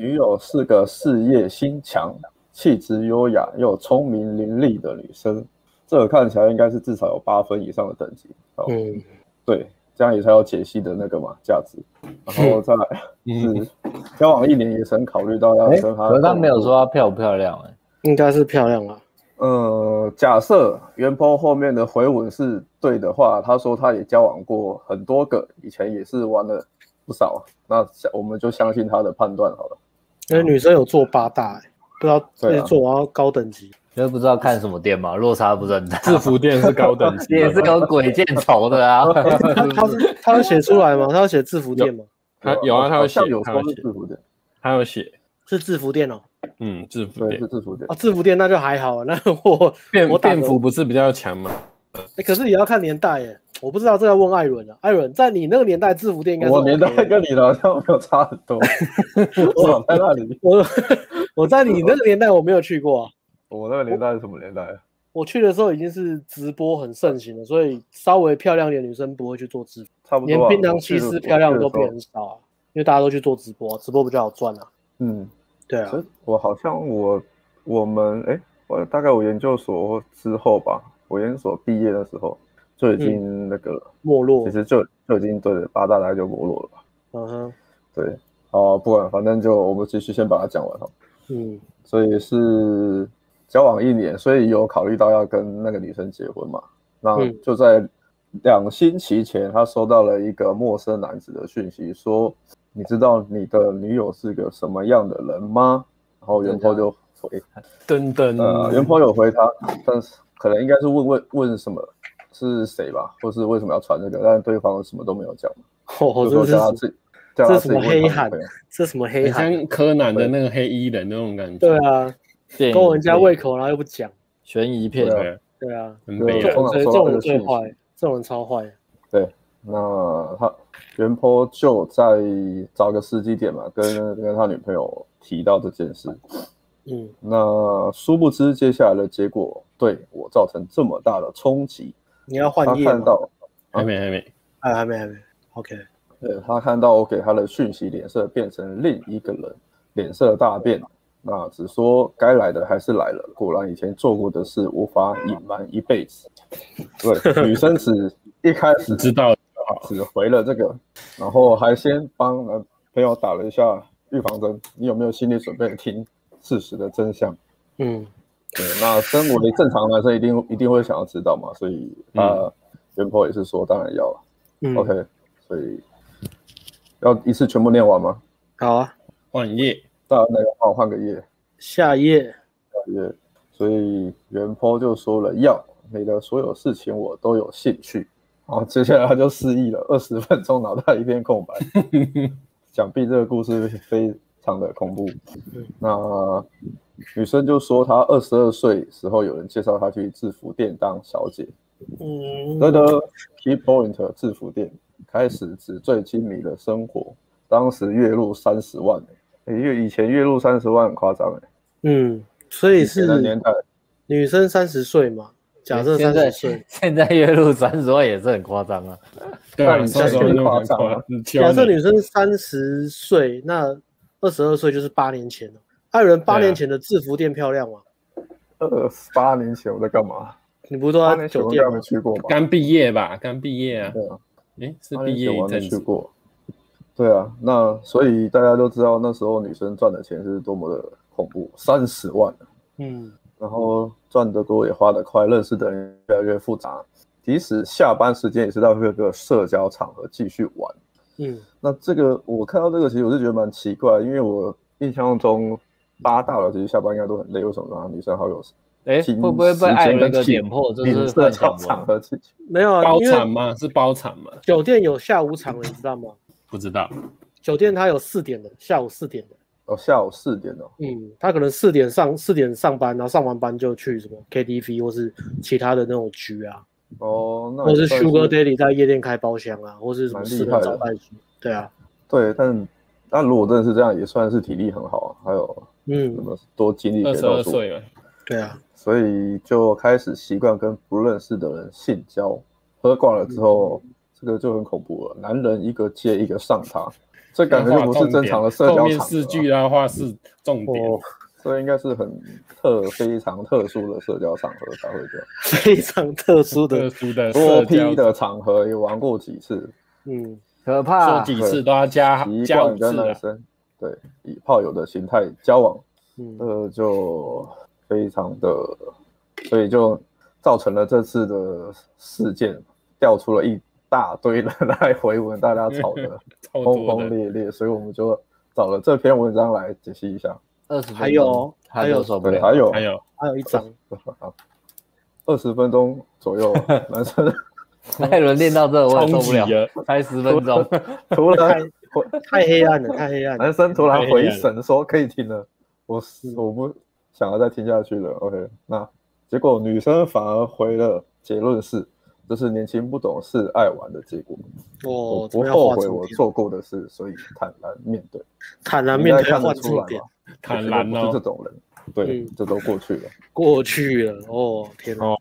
女友是个事业心强、气质优雅又聪明伶俐的女生，这个看起来应该是至少有八分以上的等级。嗯，对，这样也才有解析的那个嘛价值。然后再来 是交往一年也曾考虑到要跟她，可是他没有说她漂不漂亮哎、欸，应该是漂亮啊。呃，假设原 po 后面的回文是对的话，他说他也交往过很多个，以前也是玩了不少，那我们就相信他的判断好了。因为女生有做八大、欸，不知道自己做完高等级，因为、啊、不知道看什么店嘛，落差不是很大。制服店是高等级，也是搞鬼见愁的啊。他是他要写出来吗？他要写制服店吗？他有啊，他有写，有说是制服店，他有写是制服店哦。嗯，制服店是制服店啊，制服店那就还好，那我便便服不是比较强吗？可是也要看年代耶，我不知道这要问艾伦了。艾伦，在你那个年代，制服店应该我年代跟你的好像没有差很多。我在那里，我我在你那个年代我没有去过、啊。我那个年代是什么年代？我，我去的时候已经是直播很盛行了，所以稍微漂亮点女生不会去做直播，差不多、啊。连槟榔西施漂亮的都变很少啊，因为大家都去做直播，直播比较好赚啊。嗯。对啊，我好像我我们哎，我大概我研究所之后吧，我研究所毕业的时候就已经那个、嗯、没落，其实就就已经对八大大概就没落了吧。嗯哼，对，哦，不管反正就我们继续先把它讲完哈。嗯，所以是交往一年，所以有考虑到要跟那个女生结婚嘛？那就在两星期前，他收到了一个陌生男子的讯息说。你知道你的女友是个什么样的人吗？然后原 po 就回，等等，呃，原 po 有回他，但是可能应该是问问问什么是谁吧，或是为什么要传这个，但是对方什么都没有讲，哦、就说叫他自己，叫他自己这是什么黑函？这什么黑函？像柯南的那个黑衣人那种感觉。对啊，勾人家胃口，然后又不讲，悬疑片。对啊，对啊，很悲哀。这种人最坏，这种人超坏。对，那他。原 po 就在找个时机点嘛，跟跟他女朋友提到这件事。嗯，那殊不知接下来的结果对我造成这么大的冲击。你要换页他看到还没还没，还还没还没。OK，对，他看到我给他的讯息，脸色变成另一个人，脸色大变。那只说该来的还是来了，果然以前做过的事无法隐瞒一辈子。对，女生只一开始知道。只回了这个，然后还先帮男朋友打了一下预防针。你有没有心理准备听事实的真相？嗯，对。那身为正常男生，一定一定会想要知道嘛。所以他原 po 也是说，当然要了。嗯、OK，所以要一次全部念完吗？好啊，换页。大家那个帮我换个页。下页。下页。所以原 po 就说了要，要你的所有事情我都有兴趣。好，接下来他就失忆了，二十分钟脑袋一片空白。想必这个故事非常的恐怖。那女生就说，她二十二岁时候有人介绍她去制服店当小姐。嗯，得得，key point 制服店开始纸醉金迷的生活，当时月入三十万，哎，因为以前月入三十万很夸张哎。嗯，所以是那年代，女生三十岁嘛。假设三十岁，现在月入三十万也是很夸张啊。对啊，三十万夸张。假设女生三十岁，那二十二岁就是八年前了。艾伦八年前的制服店漂亮吗？二十八年前我在干嘛？你不是都在酒店没去过吗？刚毕业吧，刚毕业啊。对啊。哎，是毕业一阵子。去过。对啊，那所以大家都知道那时候女生赚的钱是多么的恐怖，三十万。嗯。然后赚得多也花得快，认识的人越来越复杂。即使下班时间也是在各个社交场合继续玩。嗯，那这个我看到这个其实我是觉得蛮奇怪，因为我印象中八大了其实下班应该都很累，为什么呢？女生好友哎，会不会被艾伦给点破？就是社交场合没有啊？包场吗？是包场吗？酒店有下午场的，你知道吗？不知道。酒店它有四点的，下午四点的。哦，下午四点哦。嗯，他可能四点上四点上班，然后上完班就去什么 KTV 或是其他的那种局啊。哦，那或是 Sugar Daddy 在夜店开包厢啊，或是什么私人招待所。对啊，对，但但如果真的是这样，也算是体力很好啊。还有，嗯，什么多精力。二十二岁了。对啊，所以就开始习惯跟不认识的人性交，喝惯了之后，这个就很恐怖了。男人一个接一个上他，这感觉就不是正常的社交场合。后面四句的话是重点，哦、这应该是很特非常特殊的社交场合才会这样。非常特殊的特殊的多批的场合也玩过几次，嗯，可怕，说几次都要加习惯跟男生对以炮友的形态交往，嗯，呃，就非常的，所以就。造成了这次的事件，调出了一大堆人 来回文，大家吵得 轰轰烈烈，所以我们就找了这篇文章来解析一下。二十还有还有受不了，还有。还有。还有一张，二十分钟左右，男生。艾伦练到这我也受不了，才十分钟，突然。太黑暗了，太黑暗，男生突然回神说可以停了，我我不想要再听下去了，OK，那。结果女生反而回了结论是，这是年轻不懂事、爱玩的结果。哦、我不后悔我做过的事，所以坦然面对。坦然面对，看得出来吗？坦然哦，是这种人，对，这都过去了。过去了哦，天哪！哦，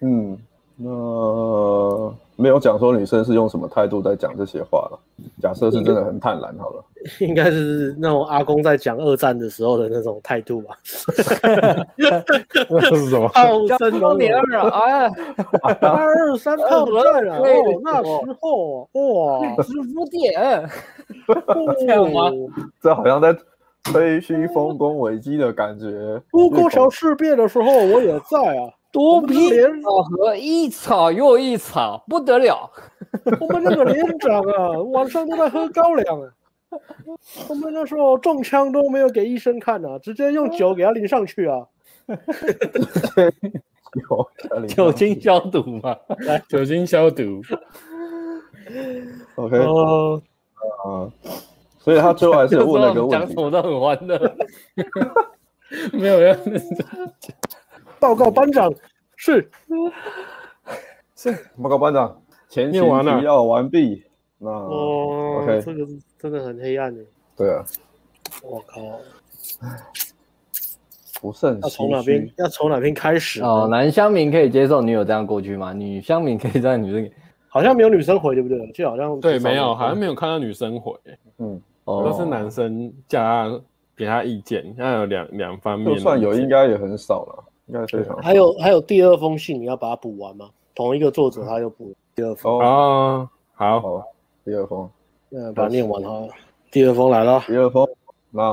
嗯，那。没有讲说女生是用什么态度在讲这些话了。假设是真的很坦然好了，应该是那种阿公在讲二战的时候的那种态度吧。这是什么？炮声隆隆啊！二三炮战啊！哦，那时候哇，十五点，这样吗？这好像在吹嘘丰功伟绩的感觉。卢沟桥事变的时候，我也在啊。多批考核一吵又一吵，不得了。我们那个连长啊，晚上都在喝高粱啊。我们那时候中枪都没有给医生看啊，直接用酒给他淋上去啊。酒精消毒嘛，来，酒精消毒。OK，啊、uh, uh,，所以他最后还是 问了一个问题。讲什么都很欢乐。没有要。报告班长，是是报告班长，前情提要完毕。那哦，OK，这个是真的很黑暗的。对啊，我靠，不胜要从哪边？要从哪边开始？哦，男乡民可以接受女友这样过去吗？女乡民可以在，女生好像没有女生回，对不对？就好像对，没有，好像没有看到女生回。嗯，都是男生叫他给他意见，那有两两方面，就算有，应该也很少了。应该非常还有还有第二封信，你要把它补完吗？同一个作者他又补第二封。哦，好，好，第二封，嗯，把它念完哈。第二封来了，第二封，那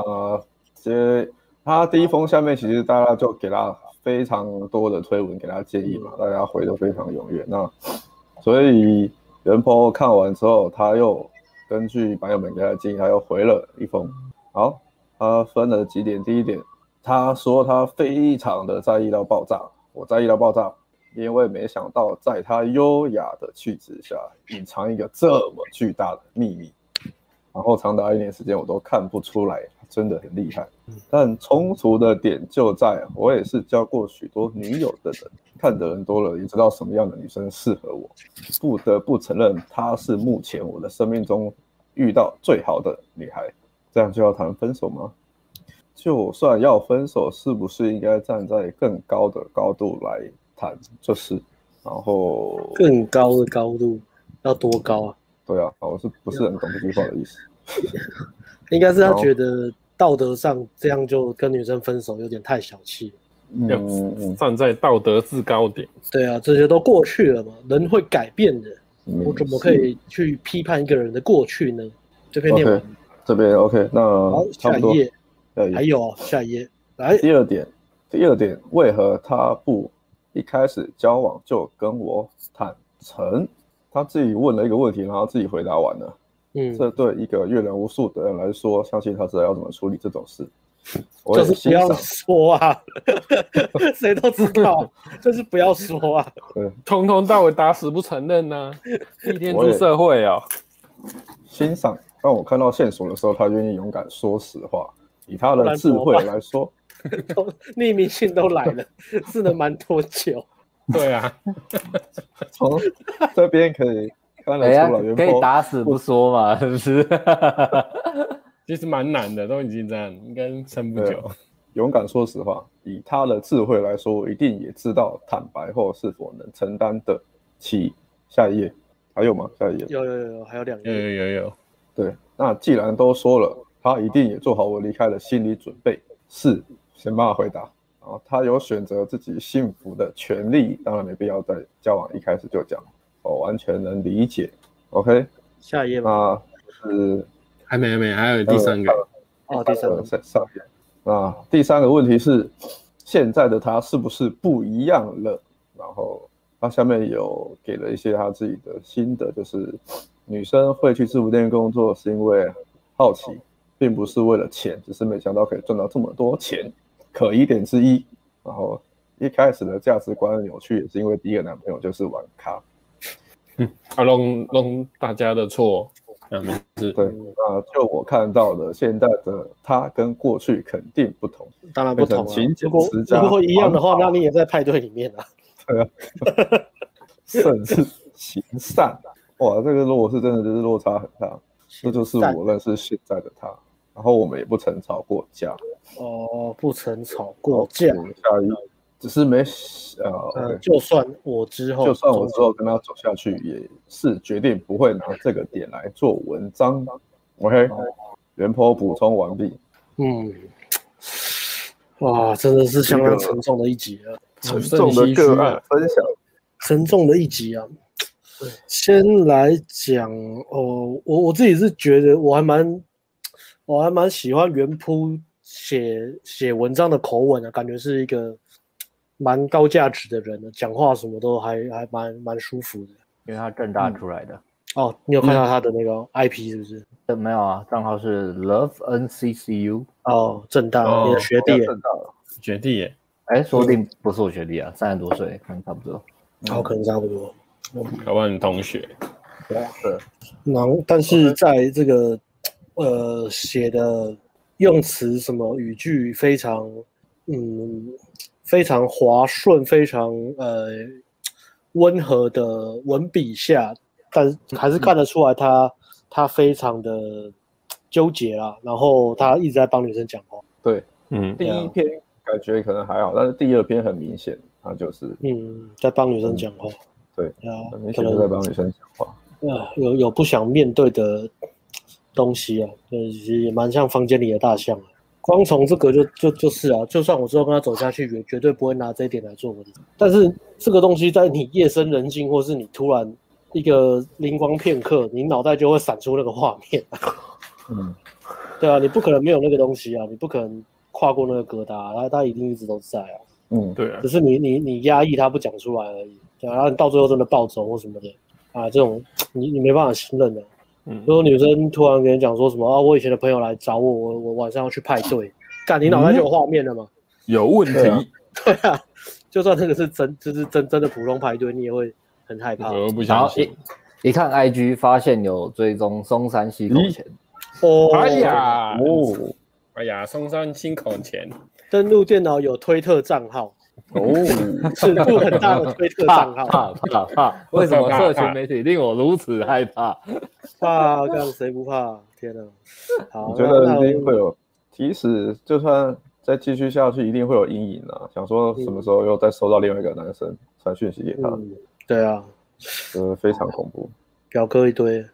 接他第一封下面，其实大家就给他非常多的推文，给他建议嘛，大家回的非常踊跃。那所以原 po 看完之后，他又根据版友们给他建议，他又回了一封。好，他分了几点，第一点。他说他非常的在意到爆炸，我在意到爆炸，因为没想到在他优雅的气质下隐藏一个这么巨大的秘密，然后长达一年时间我都看不出来，真的很厉害。但冲突的点就在我也是交过许多女友的人，看的人多了也知道什么样的女生适合我，不得不承认她是目前我的生命中遇到最好的女孩。这样就要谈分手吗？就算要分手，是不是应该站在更高的高度来谈这事？然后更高的高度要多高啊？对啊，我是不是很懂这句话的意思？应该是他觉得道德上这样就跟女生分手有点太小气了。嗯嗯，站在道德制高点。对啊，这些都过去了嘛，人会改变的。我怎么可以去批判一个人的过去呢？这边念完，这边 OK，那好，下一页。还有下一页，来第二点，第二点，为何他不一开始交往就跟我坦诚？他自己问了一个问题，然后自己回答完了。嗯，这对一个阅人无数的人来说，相信他知道要怎么处理这种事。就是不要说啊，谁都知道，就是不要说啊。对，从头到尾打死不承认呢、啊，一天出社会啊、哦。欣赏，当我看到线索的时候，他愿意勇敢说实话。以他的智慧来说，匿名信都来了，是能瞒多久？对啊，从这边可以看得出来，可以打死不说嘛，是不是？其实蛮难的，都已经这样，应该撑不久。勇敢说实话，以他的智慧来说，一定也知道坦白后是否能承担得起。下一页，还有吗？下一页。有有有有，还有两有有有有。对，那既然都说了，他一定也做好我离开的心理准备。是，先帮他回答。啊，他有选择自己幸福的权利，当然没必要在交往一开始就讲。我完全能理解。OK，下一页吧。那是还没还没，还有第三个。哦，第三个上上页。那第三个问题是，现在的他是不是不一样了？然后他下面有给了一些他自己的心得，就是女生会去制服店工作是因为好奇，并不是为了钱，只是没想到可以赚到这么多钱。可疑点之一，然后一开始的价值观扭曲，也是因为第一个男朋友就是玩咖，嗯，啊，弄弄大家的错，嗯，是，对，啊，就我看到的，现在的他跟过去肯定不同，当然不同啊，如果如果一样的话，那你也在派对里面啊，对啊，甚至行善，哇，这个落是真的就是落差很大，这就是我认识现在的他。然后我们也不曾吵过架，哦，不曾吵过架。下一，只是没呃、嗯，就算我之后，就算我之后跟他走下去，也是决定不会拿这个点来做文章。OK，原 po 补充完毕。嗯，哇，真的是相当沉重的一集啊，沉重的个案分享，沉重的一集啊。先来讲哦，我我自己是觉得我还蛮。我还蛮喜欢原铺写写文章的口吻的、啊，感觉是一个蛮高价值的人的，讲话什么都还还蛮蛮舒服的。因为他正大出来的、嗯、哦，你有看到他的那个 IP 是不是？嗯、没有啊，账号是 Love NCCU 哦，正大、哦、你的学弟，学弟耶，哎，说不定不是我学弟啊，三十多岁，可能差不多，哦，可能差不多，搞不好你同学，对啊，对，然后但是在这个。呃，写的用词什么语句非常，嗯，非常滑顺，非常呃温和的文笔下，但还是看得出来他、嗯、他非常的纠结啦。然后他一直在帮女生讲话。对，嗯，第一篇感觉可能还好，但是第二篇很明显，他就是嗯在帮女生讲话。对啊，可能在帮女生讲话。啊，有有不想面对的。东西啊，其实也蛮像房间里的大象啊。光从这个就就就是啊，就算我之后跟他走下去，也绝对不会拿这一点来做文章。但是这个东西在你夜深人静，或是你突然一个灵光片刻，你脑袋就会闪出那个画面。嗯，对啊，你不可能没有那个东西啊，你不可能跨过那个疙瘩，它它一定一直都在啊。嗯，对啊，只是你你你压抑它不讲出来而已。对啊，然后你到最后真的暴走或什么的啊，这种你你没办法信任的。如果女生突然跟你讲说什么啊，我以前的朋友来找我，我我晚上要去派对，干你脑袋就有画面了吗？有问题。对啊，对啊，就算那个是真，就是真真的普通派对，你也会很害怕。我不相信。一一看 IG 发现有追踪松山溪口前，哦，哎呀，哦，哎呀，松山溪口前，登录电脑有推特账号。哦，尺度很大的推特账号，怕怕怕！为什么社群媒体令我如此害怕？怕，看谁不怕？天哪！好，我觉得一定会有，即使就算再继续下去，一定会有阴影啊！想说什么时候又再收到另外一个男生传讯息给他？嗯、对啊，呃，非常恐怖，表哥一堆。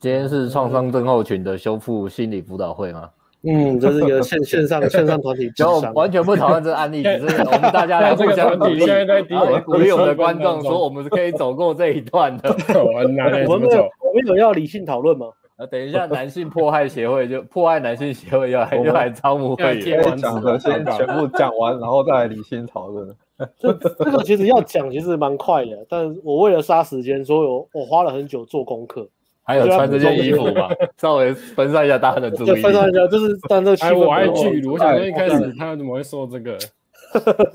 今天是创伤症候群的修复心理辅导会吗？嗯，这是一个线线上线上团体，就完全不讨论这个案例，只是我们大家来互相鼓励，现在在鼓励我们的观众说，我们是可以走过这一段的。我们我们有我们有要理性讨论吗？啊，等一下，男性迫害协会就迫害男性协会要来就来招募会员，讲的先全部讲完，然后再来理性讨论。这这个其实要讲其实蛮快的，但我为了杀时间，所以我我花了很久做功课。还有穿这件衣服吧，稍微分散一下大家的注意力。分散一下，就是但这个气氛。我爱巨乳，我想说一开始他怎么会说这个？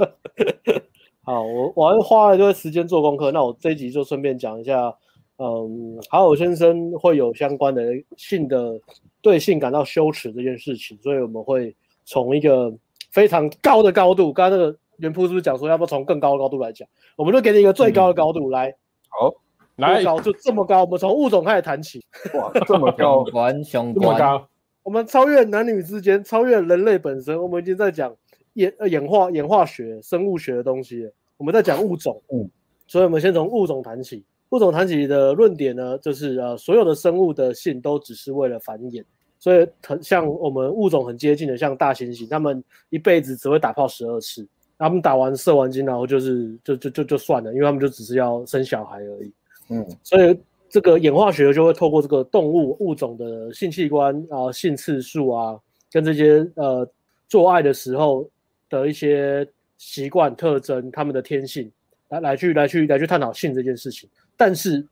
好，我我还花了这个时间做功课，那我这一集就顺便讲一下，嗯，好友先生会有相关的性的对性感到羞耻这件事情，所以我们会从一个非常高的高度，刚刚那个原铺是不是讲说要不要从更高的高度来讲？我们就给你一个最高的高度、嗯、来，好。来，高就这么高，我们从物种开始谈起。哇，这么高，关雄这么高，我们超越男女之间，超越人类本身。我们已经在讲演呃演化、演化学、生物学的东西了。我们在讲物种，嗯，所以我们先从物种谈起。物种谈起的论点呢，就是呃，所有的生物的性都只是为了繁衍，所以很像我们物种很接近的，像大猩猩，他们一辈子只会打炮十二次，他们打完射完精，然后就是就就就就算了，因为他们就只是要生小孩而已。嗯，所以这个演化学就会透过这个动物物种的性器官啊、性次数啊，跟这些呃做爱的时候的一些习惯特征，他们的天性来来去来去来去探讨性这件事情。但是，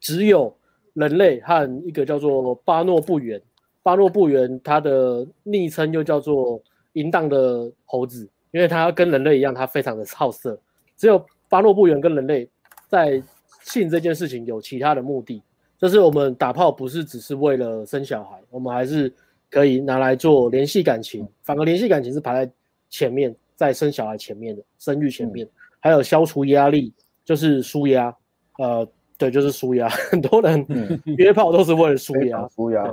只有人类和一个叫做巴诺布猿，巴诺布猿它的昵称又叫做淫荡的猴子，因为它跟人类一样，它非常的好色。只有巴诺布猿跟人类在性这件事情有其他的目的，就是我们打炮不是只是为了生小孩，我们还是可以拿来做联系感情，反而联系感情是排在前面，在生小孩前面的生育前面，还有消除压力，就是舒压。呃，对，就是舒压。很多人约炮都是为了舒压，舒压。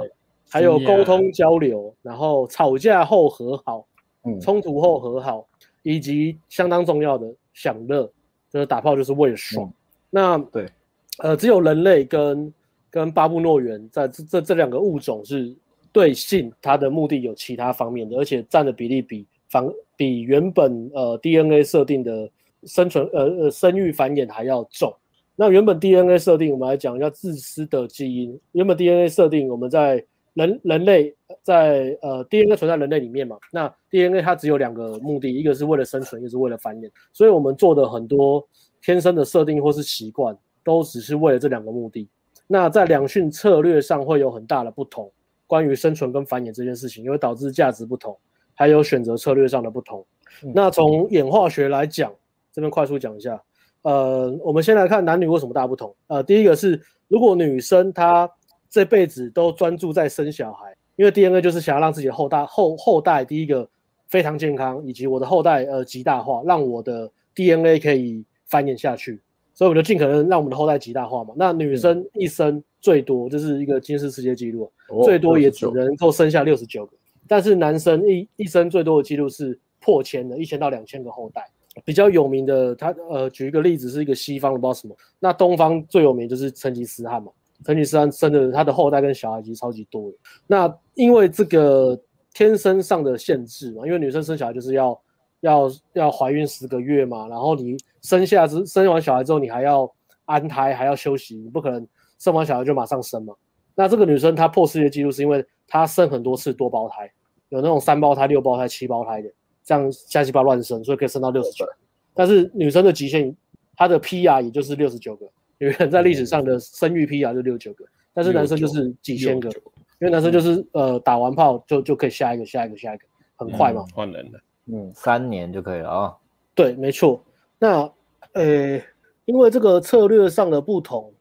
还有沟通交流，然后吵架后和好，嗯，冲突后和好，以及相当重要的享乐，就是打炮就是为了爽。嗯、那对，呃，只有人类跟跟巴布诺猿在这这这两个物种是对性它的目的有其他方面的，而且占的比例比反比原本呃 DNA 设定的生存呃呃生育繁衍还要重。那原本 DNA 设定，我们来讲一下自私的基因。原本 DNA 设定，我们在人人类在呃 DNA 存在人类里面嘛。那 DNA 它只有两个目的，一个是为了生存，一个是为了繁衍。所以我们做的很多天生的设定或是习惯，都只是为了这两个目的。那在两性策略上会有很大的不同，关于生存跟繁衍这件事情，因为导致价值不同，还有选择策略上的不同。那从演化学来讲，这边快速讲一下。呃，我们先来看男女为什么大不同。呃，第一个是，如果女生她这辈子都专注在生小孩，因为 DNA 就是想要让自己的后代后后代第一个非常健康，以及我的后代呃极大化，让我的 DNA 可以繁衍下去，所以我就尽可能让我们的后代极大化嘛。那女生一生最多就是一个金氏世界纪录，哦、最多也只能够生下六十九个，但是男生一一生最多的记录是破千的，一千到两千个后代。比较有名的，他呃，举一个例子，是一个西方的，不知道什么。那东方最有名就是成吉思汗嘛。成吉思汗生的他的后代跟小孩其实超级多的。那因为这个天生上的限制嘛，因为女生生小孩就是要要要怀孕十个月嘛，然后你生下之生完小孩之后，你还要安胎，还要休息，你不可能生完小孩就马上生嘛。那这个女生她破世界纪录是因为她生很多次多胞胎，有那种三胞胎、六胞胎、七胞胎的。这样瞎七八乱生，所以可以生到六十九。但是女生的极限，她的 PR 也就是六十九个。女人在历史上的生育 PR 就六十九个，但是男生就是几千个，因为男生就是呃打完炮就就可以下一个下一个下一个，很快嘛。换人的，嗯，三年就可以了啊。对，没错。那呃，因为这个策略上的不同，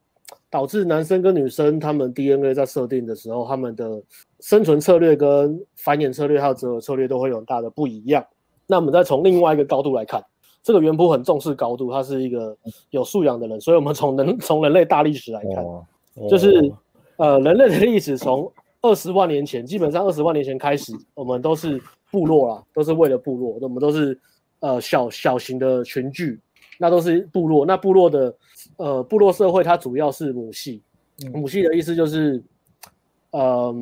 导致男生跟女生他们 DNA 在设定的时候，他们的生存策略跟繁衍策略还有择偶策略都会有很大的不一样。那我们再从另外一个高度来看，这个原谱很重视高度，他是一个有素养的人，所以我们从人从人类大历史来看，哦哦、就是呃人类的历史从二十万年前，基本上二十万年前开始，我们都是部落啦，都是为了部落，我们都是呃小小型的群聚，那都是部落，那部落的呃部落社会它主要是母系，母系的意思就是，嗯、呃，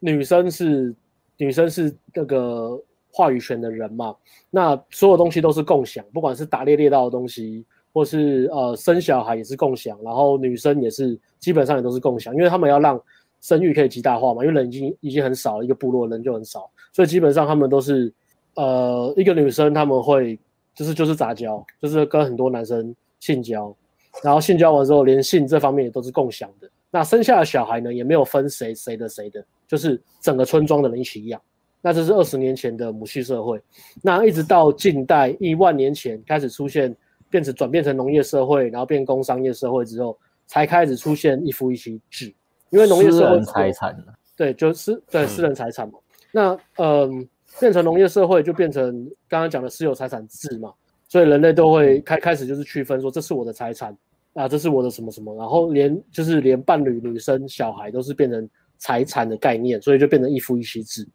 女生是女生是那个。话语权的人嘛，那所有东西都是共享，不管是打猎猎到的东西，或是呃生小孩也是共享，然后女生也是基本上也都是共享，因为他们要让生育可以极大化嘛，因为人已经已经很少了，一个部落人就很少，所以基本上他们都是呃一个女生他们会就是就是杂交，就是跟很多男生性交，然后性交完之后连性这方面也都是共享的，那生下的小孩呢也没有分谁谁的谁的，就是整个村庄的人一起养。那这是二十年前的母系社会，那一直到近代一万年前开始出现，变成转变成农业社会，然后变工商业社会之后，才开始出现一夫一妻制。因为农业社会财产对，就是对私人财产嘛。嗯、那嗯，变成农业社会就变成刚刚讲的私有财产制嘛，所以人类都会开开始就是区分说，这是我的财产啊，这是我的什么什么，然后连就是连伴侣、女生、小孩都是变成财产的概念，所以就变成一夫一妻制。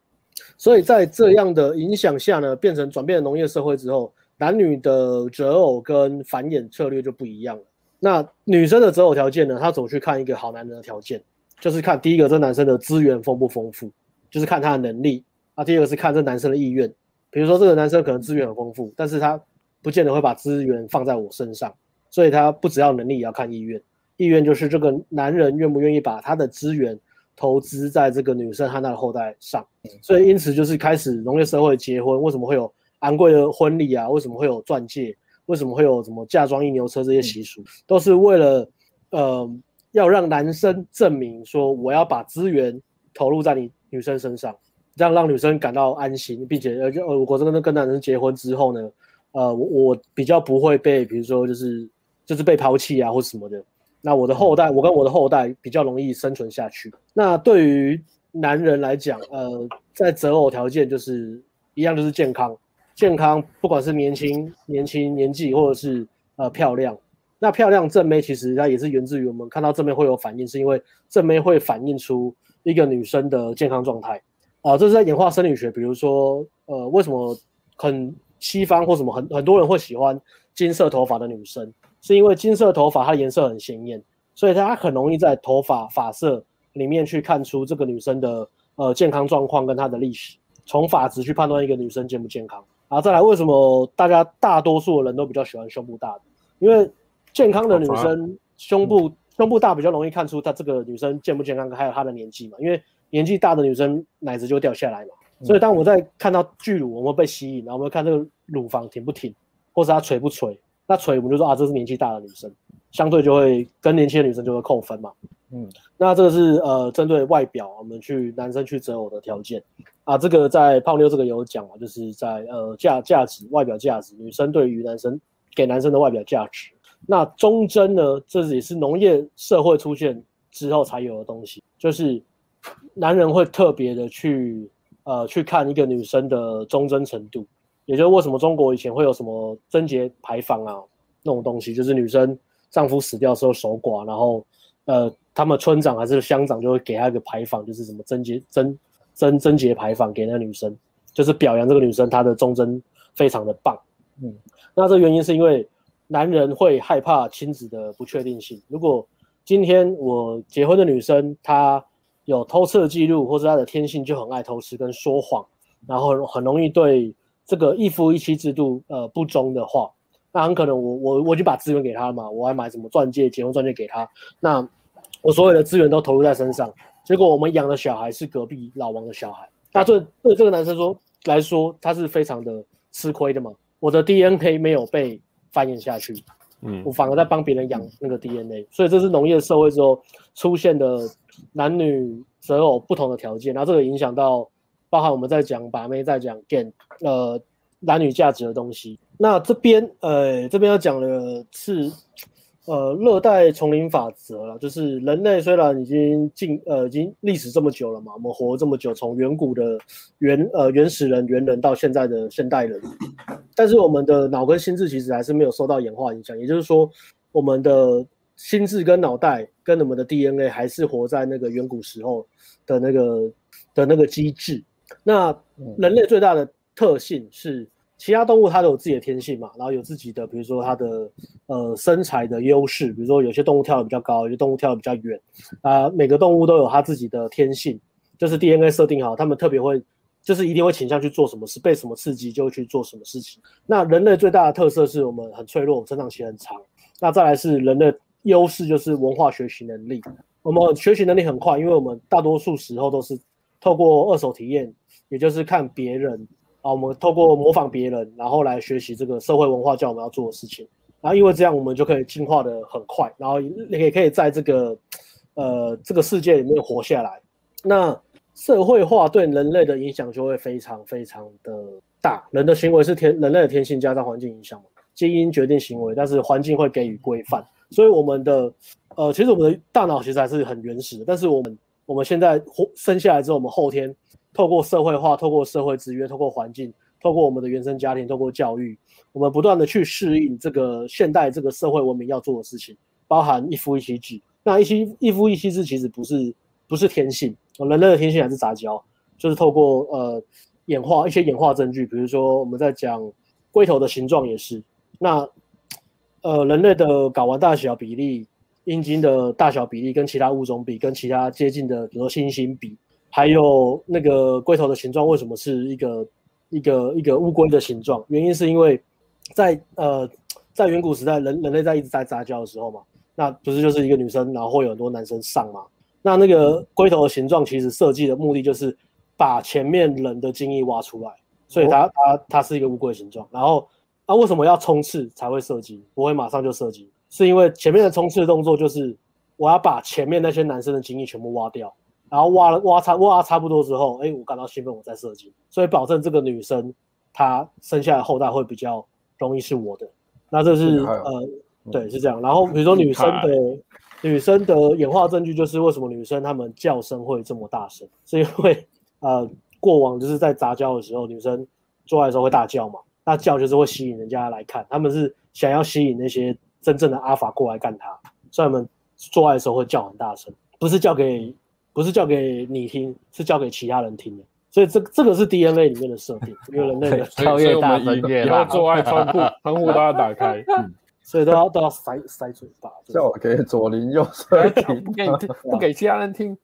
所以在这样的影响下呢，变成转变农业社会之后，男女的择偶跟繁衍策略就不一样了。那女生的择偶条件呢？她总去看一个好男人的条件？就是看第一个，这男生的资源丰不丰富，就是看他的能力。啊，第二个是看这男生的意愿。比如说，这个男生可能资源很丰富，但是他不见得会把资源放在我身上，所以他不只要能力，也要看意愿。意愿就是这个男人愿不愿意把他的资源投资在这个女生和她的后代上。所以，因此就是开始农业社会结婚，为什么会有昂贵的婚礼啊？为什么会有钻戒？为什么会有什么嫁妆一牛车这些习俗？都是为了，呃，要让男生证明说，我要把资源投入在你女生身上，这样让女生感到安心，并且呃，呃，我真的跟男生结婚之后呢，呃，我我比较不会被，比如说就是就是被抛弃啊，或什么的。那我的后代，我跟我的后代比较容易生存下去。那对于男人来讲，呃，在择偶条件就是一样，就是健康。健康，不管是年轻、年轻年纪，或者是呃漂亮，那漂亮正妹其实它也是源自于我们看到正妹会有反应，是因为正妹会反映出一个女生的健康状态啊。这是在演化生理学，比如说呃，为什么很西方或什么很很多人会喜欢金色头发的女生，是因为金色头发它的颜色很鲜艳，所以它很容易在头发发色里面去看出这个女生的呃健康状况跟她的历史，从发质去判断一个女生健不健康。啊，再来，为什么大家大多数的人都比较喜欢胸部大的？因为健康的女生胸部、嗯、胸部大比较容易看出她这个女生健不健康，还有她的年纪嘛。因为年纪大的女生奶子就掉下来嘛。所以当我在看到巨乳，我们会被吸引，然后我们会看这个乳房挺不挺，或是她垂不垂。那垂我们就说啊，这是年纪大的女生，相对就会跟年轻的女生就会扣分嘛。嗯，那这个是呃针对外表，我们去男生去择偶的条件。啊，这个在泡妞这个有讲啊，就是在呃价价值外表价值，女生对于男生给男生的外表价值。那忠贞呢，这也是农业社会出现之后才有的东西，就是男人会特别的去呃去看一个女生的忠贞程度，也就是为什么中国以前会有什么贞节牌坊啊那种东西，就是女生丈夫死掉的时候守寡，然后呃他们村长还是乡长就会给她一个牌坊，就是什么贞节贞。贞贞节牌坊给那个女生，就是表扬这个女生她的忠贞非常的棒。嗯，那这原因是因为男人会害怕亲子的不确定性。如果今天我结婚的女生她有偷吃的记录，或者她的天性就很爱偷吃跟说谎，然后很容易对这个一夫一妻制度呃不忠的话，那很可能我我我就把资源给她嘛，我还买什么钻戒结婚钻戒给她，那我所有的资源都投入在身上。结果我们养的小孩是隔壁老王的小孩，那对对这个男生说来说，他是非常的吃亏的嘛。我的 DNA 没有被繁衍下去，嗯，我反而在帮别人养那个 DNA，所以这是农业社会之后出现的男女择偶不同的条件，然后这个影响到包含我们在讲把妹，在讲 game 呃男女价值的东西。那这边呃这边要讲的是。呃，热带丛林法则了，就是人类虽然已经进呃已经历史这么久了嘛，我们活这么久，从远古的原呃原始人猿人到现在的现代人，但是我们的脑跟心智其实还是没有受到演化影响，也就是说，我们的心智跟脑袋跟我们的 DNA 还是活在那个远古时候的那个的那个机制。那人类最大的特性是。其他动物它都有自己的天性嘛，然后有自己的，比如说它的呃身材的优势，比如说有些动物跳得比较高，有些动物跳得比较远，啊、呃，每个动物都有它自己的天性，就是 DNA 设定好，它们特别会，就是一定会倾向去做什么事，被什么刺激就会去做什么事情。那人类最大的特色是我们很脆弱，成长期很长。那再来是人的优势就是文化学习能力，我们学习能力很快，因为我们大多数时候都是透过二手体验，也就是看别人。啊，我们透过模仿别人，然后来学习这个社会文化叫我们要做的事情，然后因为这样，我们就可以进化的很快，然后也可以在这个呃这个世界里面活下来。那社会化对人类的影响就会非常非常的大。人的行为是天人类的天性加上环境影响嘛，基因决定行为，但是环境会给予规范。所以我们的呃，其实我们的大脑其实还是很原始的，但是我们我们现在活生下来之后，我们后天。透过社会化，透过社会制约，透过环境，透过我们的原生家庭，透过教育，我们不断的去适应这个现代这个社会文明要做的事情，包含一夫一妻制。那一妻一夫一妻制其实不是不是天性，人类的天性还是杂交，就是透过呃演化一些演化证据，比如说我们在讲龟头的形状也是。那呃人类的睾丸大小比例、阴茎的大小比例跟其他物种比，跟其他接近的，比如说猩猩比，还有那个龟头的形状为什么是一个一个一个乌龟的形状？原因是因为在呃在远古时代，人人类在一直在杂交的时候嘛，那不是就是一个女生，然后会有很多男生上嘛？那那个龟头的形状其实设计的目的就是把前面人的精液挖出来，所以它它它是一个乌龟形状，然后。那、啊、为什么要冲刺才会射击？不会马上就射击，是因为前面的冲刺的动作就是我要把前面那些男生的精液全部挖掉，然后挖了挖差挖差不多之后，哎，我感到兴奋，我再射击，所以保证这个女生她生下来后代会比较容易是我的。那这是呃，对，是这样。然后比如说女生的女生的演化证据就是为什么女生她们叫声会这么大声，是因为呃过往就是在杂交的时候，女生做爱的时候会大叫嘛。那叫就是会吸引人家来看，他们是想要吸引那些真正的阿法过来干他，所以他们做爱的时候会叫很大声，不是叫给不是叫给你听，是叫给其他人听的。所以这这个是 DNA 里面的设定，因为人类的 超越大声，以后做爱窗户窗户都要打开，嗯，所以都要都要塞塞嘴巴，叫我给左邻右舍听，不 给不给其他人听，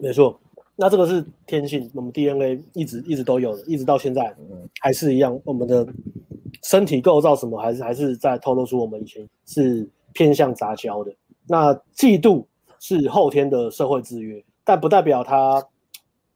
没错。那这个是天性，我们 DNA 一直一直都有的，一直到现在还是一样。我们的身体构造什么，还是还是在透露出我们以前是偏向杂交的。那嫉妒是后天的社会制约，但不代表它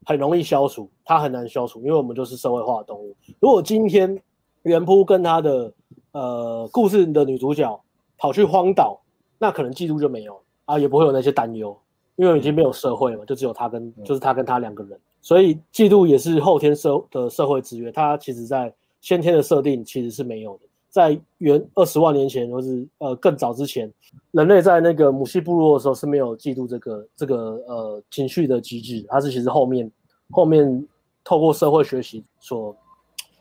很容易消除，它很难消除，因为我们就是社会化的动物。如果今天原扑跟他的呃故事的女主角跑去荒岛，那可能嫉妒就没有啊，也不会有那些担忧。因为已经没有社会了，就只有他跟，就是他跟他两个人，所以嫉妒也是后天社的社会制约。他其实在先天的设定其实是没有的，在原二十万年前或是呃更早之前，人类在那个母系部落的时候是没有嫉妒这个这个呃情绪的机制，它是其实后面后面透过社会学习所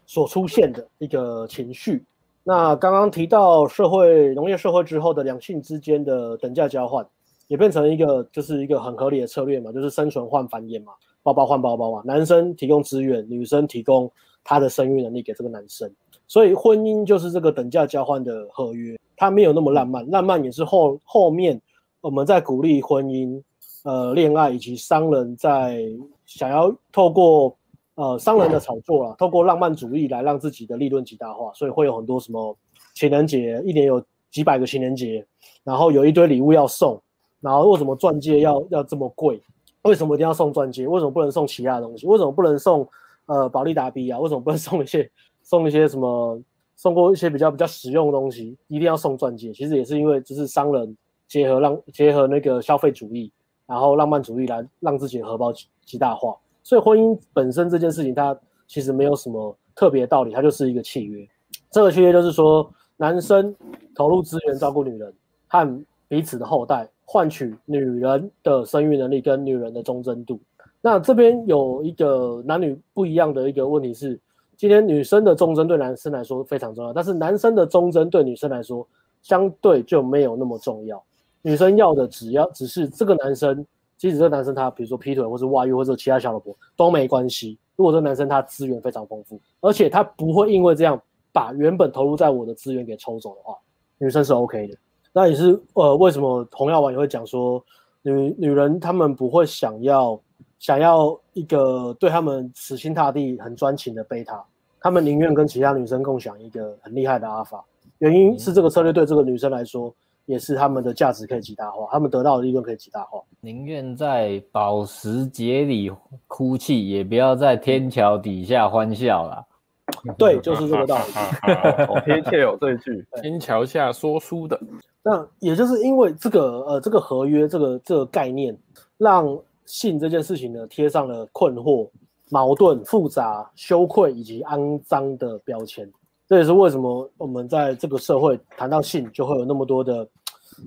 所出现的一个情绪。那刚刚提到社会农业社会之后的两性之间的等价交换。也变成一个，就是一个很合理的策略嘛，就是生存换繁衍嘛，包包换包包嘛，男生提供资源，女生提供她的生育能力给这个男生，所以婚姻就是这个等价交换的合约，它没有那么浪漫，浪漫也是后后面我们在鼓励婚姻、呃恋爱以及商人在想要透过呃商人的炒作啊，透过浪漫主义来让自己的利润极大化，所以会有很多什么情人节，一年有几百个情人节，然后有一堆礼物要送。然后为什么钻戒要要这么贵？为什么一定要送钻戒？为什么不能送其他东西？为什么不能送呃宝利达币啊？为什么不能送一些送一些什么送过一些比较比较实用的东西？一定要送钻戒？其实也是因为就是商人结合让结合那个消费主义，然后浪漫主义来让自己的荷包极大化。所以婚姻本身这件事情，它其实没有什么特别道理，它就是一个契约。这个契约就是说，男生投入资源照顾女人和彼此的后代。换取女人的生育能力跟女人的忠贞度。那这边有一个男女不一样的一个问题是，今天女生的忠贞对男生来说非常重要，但是男生的忠贞对女生来说相对就没有那么重要。女生要的只要只是这个男生，即使这男生他比如说劈腿或是外遇或者其他小老婆都没关系。如果这男生他资源非常丰富，而且他不会因为这样把原本投入在我的资源给抽走的话，女生是 OK 的。那也是呃，为什么红药丸也会讲说，女女人她们不会想要想要一个对她们死心塌地、很专情的贝塔，她们宁愿跟其他女生共享一个很厉害的阿尔法。原因是这个策略对这个女生来说，也是他们的价值可以极大化，他们得到的利润可以极大化。宁愿在保时捷里哭泣，也不要在天桥底下欢笑啦。对，就是这个道理。好贴切哦，这一句。天桥下说书的。那也就是因为这个呃这个合约这个这个概念，让性这件事情呢贴上了困惑、矛盾、复杂、羞愧以及肮脏的标签。这也是为什么我们在这个社会谈到性就会有那么多的、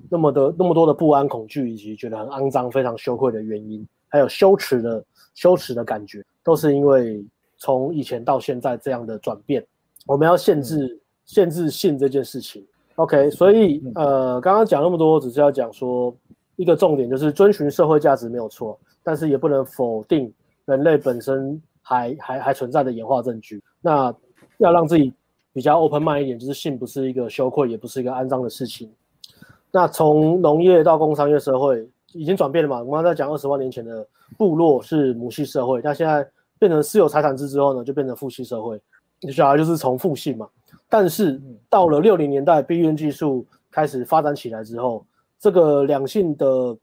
那么的、那么多的不安、恐惧以及觉得很肮脏、非常羞愧的原因，还有羞耻的羞耻的感觉，都是因为从以前到现在这样的转变，我们要限制限制性这件事情。OK，所以呃，刚刚讲那么多，只是要讲说一个重点，就是遵循社会价值没有错，但是也不能否定人类本身还还还存在的演化证据。那要让自己比比较 open mind 一点，就是性不是一个羞愧，也不是一个肮脏的事情。那从农业到工商业社会已经转变了嘛？我们刚才讲二十万年前的部落是母系社会，那现在变成私有财产制之后呢，就变成父系社会。小孩就是从父系嘛。但是到了六零年代，避孕技术开始发展起来之后，这个两性的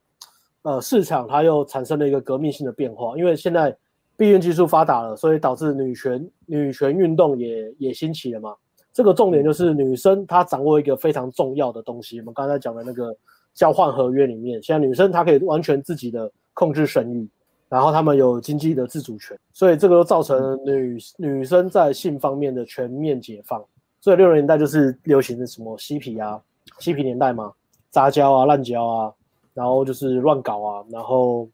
呃市场它又产生了一个革命性的变化，因为现在避孕技术发达了，所以导致女权女权运动也也兴起了嘛。这个重点就是女生她掌握一个非常重要的东西，我们刚才讲的那个交换合约里面，现在女生她可以完全自己的控制生育，然后她们有经济的自主权，所以这个都造成女女生在性方面的全面解放。所以六零年代就是流行的什么嬉皮啊，嬉皮年代嘛，杂交啊、滥交啊，然后就是乱搞啊，然后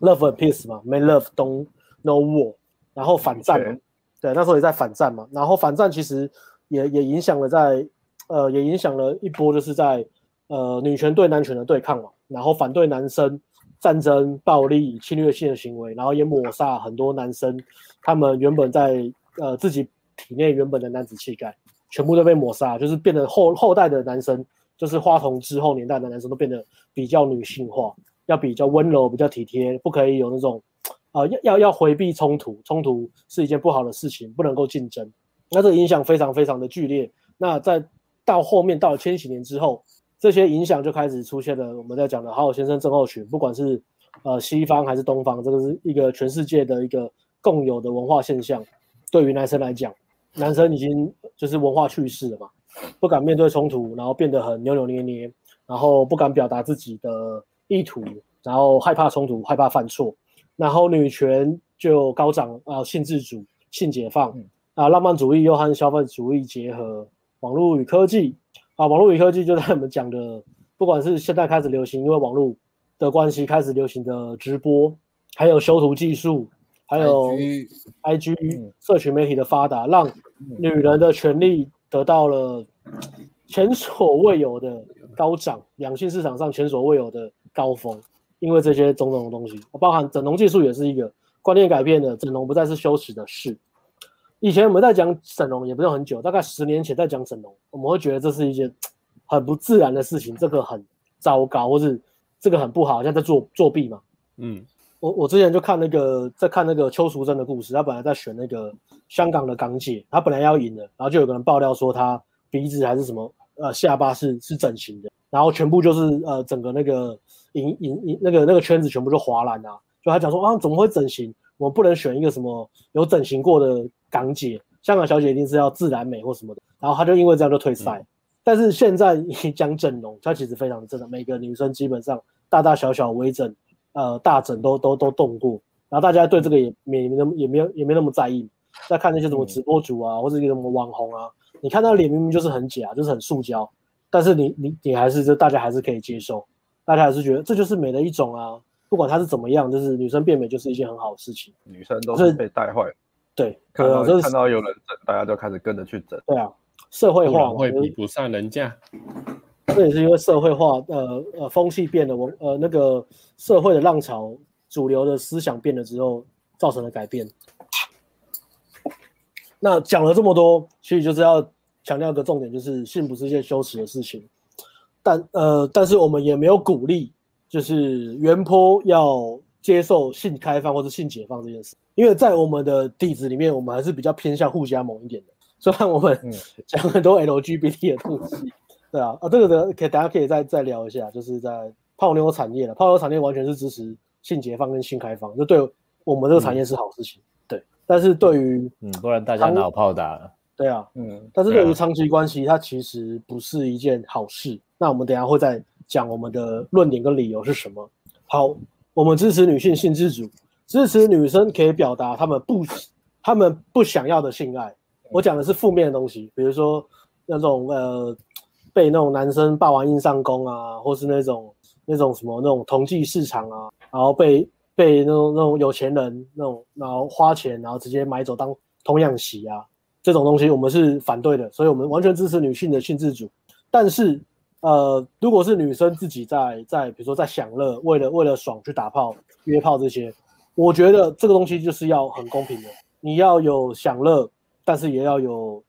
love and peace 嘛，make love don't no war，然后反战嘛，对，那时候也在反战嘛，然后反战其实。也也影响了在，呃，也影响了一波，就是在，呃，女权对男权的对抗嘛，然后反对男生战争、暴力、侵略性的行为，然后也抹杀很多男生他们原本在呃自己体内原本的男子气概，全部都被抹杀，就是变得后后代的男生，就是花童之后年代的男生都变得比较女性化，要比较温柔、比较体贴，不可以有那种，呃，要要要回避冲突，冲突是一件不好的事情，不能够竞争。那这个影响非常非常的剧烈。那在到后面到了千禧年之后，这些影响就开始出现了。我们在讲的好好先生症候群，不管是呃西方还是东方，这个是一个全世界的一个共有的文化现象。对于男生来讲，男生已经就是文化去世了嘛，不敢面对冲突，然后变得很扭扭捏捏，然后不敢表达自己的意图，然后害怕冲突，害怕犯错，然后女权就高涨啊、呃，性自主、性解放。嗯啊，浪漫主义又和消费主义结合，网络与科技。啊，网络与科技就在我们讲的，不管是现在开始流行，因为网络的关系开始流行的直播，还有修图技术，还有 IG 社群媒体的发达，让女人的权利得到了前所未有的高涨，两性市场上前所未有的高峰，因为这些种种的东西，包含整容技术也是一个观念改变的，整容不再是羞耻的事。以前我们在讲整容，也不是很久，大概十年前在讲整容，我们会觉得这是一件很不自然的事情，这个很糟糕，或是这个很不好，像在作作弊嘛。嗯，我我之前就看那个在看那个邱淑贞的故事，她本来在选那个香港的港姐，她本来要赢的，然后就有个人爆料说她鼻子还是什么呃下巴是是整形的，然后全部就是呃整个那个影影影那个那个圈子全部就哗然啊，就他讲说啊怎么会整形？我们不能选一个什么有整形过的。港姐，香港小姐一定是要自然美或什么的，然后她就因为这样就退赛。嗯、但是现在你讲整容，她其实非常真的，每个女生基本上大大小小微整，呃，大整都都都动过，然后大家对这个也没那么也没有也没那么在意。在看那些什么直播主啊，嗯、或者一个什么网红啊，你看他脸明明就是很假，就是很塑胶，但是你你你还是就大家还是可以接受，大家还是觉得这就是美的一种啊，不管她是怎么样，就是女生变美就是一件很好的事情。女生都是被带坏。对，看到看到有人整，大家就开始跟着去整。对啊，社会化会比不上人家。这也是因为社会化，呃呃，风气变了，我呃那个社会的浪潮，主流的思想变了之后，造成了改变。那讲了这么多，其实就是要强调一个重点，就是性不是一件羞耻的事情。但呃，但是我们也没有鼓励，就是原坡要。接受性开放或者性解放这件事，因为在我们的底子里面，我们还是比较偏向互加盟一点的。虽然我们讲很多 LGBT 的东西，嗯、对啊，啊，这个的可以大家可以再再聊一下，就是在泡妞产业了。泡妞产业完全是支持性解放跟性开放，就对我们这个产业是好事情。嗯、对，但是对于嗯，不然大家哪有炮打了？对啊，嗯，但是对于长期关系，它其实不是一件好事。那我们等下会再讲我们的论点跟理由是什么。好。我们支持女性性自主，支持女生可以表达她们不、她们不想要的性爱。我讲的是负面的东西，比如说那种呃被那种男生霸王硬上弓啊，或是那种那种什么那种同济市场啊，然后被被那种那种有钱人那种然后花钱然后直接买走当童养媳啊，这种东西我们是反对的，所以我们完全支持女性的性自主，但是。呃，如果是女生自己在在，比如说在享乐，为了为了爽去打炮、约炮这些，我觉得这个东西就是要很公平的。你要有享乐，但是也要有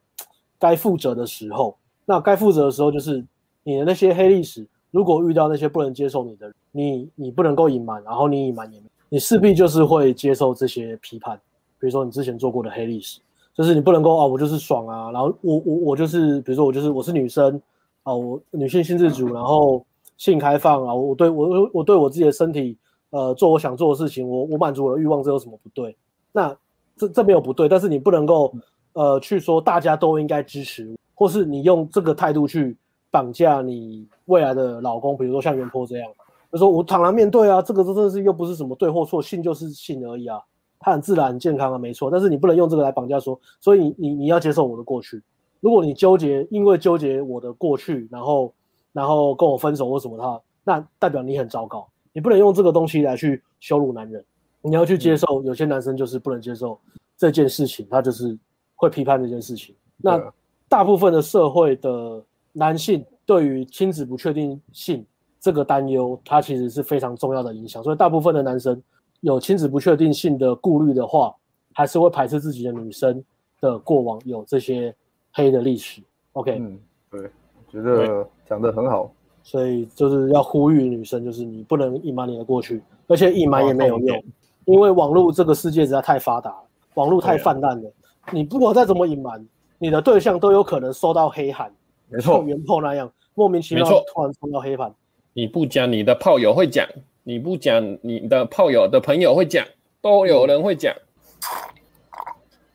该负责的时候，那该负责的时候就是你的那些黑历史，如果遇到那些不能接受你的，你你不能够隐瞒，然后你隐瞒也，你势必就是会接受这些批判。比如说你之前做过的黑历史，就是你不能够啊，我就是爽啊，然后我我我就是，比如说我就是我是女生啊，我女性性自主，然后性开放啊，我对我我对我自己的身体呃做我想做的事情，我我满足我的欲望，这有什么不对？那这这没有不对，但是你不能够呃去说大家都应该支持，或是你用这个态度去绑架你未来的老公，比如说像原 PO 这样，就说我坦然面对啊，这个真的是又不是什么对或错，性就是性而已啊。他很自然、很健康啊，没错。但是你不能用这个来绑架说，所以你你你要接受我的过去。如果你纠结，因为纠结我的过去，然后然后跟我分手或什么的话，那代表你很糟糕。你不能用这个东西来去羞辱男人。你要去接受，有些男生就是不能接受这件事情，他就是会批判这件事情。那大部分的社会的男性对于亲子不确定性这个担忧，它其实是非常重要的影响。所以大部分的男生。有亲子不确定性的顾虑的话，还是会排斥自己的女生的过往有这些黑的历史。OK，嗯，对，我觉得讲得很好。所以就是要呼吁女生，就是你不能隐瞒你的过去，而且隐瞒也没有用，因为网络这个世界实在太发达了，网络太泛滥了。你不管再怎么隐瞒，你的对象都有可能收到黑函，没错，像原 PO 那样莫名其妙突然收到黑函，你不讲，你的炮友会讲。你不讲，你的炮友的朋友会讲，都有人会讲。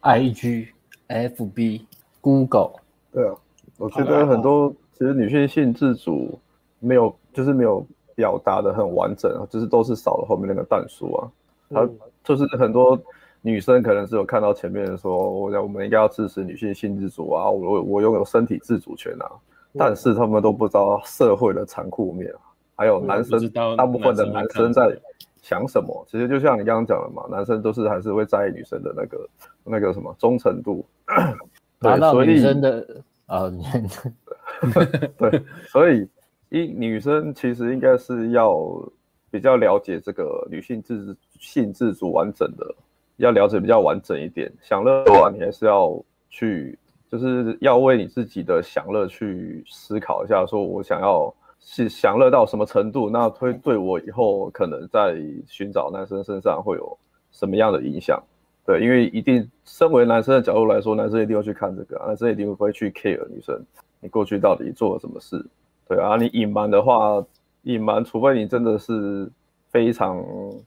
I G F B Google，对啊，我觉得很多其实女性性自主没有，就是没有表达的很完整，就是都是少了后面那个但书啊。他就是很多女生可能是有看到前面说，我我们应该要支持女性性自主啊，我我拥有身体自主权啊，但是他们都不知道社会的残酷面啊。还有男生，大部分的男生在想什么？其实就像你刚刚讲的嘛，男生都是还是会在意女生的那个那个什么忠诚度，达到女生的啊，对，所以一女生其实应该是要比较了解这个女性自性自主完整的，要了解比较完整一点。享乐的话，你还是要去，就是要为你自己的享乐去思考一下，说我想要。是享乐到什么程度？那会对我以后可能在寻找男生身上会有什么样的影响？对，因为一定身为男生的角度来说，男生一定会去看这个，男生一定会去 care 女生，你过去到底做了什么事？对啊，你隐瞒的话，隐瞒，除非你真的是非常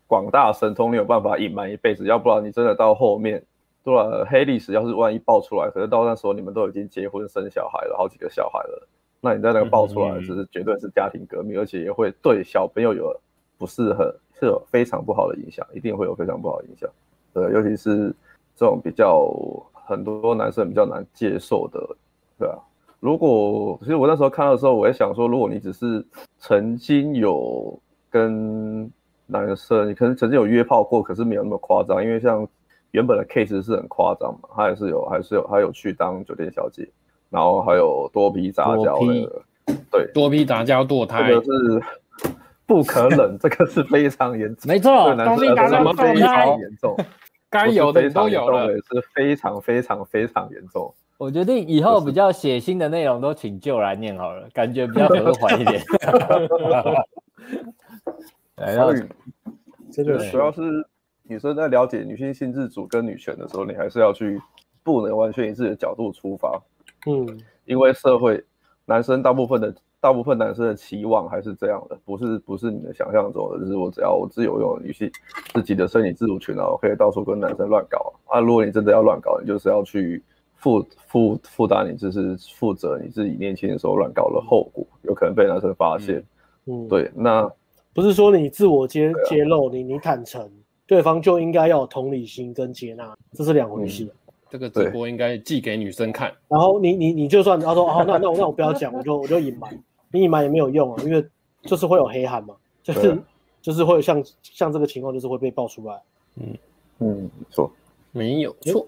广大神通，你有办法隐瞒一辈子，要不然你真的到后面，对了，黑历史要是万一爆出来，可是到那时候你们都已经结婚生小孩了，好几个小孩了。那你在那个爆出来，只是绝对是家庭革命，而且也会对小朋友有不是很是有非常不好的影响，一定会有非常不好的影响。对，尤其是这种比较很多男生比较难接受的，对啊。如果其实我那时候看到的时候，我也想说，如果你只是曾经有跟男生，你可能曾经有约炮过，可是没有那么夸张，因为像原本的 case 是很夸张嘛，他也是有，还是有，还有去当酒店小姐。然后还有多批杂交的，对，多批杂交堕胎，这个是不可忍，这个是非常严重，没错，多批杂交堕胎非常严重，该有的都有了，是非常非常非常严重。我决定以后比较血腥的内容都请就来念好了，感觉比较和缓一点。所以这个主要是女生在了解女性性自主跟女权的时候，你还是要去不能完全以自己的角度出发。嗯，因为社会男生大部分的大部分男生的期望还是这样的，不是不是你的想象中的，就是我只要我自由拥有女性自己的身体自主权，然后可以到处跟男生乱搞啊。如果你真的要乱搞，你就是要去负负负担，你就是负责你自己年轻的时候乱搞的后果，有可能被男生发现。嗯，对，那不是说你自我揭揭露，你你坦诚，对方就应该要有同理心跟接纳，这是两回事。嗯这个直播应该寄给女生看，然后你你你就算他说哦，那那我那我不要讲，我就我就隐瞒，你隐瞒也没有用啊，因为就是会有黑函嘛，就是就是会像像这个情况，就是会被爆出来。嗯嗯，错，没有错。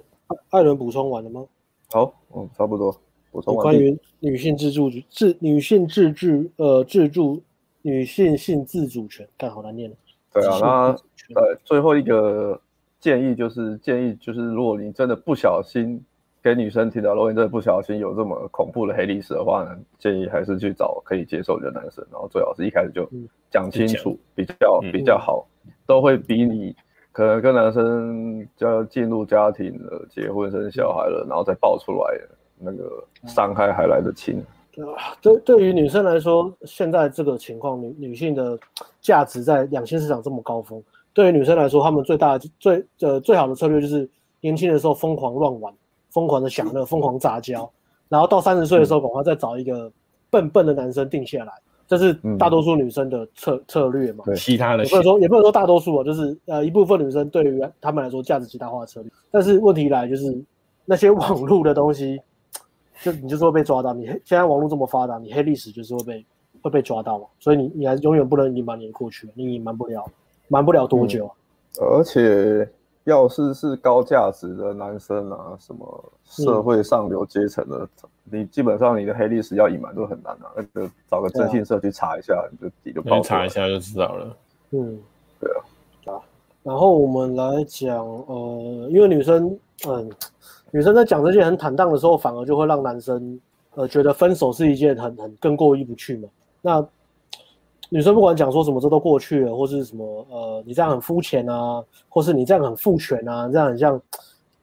艾伦补充完了吗？好，嗯，差不多补充完。关于女性自主自女性自治呃自助女性性自主权，看好难念了。对啊，那呃最后一个。建议就是建议就是，如果你真的不小心给女生提到，如果你真的不小心有这么恐怖的黑历史的话呢，建议还是去找可以接受的男生，然后最好是一开始就讲清楚，嗯、比较比较好，都会比你可能跟男生就要进入家庭了、结婚生小孩了，然后再爆出来那个伤害还来得轻。对，对于女生来说，现在这个情况，女女性的价值在两性市场这么高峰，对于女生来说，她们最大的最呃最好的策略就是年轻的时候疯狂乱玩。疯狂的享乐，疯狂杂交，然后到三十岁的时候，赶快再找一个笨笨的男生定下来，这是大多数女生的策策略嘛？对，其他的也不能说也不能说大多数啊，就是呃一部分女生对于他们来说价值极大化的策略。但是问题来就是那些网络的东西，就你就是会被抓到。你现在网络这么发达，你黑历史就是会被会被抓到嘛？所以你你还永远不能隐瞒你的过去，你隐瞒不了，瞒不了多久，嗯。而且。要是是高价值的男生啊，什么社会上流阶层的，嗯，你基本上你的黑历史要隐瞒都很难啊。那个找个征信社去查一下，啊，你就你就报。查一下就知道了。嗯，对啊。啊，然后我们来讲，呃，因为女生，嗯，女生在讲这些很坦荡的时候，反而就会让男生，呃，觉得分手是一件很很更过意不去嘛。那女生不管讲说什么，这都过去了，或是什么，呃，你这样很肤浅啊，或是你这样很父权啊，这样很像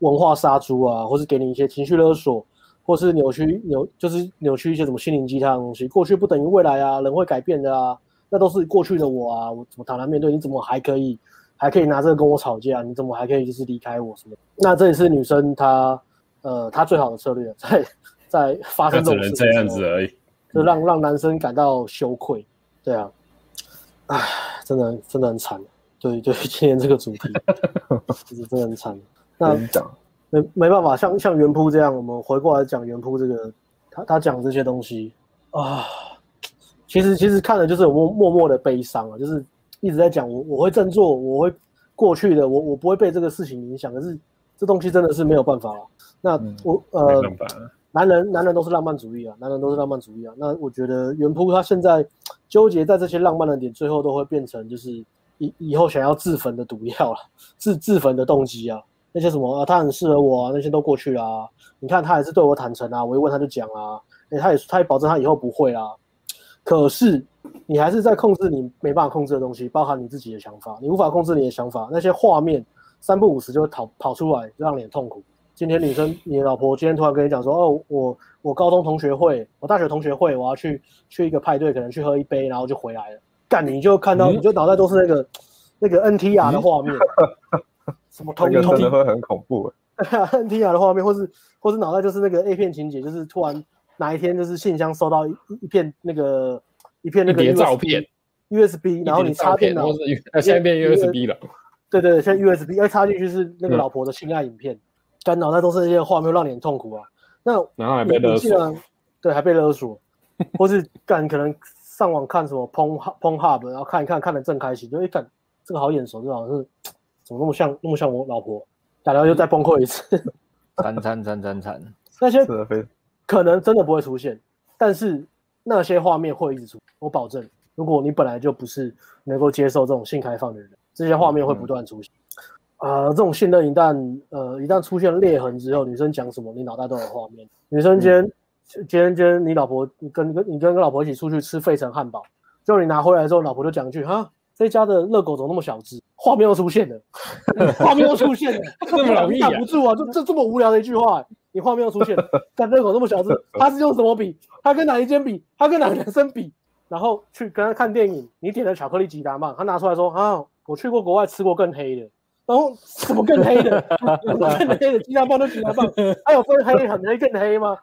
文化杀猪啊，或是给你一些情绪勒索，或是扭曲扭，就是扭曲一些什么心灵鸡汤的东西。过去不等于未来啊，人会改变的啊，那都是过去的我啊，我怎么坦然面对？你怎么还可以还可以拿这个跟我吵架？你怎么还可以就是离开我什么？那这也是女生她呃她最好的策略，在在发生这种事情，这样子而已，就让让男生感到羞愧，对啊。唉，真的真的很惨，对对，今天这个主题其 实真的很惨。那没没办法，像像原铺这样，我们回过来讲原铺这个，他他讲这些东西啊，其实其实看了就是默默默的悲伤啊，就是一直在讲我我会振作，我会过去的，我我不会被这个事情影响。可是这东西真的是没有办法了。那我、嗯、呃。男人，男人都是浪漫主义啊，男人都是浪漫主义啊。那我觉得原铺他现在纠结在这些浪漫的点，最后都会变成就是以以后想要自焚的毒药了，自自焚的动机啊。那些什么啊，他很适合我啊，那些都过去啦。你看他还是对我坦诚啊，我一问他就讲啊，哎，他也他也保证他以后不会啊。可是你还是在控制你没办法控制的东西，包含你自己的想法，你无法控制你的想法，那些画面三不五时就会跑跑出来，让你痛苦。今天女生，你的老婆今天突然跟你讲说，哦，我我高中同学会，我大学同学会，我要去去一个派对，可能去喝一杯，然后就回来了。干，你就看到，嗯、你就脑袋都是那个那个 NTR 的画面，嗯、什么通通，真的会很恐怖。NTR 的画面，或是或是脑袋就是那个 A 片情节，就是突然哪一天就是信箱收到一一片那个一片那个 USB, 照片 USB，然后你插电脑，现在变 USB 了。对对对，现在 USB，要插进去是那个老婆的性爱影片。嗯干脑袋都是那些画面，让你很痛苦啊。那然后还被勒索，对，还被勒索，或是干可能上网看什么 Porn Pornhub，然后看一看，看得正开心，就一看这个好眼熟，就好像是怎么那么像，那么像我老婆，然后又再崩溃一次，惨惨惨惨惨。那些可能真的不会出现，但是那些画面会一直出，我保证。如果你本来就不是能够接受这种性开放的人，这些画面会不断出现。嗯啊、呃，这种信任一旦呃一旦出现裂痕之后，女生讲什么，你脑袋都有画面。女生今天、嗯、今天今天你老婆你跟跟你跟跟老婆一起出去吃费城汉堡，结果你拿回来之后，老婆就讲一句哈，这家的热狗怎么那么小只？画面又出现了，画面又出现了，这么容易挡不住啊！就这这么无聊的一句话，你画面又出现了，但热狗那么小只，他是用什么比？他跟哪一间比？他跟哪个男生比？然后去跟他看电影，你点的巧克力吉达曼，他拿出来说啊，我去过国外吃过更黑的。然后什么更黑的？什么更黑的？鸡蛋棒都鸡蛋棒，还有分黑很黑更黑吗？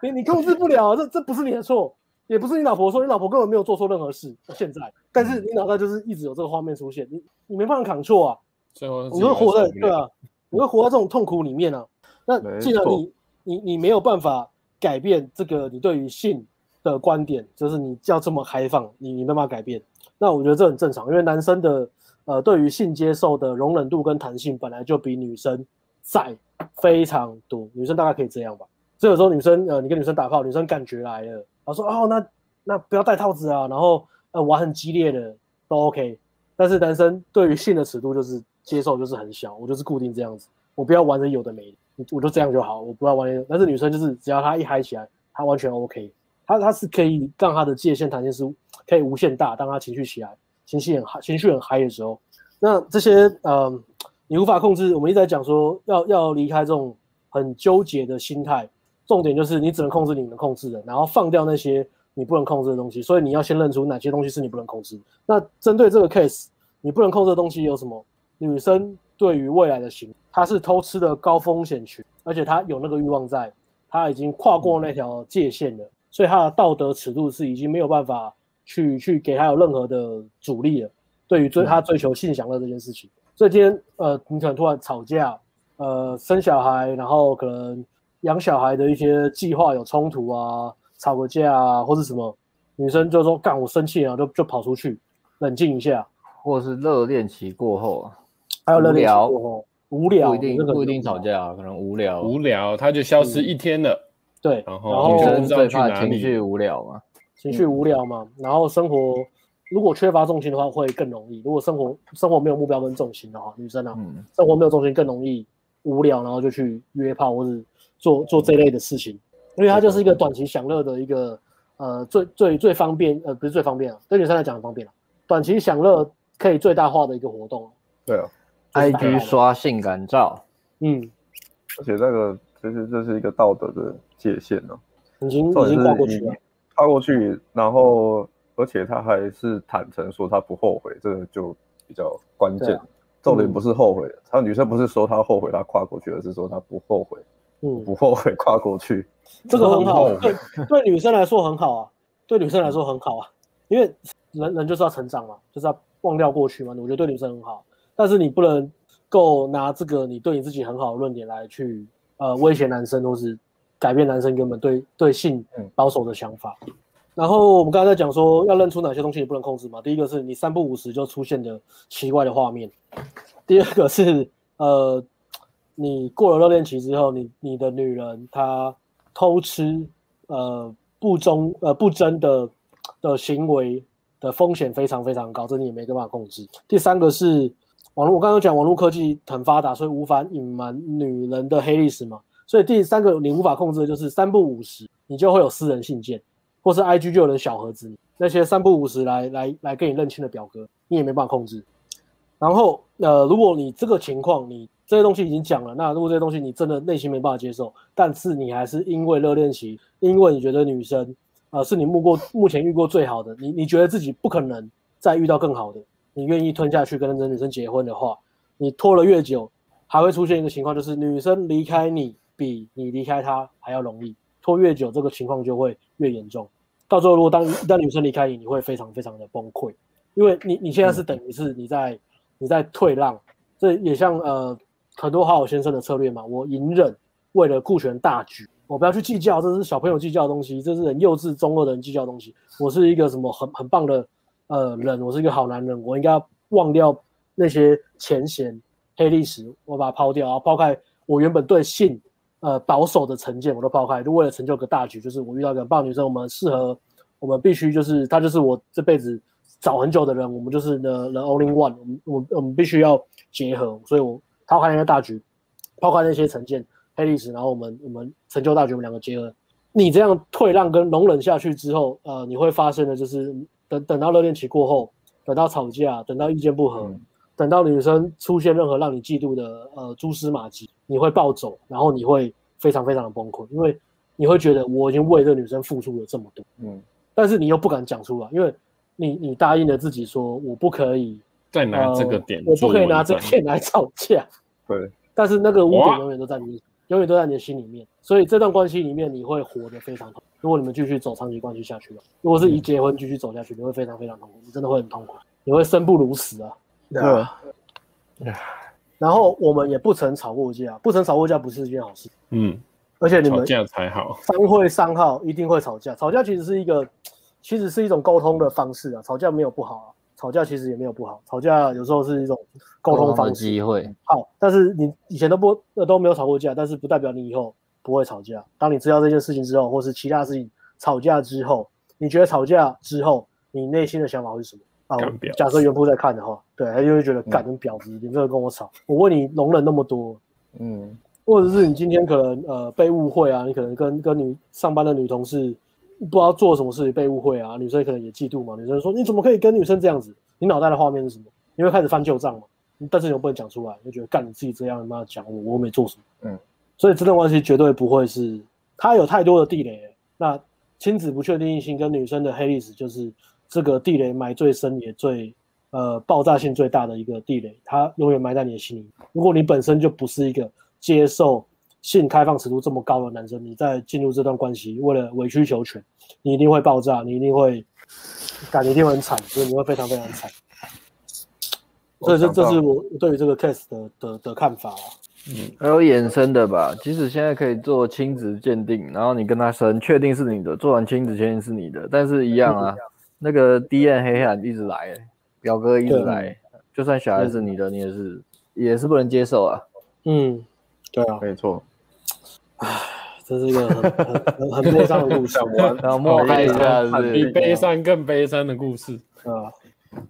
你你控制不了，这这不是你的错，也不是你老婆说，你老婆根本没有做错任何事。现在，但是你脑袋就是一直有这个画面出现，你你没办法 control 啊，你会活在对啊，你会活在这种痛苦里面啊。那既然你你你没有办法改变这个你对于性的观点，就是你要这么开放，你你没办法改变，那我觉得这很正常，因为男生的。呃，对于性接受的容忍度跟弹性本来就比女生在非常多，女生大概可以这样吧。所以有时候女生，呃，你跟女生打炮，女生感觉来了，然后说哦，那那不要戴套子啊，然后呃玩很激烈的都 OK。但是男生对于性的尺度就是接受就是很小，我就是固定这样子，我不要玩的有的没的。我就这样就好，我不要玩那个。但是女生就是只要她一嗨起来，她完全 OK，她她是可以让她的界限弹性是可以无限大，当她情绪起来，情绪很，情绪很嗨的时候，那这些呃，你无法控制。我们一直在讲说要要离开这种很纠结的心态，重点就是你只能控制你能控制的，然后放掉那些你不能控制的东西。所以你要先认出哪些东西是你不能控制。那针对这个 case，你不能控制的东西有什么？女生。对于未来的行，她是偷吃的高风险群，而且她有那个欲望在，她已经跨过那条界限了，所以她的道德尺度是已经没有办法去去给他有任何的阻力了。对于追他追求性享乐这件事情，所以今天呃，你可能突然吵架，呃，生小孩，然后可能养小孩的一些计划有冲突啊，吵个架啊，或是什么，女生就说干我生气了，就就跑出去冷静一下，或者是热恋期过后啊。还有无聊，无聊不一定不一定吵架，可能无聊，无聊他就消失一天了。嗯、对，然后女生最怕情绪无聊嘛，情绪无聊嘛。然后生活如果缺乏重心的话，会更容易。如果生活生活没有目标跟重心的话，女生啊，嗯、生活没有重心更容易无聊，然后就去约炮或者做做这类的事情，因为它就是一个短期享乐的一个呃最最最方便呃不是最方便啊，对女生来讲很方便啊，短期享乐可以最大化的一个活动。对啊。IG 刷性感照，嗯，而且这个其实这是一个道德的界限呢、啊，已经已经跨过去了，跨过去，然后而且他还是坦诚说他不后悔，这个就比较关键。啊、重点不是后悔，他、嗯、女生不是说她后悔她跨过去，而是说她不后悔，嗯，不后悔跨过去，这个很好，对对女生来说很好啊，对女生来说很好啊，因为人人就是要成长嘛，就是要忘掉过去嘛，我觉得对女生很好。但是你不能够拿这个你对你自己很好的论点来去呃威胁男生，或是改变男生原本对对性保守的想法。嗯、然后我们刚才在讲说要认出哪些东西你不能控制嘛。第一个是你三不五时就出现的奇怪的画面。第二个是呃你过了热恋期之后，你你的女人她偷吃呃不忠呃不贞的的行为的风险非常非常高，这你也没办法控制。第三个是。网络，我刚刚讲网络科技很发达，所以无法隐瞒女人的黑历史嘛。所以第三个你无法控制的就是三不五时，你就会有私人信件，或是 IG 就有人小盒子，那些三不五时来来来跟你认亲的表哥，你也没办法控制。然后呃，如果你这个情况，你这些东西已经讲了，那如果这些东西你真的内心没办法接受，但是你还是因为热恋期，因为你觉得女生呃是你目过目前遇过最好的，你你觉得自己不可能再遇到更好的。你愿意吞下去跟那个女生结婚的话，你拖了越久，还会出现一个情况，就是女生离开你比你离开他还要容易。拖越久，这个情况就会越严重。到最后，如果当当女生离开你，你会非常非常的崩溃，因为你你现在是等于是你在你在退让。这也像呃很多好好先生的策略嘛，我隐忍，为了顾全大局，我不要去计较，这是小朋友计较的东西，这是很幼稚中二的人计较的东西。我是一个什么很很棒的。呃，人，我是一个好男人，我应该要忘掉那些前嫌、黑历史，我把它抛掉，然后抛开我原本对性呃保守的成见，我都抛开，就为了成就个大局。就是我遇到一个棒女生，我们适合，我们必须就是她就是我这辈子找很久的人，我们就是 the the only one，我们我我们必须要结合，所以我抛开那个大局，抛开那些成见、黑历史，然后我们我们成就大局，我们两个结合。你这样退让跟容忍下去之后，呃，你会发现的就是。等等到热恋期过后，等到吵架，等到意见不合，等到女生出现任何让你嫉妒的呃蛛丝马迹，你会暴走，然后你会非常非常的崩溃，因为你会觉得我已经为这个女生付出了这么多，嗯，但是你又不敢讲出来，因为你你答应了自己说我不可以再拿这个点、呃，我不可以拿这个点来吵架，对，但是那个污点永远都在你，永远都在你的心里面，所以这段关系里面你会活得非常痛。如果你们继续走长期关系下去了，如果是以结婚继续走下去，你会非常非常痛苦，你真的会很痛苦，你会生不如死啊。对。然后我们也不曾吵过架，不曾吵过架不是一件好事。嗯。而且你们吵架才好。三会三号一定会吵架，吵架其实是一个，其实是一种沟通的方式啊。吵架没有不好啊，吵架其实也没有不好，吵架有时候是一种沟通方式。机会。好，但是你以前都不都没有吵过架，但是不代表你以后。不会吵架。当你知道这件事情之后，或是其他事情吵架之后，你觉得吵架之后你内心的想法会是什么？啊，假设原铺在看的话，对，他就会觉得干跟婊子，你这个跟我吵，我问你容忍那么多，嗯，或者是你今天可能呃被误会啊，你可能跟跟女上班的女同事不知道做什么事情被误会啊，女生可能也嫉妒嘛，女生说你怎么可以跟女生这样子？你脑袋的画面是什么？你会开始翻旧账嘛？但是你又不能讲出来，就觉得干你自己这样，妈讲我我没做什么，嗯，所以这段关系绝对不会是他有太多的地雷。那亲子不确定性跟女生的黑历史，就是这个地雷埋最深也最呃爆炸性最大的一个地雷，它永远埋在你的心里。如果你本身就不是一个接受性开放尺度这么高的男生，你在进入这段关系，为了委曲求全，你一定会爆炸，你一定会感觉一定会很惨，所以你会非常非常惨。所以这这是我对于这个 case 的的的看法啊。嗯，还有衍生的吧，即使现在可以做亲子鉴定，然后你跟他生，确定是你的，做完亲子鉴定是你的，但是一样啊，那个 DNA 黑暗一直来，表哥一直来，就算小孩是你的，你也是也是不能接受啊。嗯，对啊，没错。唉，这是一个很很很悲伤的故事，然后默哀一下，比悲伤更悲伤的故事啊。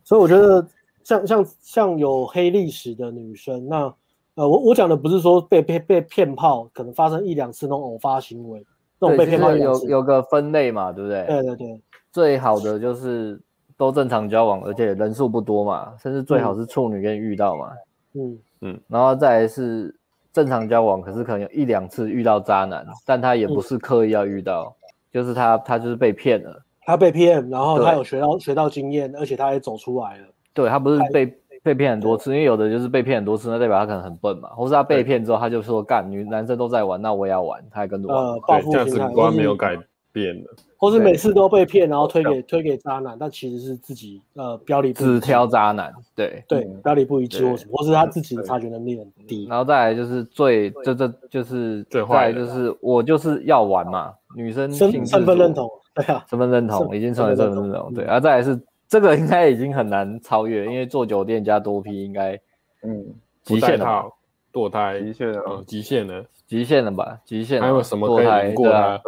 所以我觉得。像像像有黑历史的女生，那呃，我我讲的不是说被被被骗炮，可能发生一两次那种偶发行为，那种被骗炮有有个分类嘛，对不对？对对对，最好的就是都正常交往，而且人数不多嘛，甚至最好是处女跟遇到嘛，嗯。嗯，然后再来是正常交往，可是可能有一两次遇到渣男，但他也不是刻意要遇到，嗯、就是他他就是被骗了，他被骗，然后他有学到学到经验，而且他也走出来了。对，他不是被被骗很多次，因为有的就是被骗很多次，那代表他可能很笨嘛，或是他被骗之后，他就说干女男生都在玩，那我也要玩，他还跟着玩。呃，报复心态，价值观没有改变了，或是每次都被骗，然后推给推给渣男，但其实是自己呃表里不只挑渣男，对对，表里不一致或什么，或是他自己的察觉能力很低。然后再来就是最这这就是最坏，就是我就是要玩嘛，女生身身份认同，对啊，身份认同已经成为身份认同，对，然后再来是。这个应该已经很难超越，因为做酒店加多批应该，嗯，极限了，堕胎极限了，极限了，极限了吧？极限了。还有什么可以赢过他？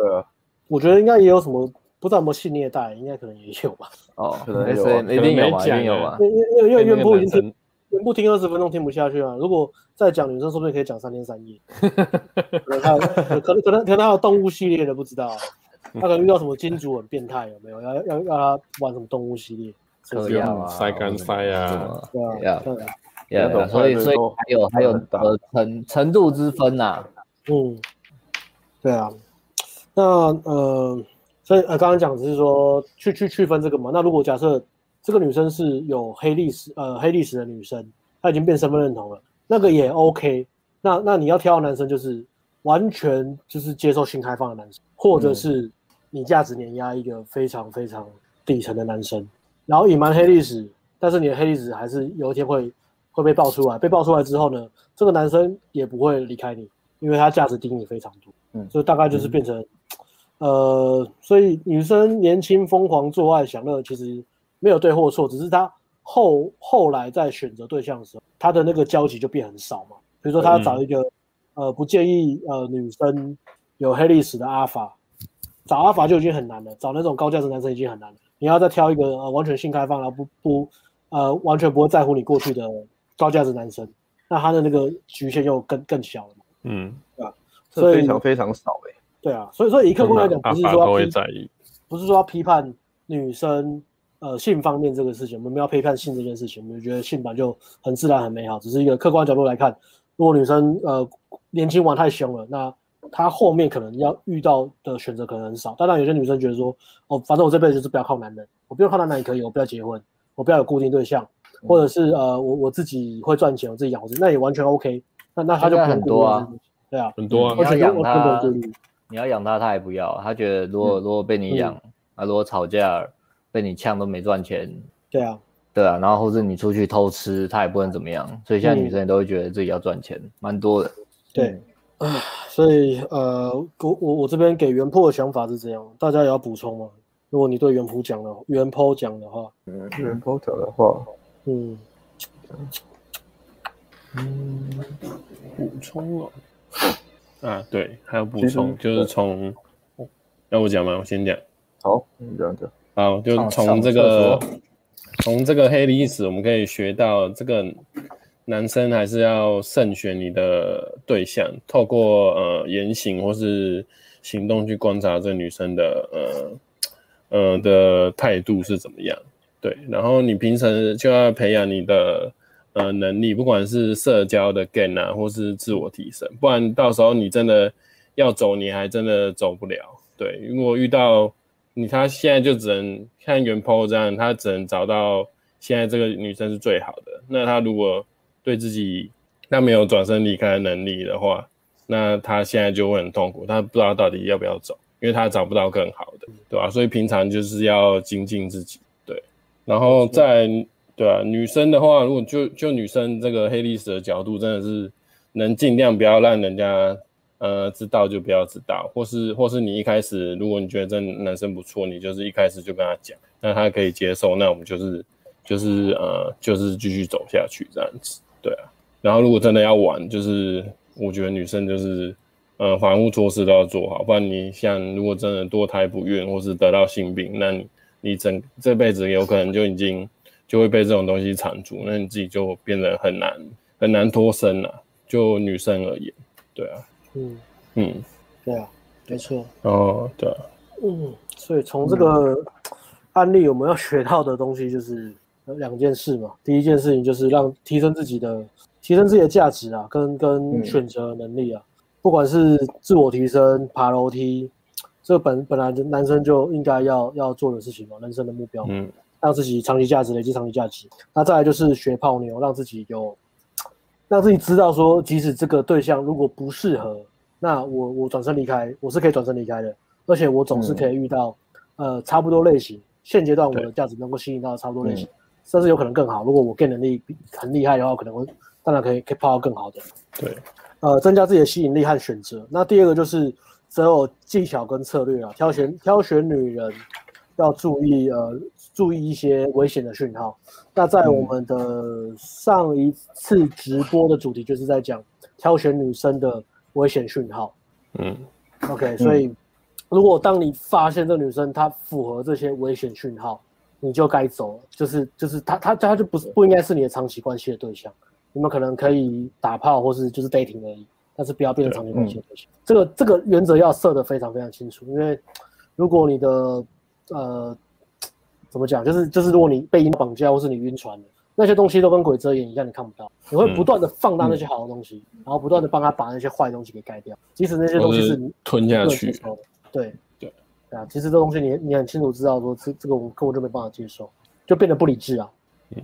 我觉得应该也有什么，不知道有没有性虐待，应该可能也有吧。哦，可能有，一定有，一定有吧。因为因为原播已经听，原部听二十分钟听不下去了。如果再讲女生，说不定可以讲三天三夜。可能可能可能可能还有动物系列的，不知道。他可能遇到什么金主很变态，有没有？要要要他玩什么动物系列？可以啊，塞干塞啊，对啊，对啊，所以所以还有还有呃程程度之分呐。嗯，对啊。那呃，所以呃刚刚讲只是说去去区分这个嘛。那如果假设这个女生是有黑历史呃黑历史的女生，她已经变身份认同了，那个也 OK。那那你要挑的男生就是完全就是接受性开放的男生。或者是你价值碾压一个非常非常底层的男生，然后隐瞒黑历史，但是你的黑历史还是有一天会会被爆出来。被爆出来之后呢，这个男生也不会离开你，因为他价值低你非常多。嗯，所以大概就是变成，嗯、呃，所以女生年轻疯狂做爱享乐，其实没有对或错，只是她后后来在选择对象的时候，她的那个交集就变很少嘛。比如说他要找一个、嗯、呃不介意呃女生。有黑历史的阿法，找阿法就已经很难了，找那种高价值男生已经很难了。你要再挑一个呃完全性开放，然后不不呃完全不会在乎你过去的高价值男生，那他的那个局限又更更小了嘛。嗯，对吧？所以非常非常少诶、欸。对啊，所以说以以客观来讲，不是说会在意，不是说要批判女生呃性方面这个事情，我们要批判性这件事情，我们觉得性本就很自然很美好，只是一个客观角度来看，如果女生呃年轻玩太凶了，那她后面可能要遇到的选择可能很少，当然有些女生觉得说，哦，反正我这辈子就是不要靠男人，我不用靠男人也可以，我不要结婚，我不要有固定对象，或者是呃，我我自己会赚钱，我自己养活自己，那也完全 OK。那那他就很多啊，对啊，很多啊。你要养他，你要养他，他也不要，他觉得如果如果被你养，啊，如果吵架被你呛都没赚钱，对啊，对啊，然后或者你出去偷吃，他也不能怎么样，所以现在女生也都会觉得自己要赚钱，蛮多的，对。啊，所以呃，我我我这边给原 po 的想法是这样，大家也要补充吗？如果你对原 po 讲的原 po 讲的话，嗯，原 po 讲的话，嗯。嗯，补充了啊，对，还有补充，就是从要我讲吗？我先讲，好，你讲讲，好，就从这个从这个黑历史，我们可以学到这个男生还是要慎选你的对象，透过呃言行或是行动去观察这女生的呃呃的态度是怎么样。对，然后你平时就要培养你的呃能力，不管是社交的 gain 啊，或是自我提升，不然到时候你真的要走，你还真的走不了。对，如果遇到你，他现在就只能看原 po 这样，他只能找到现在这个女生是最好的。那他如果对自己那没有转身离开的能力的话，那他现在就会很痛苦，他不知道到底要不要走，因为他找不到更好的，对吧？所以平常就是要精进自己，对。然后在对啊，女生的话，如果就就女生这个黑历史的角度，真的是能尽量不要让人家呃知道就不要知道，或是或是你一开始如果你觉得这男生不错，你就是一开始就跟他讲，那他可以接受，那我们就是就是呃就是继续走下去这样子。对啊，然后如果真的要玩，就是我觉得女生就是，呃，防护措施都要做好，不然你像如果真的多胎不孕或是得到性病，那你你整这辈子有可能就已经就会被这种东西缠住，那你自己就变得很难很难脱身了。就女生而言，对啊，嗯嗯，对啊，没错。哦，对啊，嗯，所以从这个案例我们要学到的东西就是。两件事嘛，第一件事情就是让提升自己的，提升自己的价值啊，跟跟选择能力啊，嗯、不管是自我提升、爬楼梯，这个本本来就男生就应该要要做的事情嘛，人生的目标，嗯，让自己长期价值累积长期价值。那再来就是学泡妞，让自己有，让自己知道说，即使这个对象如果不适合，那我我转身离开，我是可以转身离开的，而且我总是可以遇到，嗯、呃，差不多类型，现阶段我的价值能够吸引到差不多类型。甚至有可能更好。如果我 gain 能力很厉害的话，可能会当然可以可以泡到更好的。对，呃，增加自己的吸引力和选择。那第二个就是择偶技巧跟策略啊，挑选挑选女人要注意呃注意一些危险的讯号。那在我们的上一次直播的主题就是在讲挑选女生的危险讯号。嗯，OK，所以如果当你发现这女生她符合这些危险讯号，你就该走了，就是就是她她她就不是不应该是你的长期关系的对象，你们可能可以打炮或是就是 dating 而已，但是不要变成长期关系的对象。嗯、这个这个原则要设的非常非常清楚，因为如果你的呃怎么讲，就是就是如果你被绑架或是你晕船了那些东西都跟鬼遮眼一样，你看不到，你会不断的放大那些好的东西，嗯、然后不断的帮他把那些坏东西给盖掉，即使那些东西是你吞下去，对。啊，其实这东西你你很清楚知道说，这这个我根本就没办法接受，就变得不理智啊。嗯，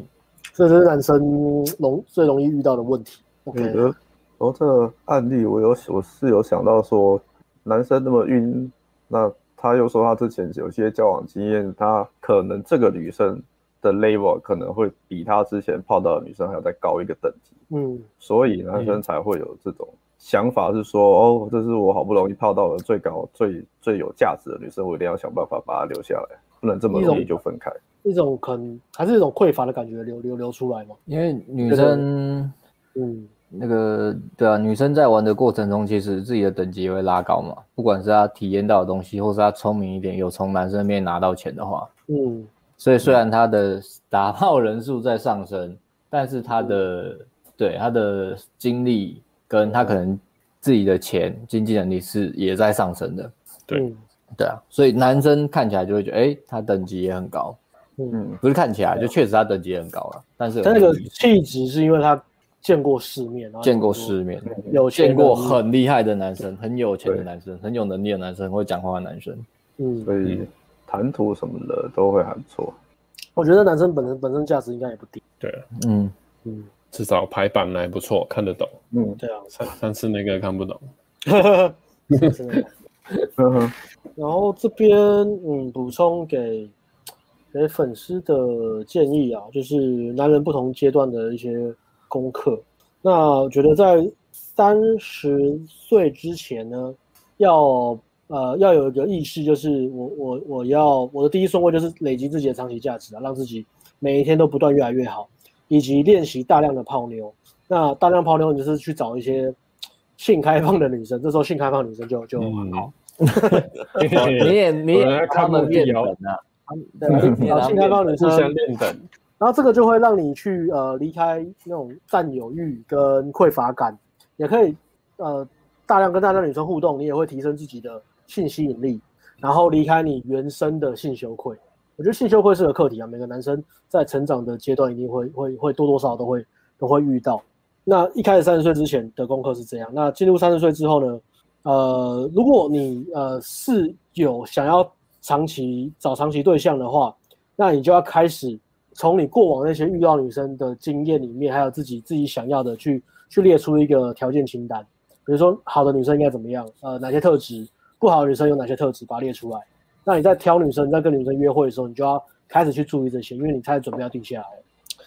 这是男生容最容易遇到的问题。OK，然后这个案例我有我是有想到说，男生那么晕，那他又说他之前有些交往经验，他可能这个女生的 level 可能会比他之前泡到的女生还要再高一个等级。嗯，所以男生才会有这种。想法是说，哦，这是我好不容易泡到了最高、最最有价值的女生，我一定要想办法把她留下来，不能这么容易就分开。一种，一种可能还是一种匮乏的感觉流流流出来嘛？因为女生，嗯，那个对啊，女生在玩的过程中，其实自己的等级也会拉高嘛。不管是她体验到的东西，或是她聪明一点，有从男生那边拿到钱的话，嗯，所以虽然她的打炮人数在上升，但是她的、嗯、对她的精力。跟她可能自己的钱、经济能力是也在上升的，对，对啊，所以男生看起来就会觉得，哎、欸，他等级也很高，嗯，不是看起来，就确实他等级也很高了，但是他那个气质是因为他见过世面，见过世面，有见过很厉害的男生，很有钱的男生，很有能力的男生，会讲话的男生，嗯，所以谈吐什么的都会还不错。我觉得男生本身本身价值应该也不低，对，嗯。嗯。至少排版还不错，看得懂。嗯，对啊，上上次那个看不懂。然后这边嗯，补充给给粉丝的建议啊，就是男人不同阶段的一些功课。那我觉得在三十岁之前呢，要呃要有一个意识，就是我我我要我的第一顺位就是累积自己的长期价值啊，让自己每一天都不断越来越好。以及练习大量的泡妞，那大量泡妞，你就是去找一些性开放的女生，这时候性开放女生就就很好。你也你也他们练等啊，对，性开放女生互相练等。然后这个就会让你去呃离开那种占有欲跟匮乏感，也可以呃大量跟大量女生互动，你也会提升自己的性吸引力，然后离开你原生的性羞愧。我觉得性羞愧是个课题啊，每个男生在成长的阶段一定会会会多多少少都会都会遇到。那一开始三十岁之前的功课是这样，那进入三十岁之后呢？呃，如果你呃是有想要长期找长期对象的话，那你就要开始从你过往那些遇到女生的经验里面，还有自己自己想要的去去列出一个条件清单。比如说，好的女生应该怎么样？呃，哪些特质？不好的女生有哪些特质？把它列出来。那你在挑女生，在跟女生约会的时候，你就要开始去注意这些，因为你开始准备要定下来。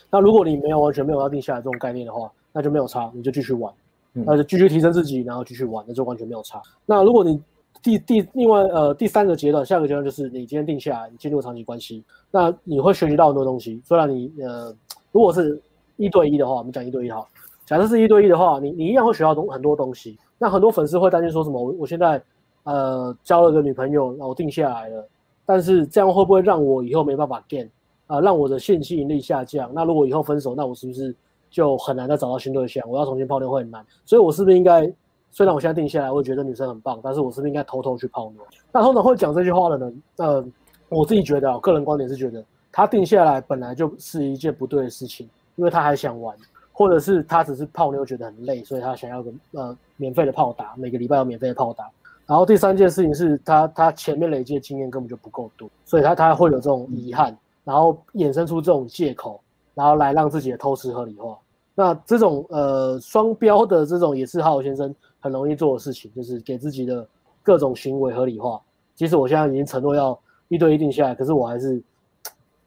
那如果你没有完全没有要定下来这种概念的话，那就没有差，你就继续玩。那就继续提升自己，然后继续玩，那就完全没有差。那如果你第第另外呃第三个阶段，下个阶段就是你今天定下来，你进入长期关系，那你会学习到很多东西。虽然你呃如果是一对一的话，我们讲一对一哈，假设是一对一的话，你你一样会学到东很多东西。那很多粉丝会担心说什么？我我现在呃交了个女朋友，那我定下来了，但是这样会不会让我以后没办法 gain 啊？让我的性吸引力下降？那如果以后分手，那我是不是？就很难再找到新对象，我要重新泡妞会很难，所以我是不是应该？虽然我现在定下来，我觉得女生很棒，但是我是不是应该偷偷去泡妞？那通常会讲这句话的人，呃，我自己觉得，我个人观点是觉得，他定下来本来就是一件不对的事情，因为他还想玩，或者是他只是泡妞觉得很累，所以他想要个呃免费的泡打，每个礼拜有免费的泡打。然后第三件事情是他他前面累积的经验根本就不够多，所以他他会有这种遗憾，然后衍生出这种借口，然后来让自己的偷吃合理化。那这种呃双标的这种也是哈豪先生很容易做的事情，就是给自己的各种行为合理化。即使我现在已经承诺要一对一定下来，可是我还是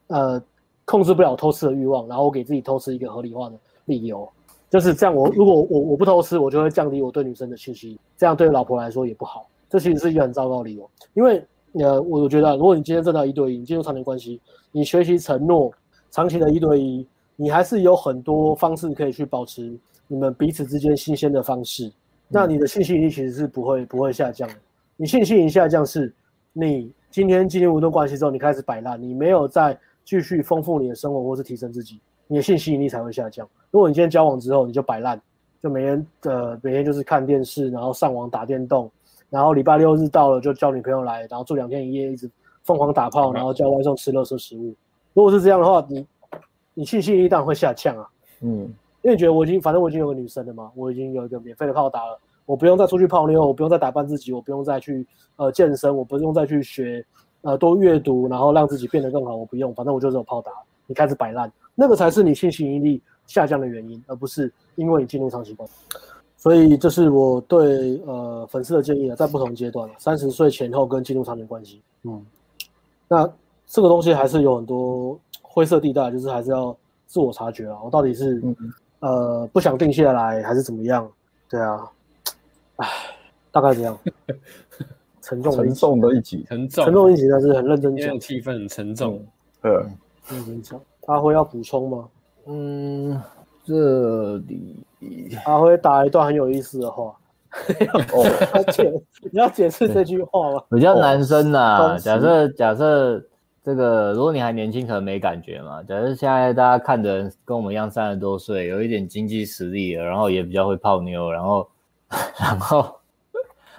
呃控制不了偷吃的欲望，然后我给自己偷吃一个合理化的理由，就是这样我。如果我我不偷吃，我就会降低我对女生的信心，这样对老婆来说也不好。这其实是一个很糟糕的理由，因为呃我我觉得如果你今天真的一对一，你进入长期关系，你学习承诺长期的一对一。你还是有很多方式可以去保持你们彼此之间新鲜的方式，那你的信息引力其实是不会不会下降的。你信息引力下降是，你今天进入一段关系之后，你开始摆烂，你没有再继续丰富你的生活或是提升自己，你的信息引力才会下降。如果你今天交往之后你就摆烂，就每天呃每天就是看电视，然后上网打电动，然后礼拜六日到了就叫女朋友来，然后住两天一夜，一直疯狂打炮，然后叫外送吃垃圾食物。如果是这样的话，你。你信息引力当然会下降啊，嗯，因为你觉得我已经反正我已经有个女生了嘛，我已经有一个免费的炮打了，我不用再出去泡妞，我不用再打扮自己，我不用再去呃健身，我不用再去学呃多阅读，然后让自己变得更好，我不用，反正我就是有炮打。你开始摆烂，那个才是你性吸引力下降的原因，而不是因为你进入长期关系。所以这是我对呃粉丝的建议啊，在不同阶段，三十岁前后跟进入长期关系，嗯，那这个东西还是有很多。灰色地带就是还是要自我察觉啊，我到底是、嗯、呃不想定下来还是怎么样？对啊，唉，大概这样。沉重沉重的一集，沉重沉重一集，但是很认真讲，气氛很沉重。对、嗯，认真讲。阿辉要补充吗？嗯，这里阿辉打一段很有意思的话。哦，要解你要解释这句话吗？比较男生呐、啊，假设假设。这个，如果你还年轻，可能没感觉嘛。假设现在大家看的人跟我们一样，三十多岁，有一点经济实力了，然后也比较会泡妞，然后，然后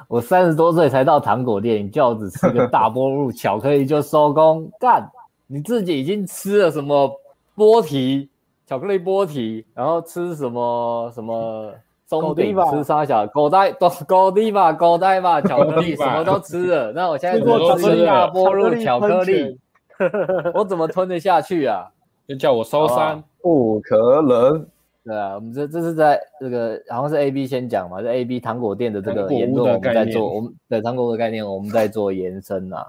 我三十多岁才到糖果店，你叫我只吃个大波 露巧克力就收工干？你自己已经吃了什么波提巧克力波提，然后吃什么什么松饼，吃沙小狗带狗狗地吧狗带吧巧克力什么都吃了，那我现在只吃大波露巧克力。我怎么吞得下去啊？就叫我收山，不可能。对啊，我们这这是在这个好像是 A B 先讲嘛，是 A B 糖果店的这个言论，我们在做我们的糖果的概念，我们在做延伸呐。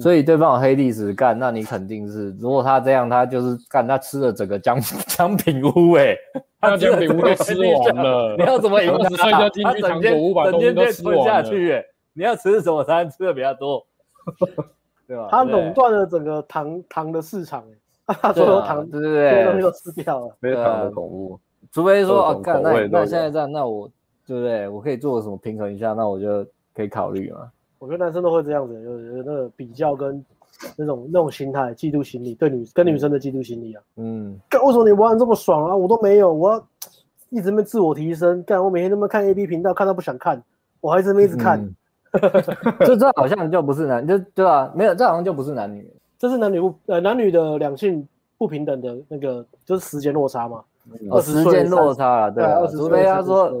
所以对方有黑历史干，那你肯定是，如果他这样，他就是干，他吃了整个姜 姜品屋，哎，他姜品屋都吃完了，你要怎么赢他？他整天整天被吞下去，哎，你要吃什么餐吃的比较多？对吧？他垄断了整个糖糖的市场，他所有糖对对对，所有东西都吃掉了。没有糖的恐怖，除非说哦，干那那现在这样，那我对不对？我可以做什么平衡一下？那我就可以考虑嘛。我觉得男生都会这样子，就是那个比较跟那种那种心态，嫉妒心理，对女跟女生的嫉妒心理啊。嗯，干为什么你玩的这么爽啊？我都没有，我要一直没自我提升。干我每天都在看 A B 频道，看到不想看，我还是没一直看。这这好像就不是男，就对啊，没有，这好像就不是男女，这是男女不呃男女的两性不平等的那个，就是时间落差嘛。哦，时间落差了，对啊，除非他说，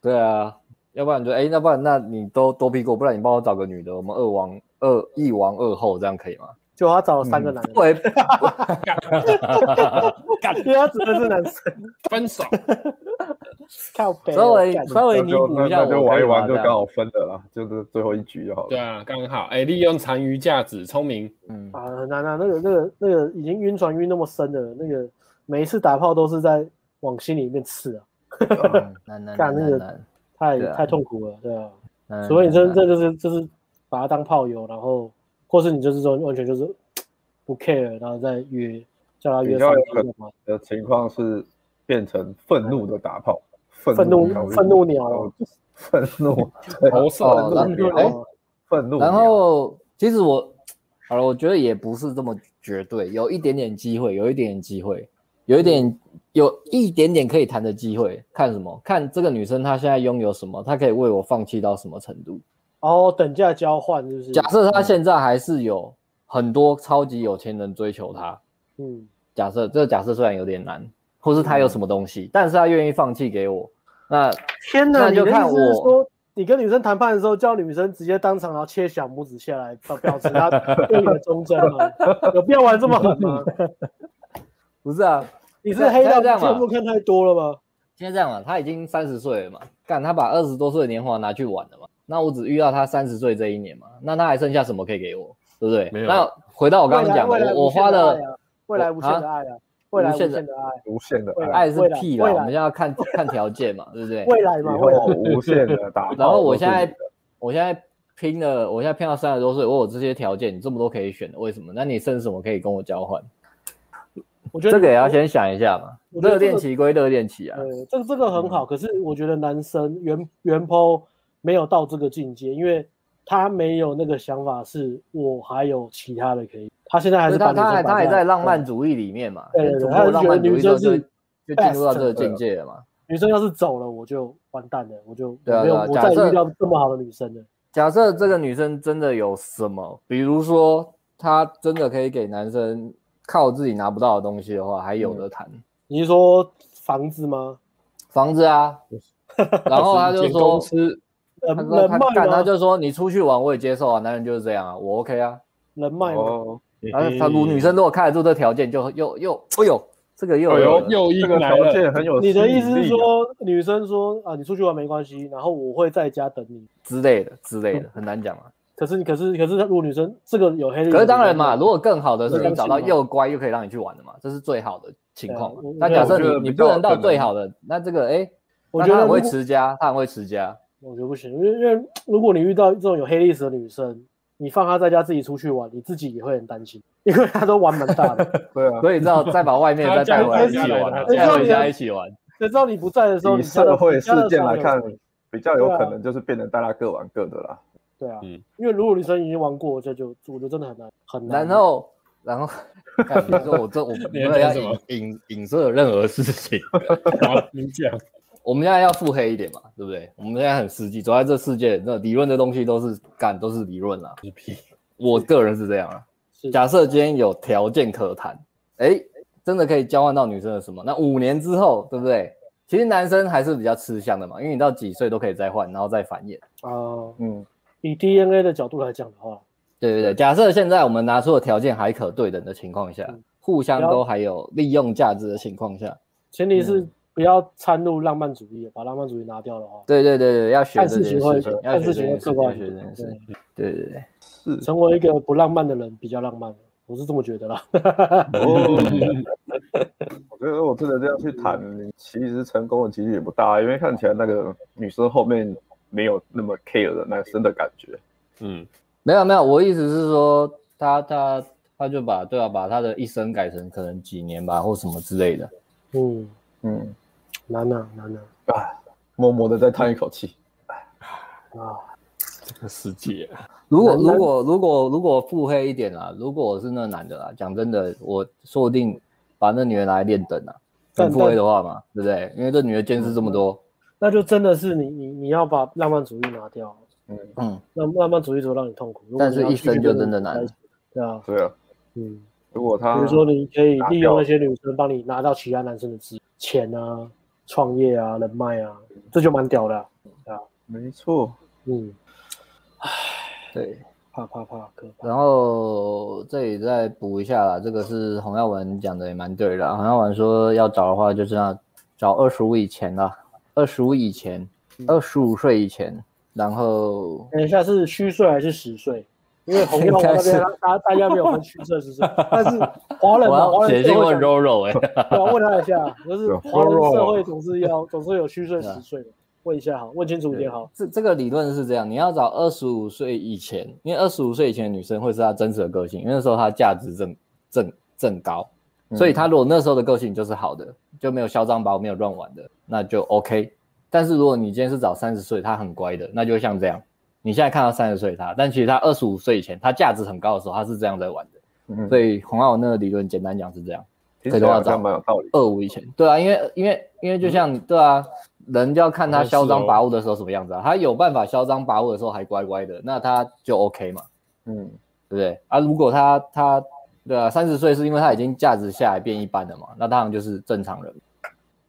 对啊。要不然就哎，要不然那你都多批过，不然你帮我找个女的，我们二王二一王二后这样可以吗？就他找了三个男的，对，因为他指的是男生，分手，靠北，稍微稍微弥补一下，就玩一玩就刚好分的啦，就是最后一局就好了。对啊，刚好。哎，利用残余价值，聪明，嗯。啊，那那那个那个那个已经晕船晕那么深的，那个每一次打炮都是在往心里面刺啊，干那个。太太痛苦了，对啊，所以你真这就是就是把它当炮友，然后或是你就是说完全就是不 care，然后再约叫他约上。比较有可能的情况是变成愤怒的打炮，愤怒愤怒鸟，愤怒投射哦，愤怒。然后其实我好了，我觉得也不是这么绝对，有一点点机会，有一点点机会。有一点，有一点点可以谈的机会，看什么？看这个女生她现在拥有什么，她可以为我放弃到什么程度？哦，等价交换是不是？假设他现在还是有很多超级有钱人追求他，嗯，假设这个假设虽然有点难，或是他有什么东西，嗯、但是他愿意放弃给我，那天哪，那就看我。你说你跟女生谈判的时候，叫女生直接当场然后切小拇指下来，表表示她对你的忠贞吗？有必要玩这么狠吗？不是啊。你是黑到这样嘛？看太多了吗？现在这样嘛，他已经三十岁了嘛，干他把二十多岁的年华拿去玩了嘛，那我只遇到他三十岁这一年嘛，那他还剩下什么可以给我，对不对？没有。那回到我刚刚讲的，我花的未来无限的爱啊，未来无限的爱，无限的爱是屁啦，我们现在要看看条件嘛，对不对？未来嘛，未来无限的打。然后我现在我现在拼了，我现在拼到三十多岁，我有这些条件，你这么多可以选的，为什么？那你剩什么可以跟我交换？我觉得这个也要先想一下嘛。热恋期归热恋期啊，对，这个这个很好。可是我觉得男生原原 po 没有到这个境界，因为他没有那个想法，是我还有其他的可以。他现在还是他他还他还在浪漫主义里面嘛？对对对，他觉得女生是就进入到这个境界了嘛？女生要是走了，我就完蛋了，我就。没有我再遇到这么好的女生了。假设这个女生真的有什么，比如说她真的可以给男生。靠自己拿不到的东西的话，还有的谈。你是说房子吗？房子啊。然后 他就说，公司，他说他干，他就说你出去玩我也接受啊，男人就是这样啊，我 OK 啊。人脉哦。然后他如女生如果看得住这条件，就又又哎呦，这个又有又一个条件很有。你的意思是说，女生说啊，你出去玩没关系，然后我会在家等你之类的之类的，很难讲啊。可是你，可是，可是，如果女生这个有黑，可是当然嘛，如果更好的是你找到又乖又可以让你去玩的嘛，这是最好的情况。那假设你你不能到最好的，那这个哎，我觉得他很会持家，他很会持家。我觉得不行，因为因为如果你遇到这种有黑历史的女生，你放她在家自己出去玩，你自己也会很担心，因为她都玩蛮大的。对啊，所以你知道再把外面再带回来一起玩，带回家一起玩。谁知道你不在的时候，以社会事件来看，比较有可能就是变成大家各玩各的啦。对啊，嗯，因为如果女生已经玩过，这就我觉得真的很难很难。然后，然后，比如说我这我们没有要影影射任何事情。好，你讲。我们现在要腹黑一点嘛，对不对？我们现在很实际，走在这世界，那理论的东西都是干，都是理论啦。我个人是这样啊。假设今天有条件可谈，哎，真的可以交换到女生的什么？那五年之后，对不对？其实男生还是比较吃香的嘛，因为你到几岁都可以再换，然后再繁衍。哦，嗯。以 DNA 的角度来讲的话，对对对，假设现在我们拿出的条件还可对等的情况下，嗯、互相都还有利用价值的情况下，前提是不要掺入浪漫主义，嗯、把浪漫主义拿掉的话，对对对对，要学事情，看事情会客观学这件事，对对对，是。成为一个不浪漫的人比较浪漫，我是这么觉得啦。哦、我觉得我真的这样去谈，其实成功的几率也不大，因为看起来那个女生后面。没有那么 care 的男生的感觉，嗯，没有没有，我意思是说，他他他就把对啊，把他的一生改成可能几年吧，或什么之类的，嗯。嗯，难啊难啊，啊，默默的再叹一口气，啊，这个世界啊。如果如果如果如果腹黑一点啊，如果我是那男的啦，讲真的，我说不定把那女人拿来练等啊。但很腹黑的话嘛，对不对？因为这女的见识这么多，那就真的是你你你要把浪漫主义拿掉，嗯，嗯，浪浪漫主义只会让你痛苦。但是一生就真的难。对啊，对啊，嗯，如果他比如说你可以利用那些女生帮你拿到其他男生的资钱啊、创业啊、人脉啊，这就蛮屌的啊。没错，嗯，唉对。怕怕怕，可怕。然后这里再补一下啦，这个是洪耀文讲的也蛮对的。洪耀文说要找的话，就是要找二十五以前啦，二十五以前，二十五岁以前。然后等一下是虚岁还是实岁？因为洪耀文那边大大家没有分虚岁实岁，但是华人嘛，华人社会讲，柔柔哎，我要问他一下，就是华人社会总是要总是有虚岁实岁的，问一下好，问清楚一点好。这这个理论是这样，你要找二十五岁以前，因为二十五岁以前的女生会是她真实的个性，因为那时候她价值正正正高，所以她如果那时候的个性就是好的，就没有嚣张跋扈，没有乱玩的，那就 OK。但是如果你今天是找三十岁，她很乖的，那就像这样，你现在看到三十岁他，但其实他二十五岁以前，他价值很高的时候，他是这样在玩的。嗯，所以洪浩那个理论简单讲是这样，其实好像蛮有道理。二五以前，对啊，因为因为因为就像、嗯、对啊。人就要看他嚣张跋扈的时候什么样子啊，他有办法嚣张跋扈的时候还乖乖的，那他就 OK 嘛，嗯，对不对啊？如果他他对啊，三十岁是因为他已经价值下来变一般了嘛，那当然就是正常人。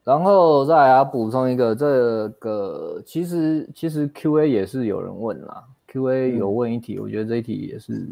然后再来要补充一个，这个其实其实 QA 也是有人问啦，QA 有问一题，嗯、我觉得这一题也是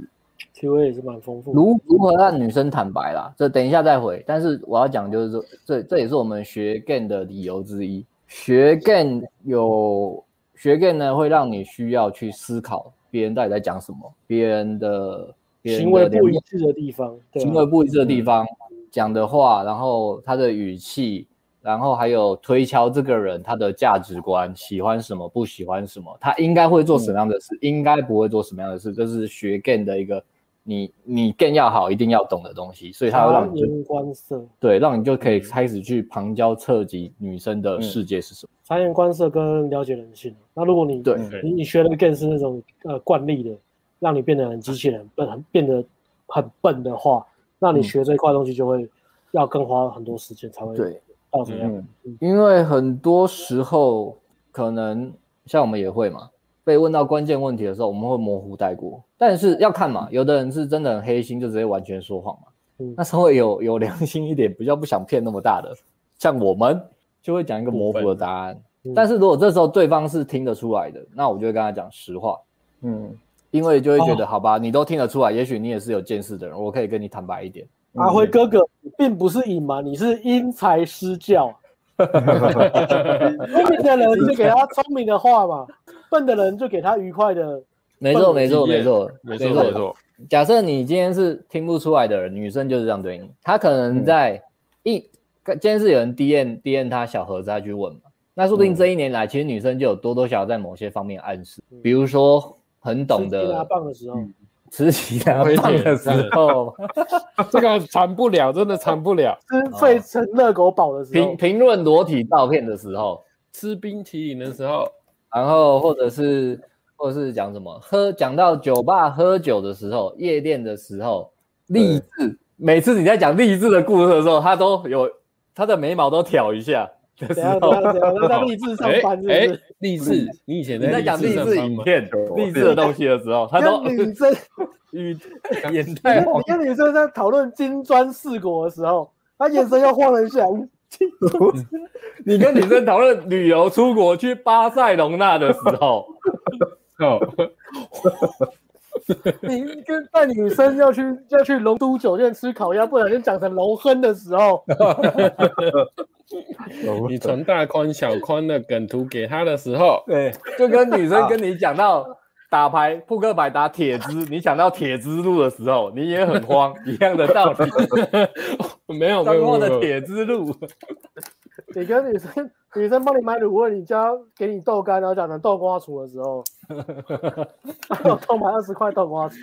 QA 也是蛮丰富的。如如何让女生坦白啦？这等一下再回。但是我要讲就是说，这这也是我们学 game 的理由之一。学 game 有学 game 呢，会让你需要去思考别人到底在讲什么，别人的行为不一致的地方，行为不一致的地方讲的话，然后他的语气，然后还有推敲这个人他的价值观，喜欢什么，不喜欢什么，他应该会做什么样的事，应该不会做什么样的事，这是学 game 的一个。你你更要好，一定要懂的东西，所以他会让你察言观色，对，让你就可以开始去旁敲侧击女生的世界是什么。察言观色跟了解人性。那如果你对你你学的更是那种呃惯例的，让你变得很机器人，笨，很变得很笨的话，那你学这一块东西就会要更花很多时间才会对到这样。嗯嗯、因为很多时候可能像我们也会嘛。被问到关键问题的时候，我们会模糊带过，但是要看嘛，有的人是真的很黑心，就直接完全说谎嘛。嗯，那稍微有有良心一点，比较不想骗那么大的，像我们就会讲一个模糊的答案。嗯、但是如果这时候对方是听得出来的，那我就会跟他讲实话。嗯，因为就会觉得、哦、好吧，你都听得出来，也许你也是有见识的人，我可以跟你坦白一点。阿辉哥哥，并不是隐瞒，你是因材施教。聪明的人就给他聪明的话嘛。笨的人就给他愉快的，没错没错没错没错没错。假设你今天是听不出来的人，女生就是这样对你。她可能在一，今天是有人 DM DM 他小盒子，他去问嘛。那说不定这一年来，其实女生就有多多少少在某些方面暗示，比如说很懂得棒的时候，吃吉拿棒的时候，这个惨不了，真的惨不了。吃费城热狗堡的时候，评评论裸体照片的时候，吃冰淇淋的时候。然后或者是或者是讲什么喝讲到酒吧喝酒的时候，夜店的时候，励志。每次你在讲励志的故事的时候，他都有他的眉毛都挑一下的时候。怎样怎样怎样？在励志上班是不是？励志，你以前在讲励志影片、励志的东西的时候，他都女生与眼太黄。你跟女生在讨论金砖四国的时候，他眼神又晃了一下。你跟女生讨论旅游出国去巴塞隆纳的时候，哦，你跟带女生要去要去龙都酒店吃烤鸭，不小心讲成龙亨的时候，你传大宽小宽的梗图给他的时候，对，就跟女生跟你讲到。打牌扑克牌打铁枝，你想到铁之路的时候，你也很慌，一样的道理。没有没有的铁之路。你跟女生女生帮你买卤味，你家给你豆干，然后讲成豆瓜厨的时候，然 后偷买二十块豆瓜厨。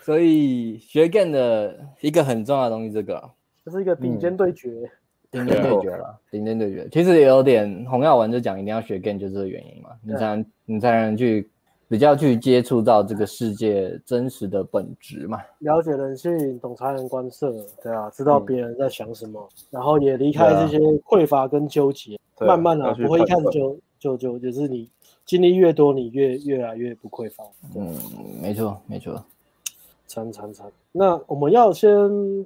所以学 game 的一个很重要的东西，这个。这是一个顶尖对决。顶尖对决了，顶尖对决，其实也有点洪耀文就讲一定要学 game 就是这个原因嘛，你才能你才能去比较去接触到这个世界真实的本质嘛，了解人性，懂察言观色，对啊，知道别人在想什么，嗯、然后也离开这些匮乏跟纠结，啊、慢慢啊，不会一开始就就就就是你经历越多，你越越来越不匮乏。嗯，没错没错。惨惨惨！那我们要先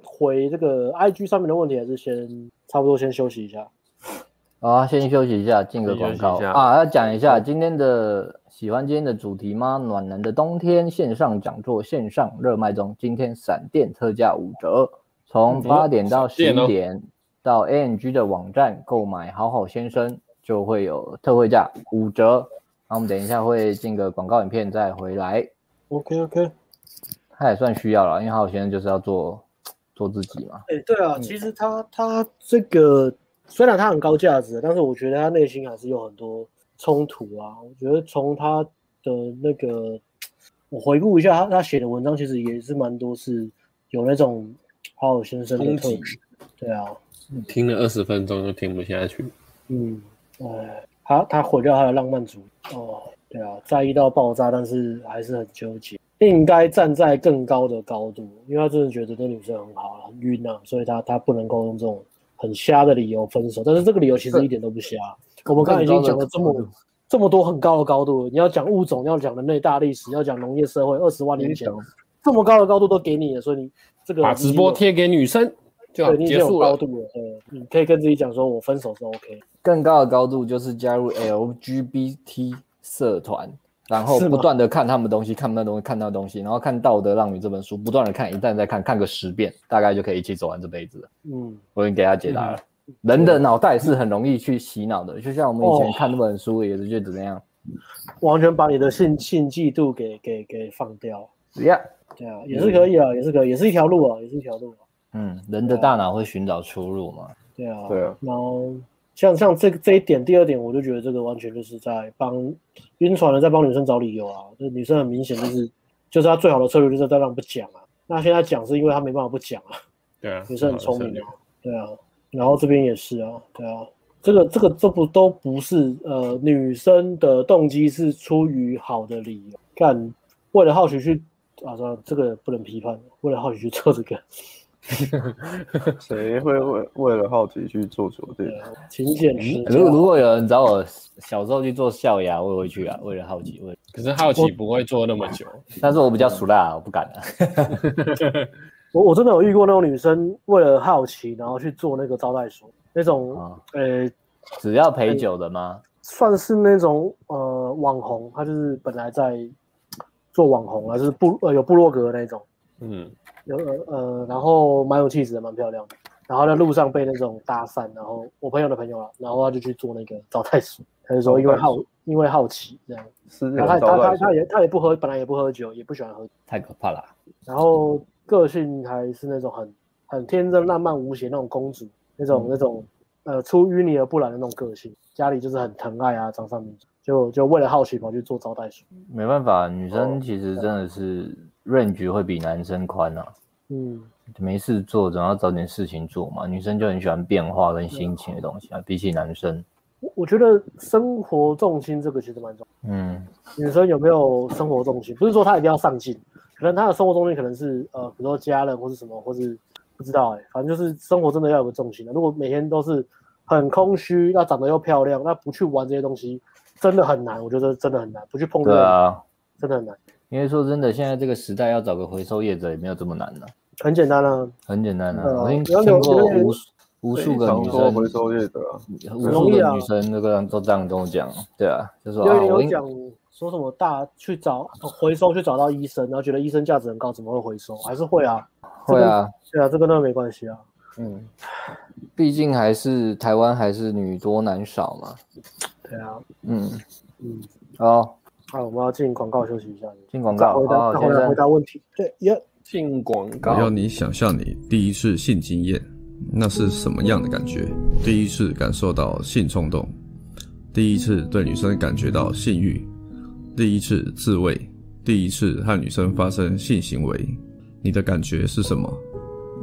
回这个 IG 上面的问题，还是先差不多先休息一下？好啊，先休息一下，进个广告啊！要讲一下今天的喜欢今天的主题吗？暖男的冬天线上讲座线上热卖中，今天闪电特价五折，从八点到十一点到 ANG 的网站购买好好先生就会有特惠价五折。那我们等一下会进个广告影片再回来。OK OK。他也算需要了，因为他有现在就是要做做自己嘛。哎、欸，对啊，嗯、其实他他这个虽然他很高价值，但是我觉得他内心还是有很多冲突啊。我觉得从他的那个，我回顾一下他他写的文章，其实也是蛮多是有那种好好先生的特质。对啊，听了二十分钟就听不下去。嗯，哎，他他毁掉他的浪漫主义哦。对啊，在意到爆炸，但是还是很纠结。应该站在更高的高度，因为他真的觉得这女生很好，很晕啊，所以他他不能够用这种很瞎的理由分手。但是这个理由其实一点都不瞎。我们刚才已经讲了这么这么多很高的高度，你要讲物种，要讲人类大历史，要讲农业社会二十万年前，这么高的高度都给你了，所以你这个把直播贴给女生就对，你已经有高度了。对，你可以跟自己讲说，我分手是 OK。更高的高度就是加入 LGBT 社团。然后不断的看他们东西，看那东西，看那东西，然后看《道德浪女》这本书，不断的看，一旦再看，看个十遍，大概就可以一起走完这辈子了。嗯，我已经给他解答了。嗯、人的脑袋是很容易去洗脑的，就像我们以前看那本书，也是觉得怎么样，完全把你的性性嫉妒给给给放掉。Yeah，对啊，也是可以啊，也是可以，也是一条路啊，也是一条路啊。嗯，人的大脑会寻找出路嘛？对啊，对啊，然后。像像这个这一点，第二点，我就觉得这个完全就是在帮晕船的，在帮女生找理由啊。这女生很明显就是，就是她最好的策略就是在让不讲啊。那现在讲是因为她没办法不讲啊。对啊，女生很聪明啊。对啊，然后这边也是啊。对啊，这个这个这不都不是呃女生的动机是出于好的理由，干为了好奇去啊，这个不能批判，为了好奇去做这个。谁会为为了好奇去做酒店？勤俭持家。如果如果有人找我小时候去做校牙，我也会去啊。为了好奇，为 可是好奇不会做那么久。但是我比较俗辣，我不敢啊。我我真的有遇过那种女生，为了好奇，然后去做那个招待所，那种呃，欸、只要陪酒的吗？算是那种呃网红，她就是本来在做网红啊，就是部呃有部落格的那种，嗯。有呃，然后蛮有气质的，蛮漂亮的。然后在路上被那种搭讪，然后我朋友的朋友啊，然后他就去做那个招待所。他就说因为好，因为好奇这样。是。然后他他他他也他也不喝，本来也不喝酒，也不喜欢喝。太可怕了。然后个性还是那种很很天真烂漫无邪那种公主，那种、嗯、那种呃出淤泥而不染的那种个性。家里就是很疼爱啊，掌上明珠，就就为了好奇跑去做招待所。没办法，女生其实真的是。Range 会比男生宽啊，嗯，没事做总要找点事情做嘛。女生就很喜欢变化跟心情的东西啊，比起男生，我我觉得生活重心这个其实蛮重要。嗯，女生有没有生活重心？不是说她一定要上进，可能她的生活重心可能是呃，比如说家人或是什么，或是不知道哎、欸，反正就是生活真的要有个重心的。如果每天都是很空虚，那长得又漂亮，那不去玩这些东西真的很难。我觉得真的很难，不去碰这个，啊，真的很难。因为说真的，现在这个时代要找个回收业者也没有这么难了，很简单啊，很简单啊。我已经听过无数无数个女生回收业者，无数个女生那个都这样跟我讲，对啊，就说啊，有讲说什么大去找回收去找到医生，然后觉得医生价值很高，怎么会回收？还是会啊，会啊，对啊，这个那没关系啊，嗯，毕竟还是台湾还是女多男少嘛，对啊，嗯嗯，好。好，我们要进广告休息一下。进广告，回答，回答回答问题。对，耶，进广告。我要你想象你第一次性经验，那是什么样的感觉？第一次感受到性冲动，第一次对女生感觉到性欲，第一次自慰，第一次和女生发生性行为，你的感觉是什么？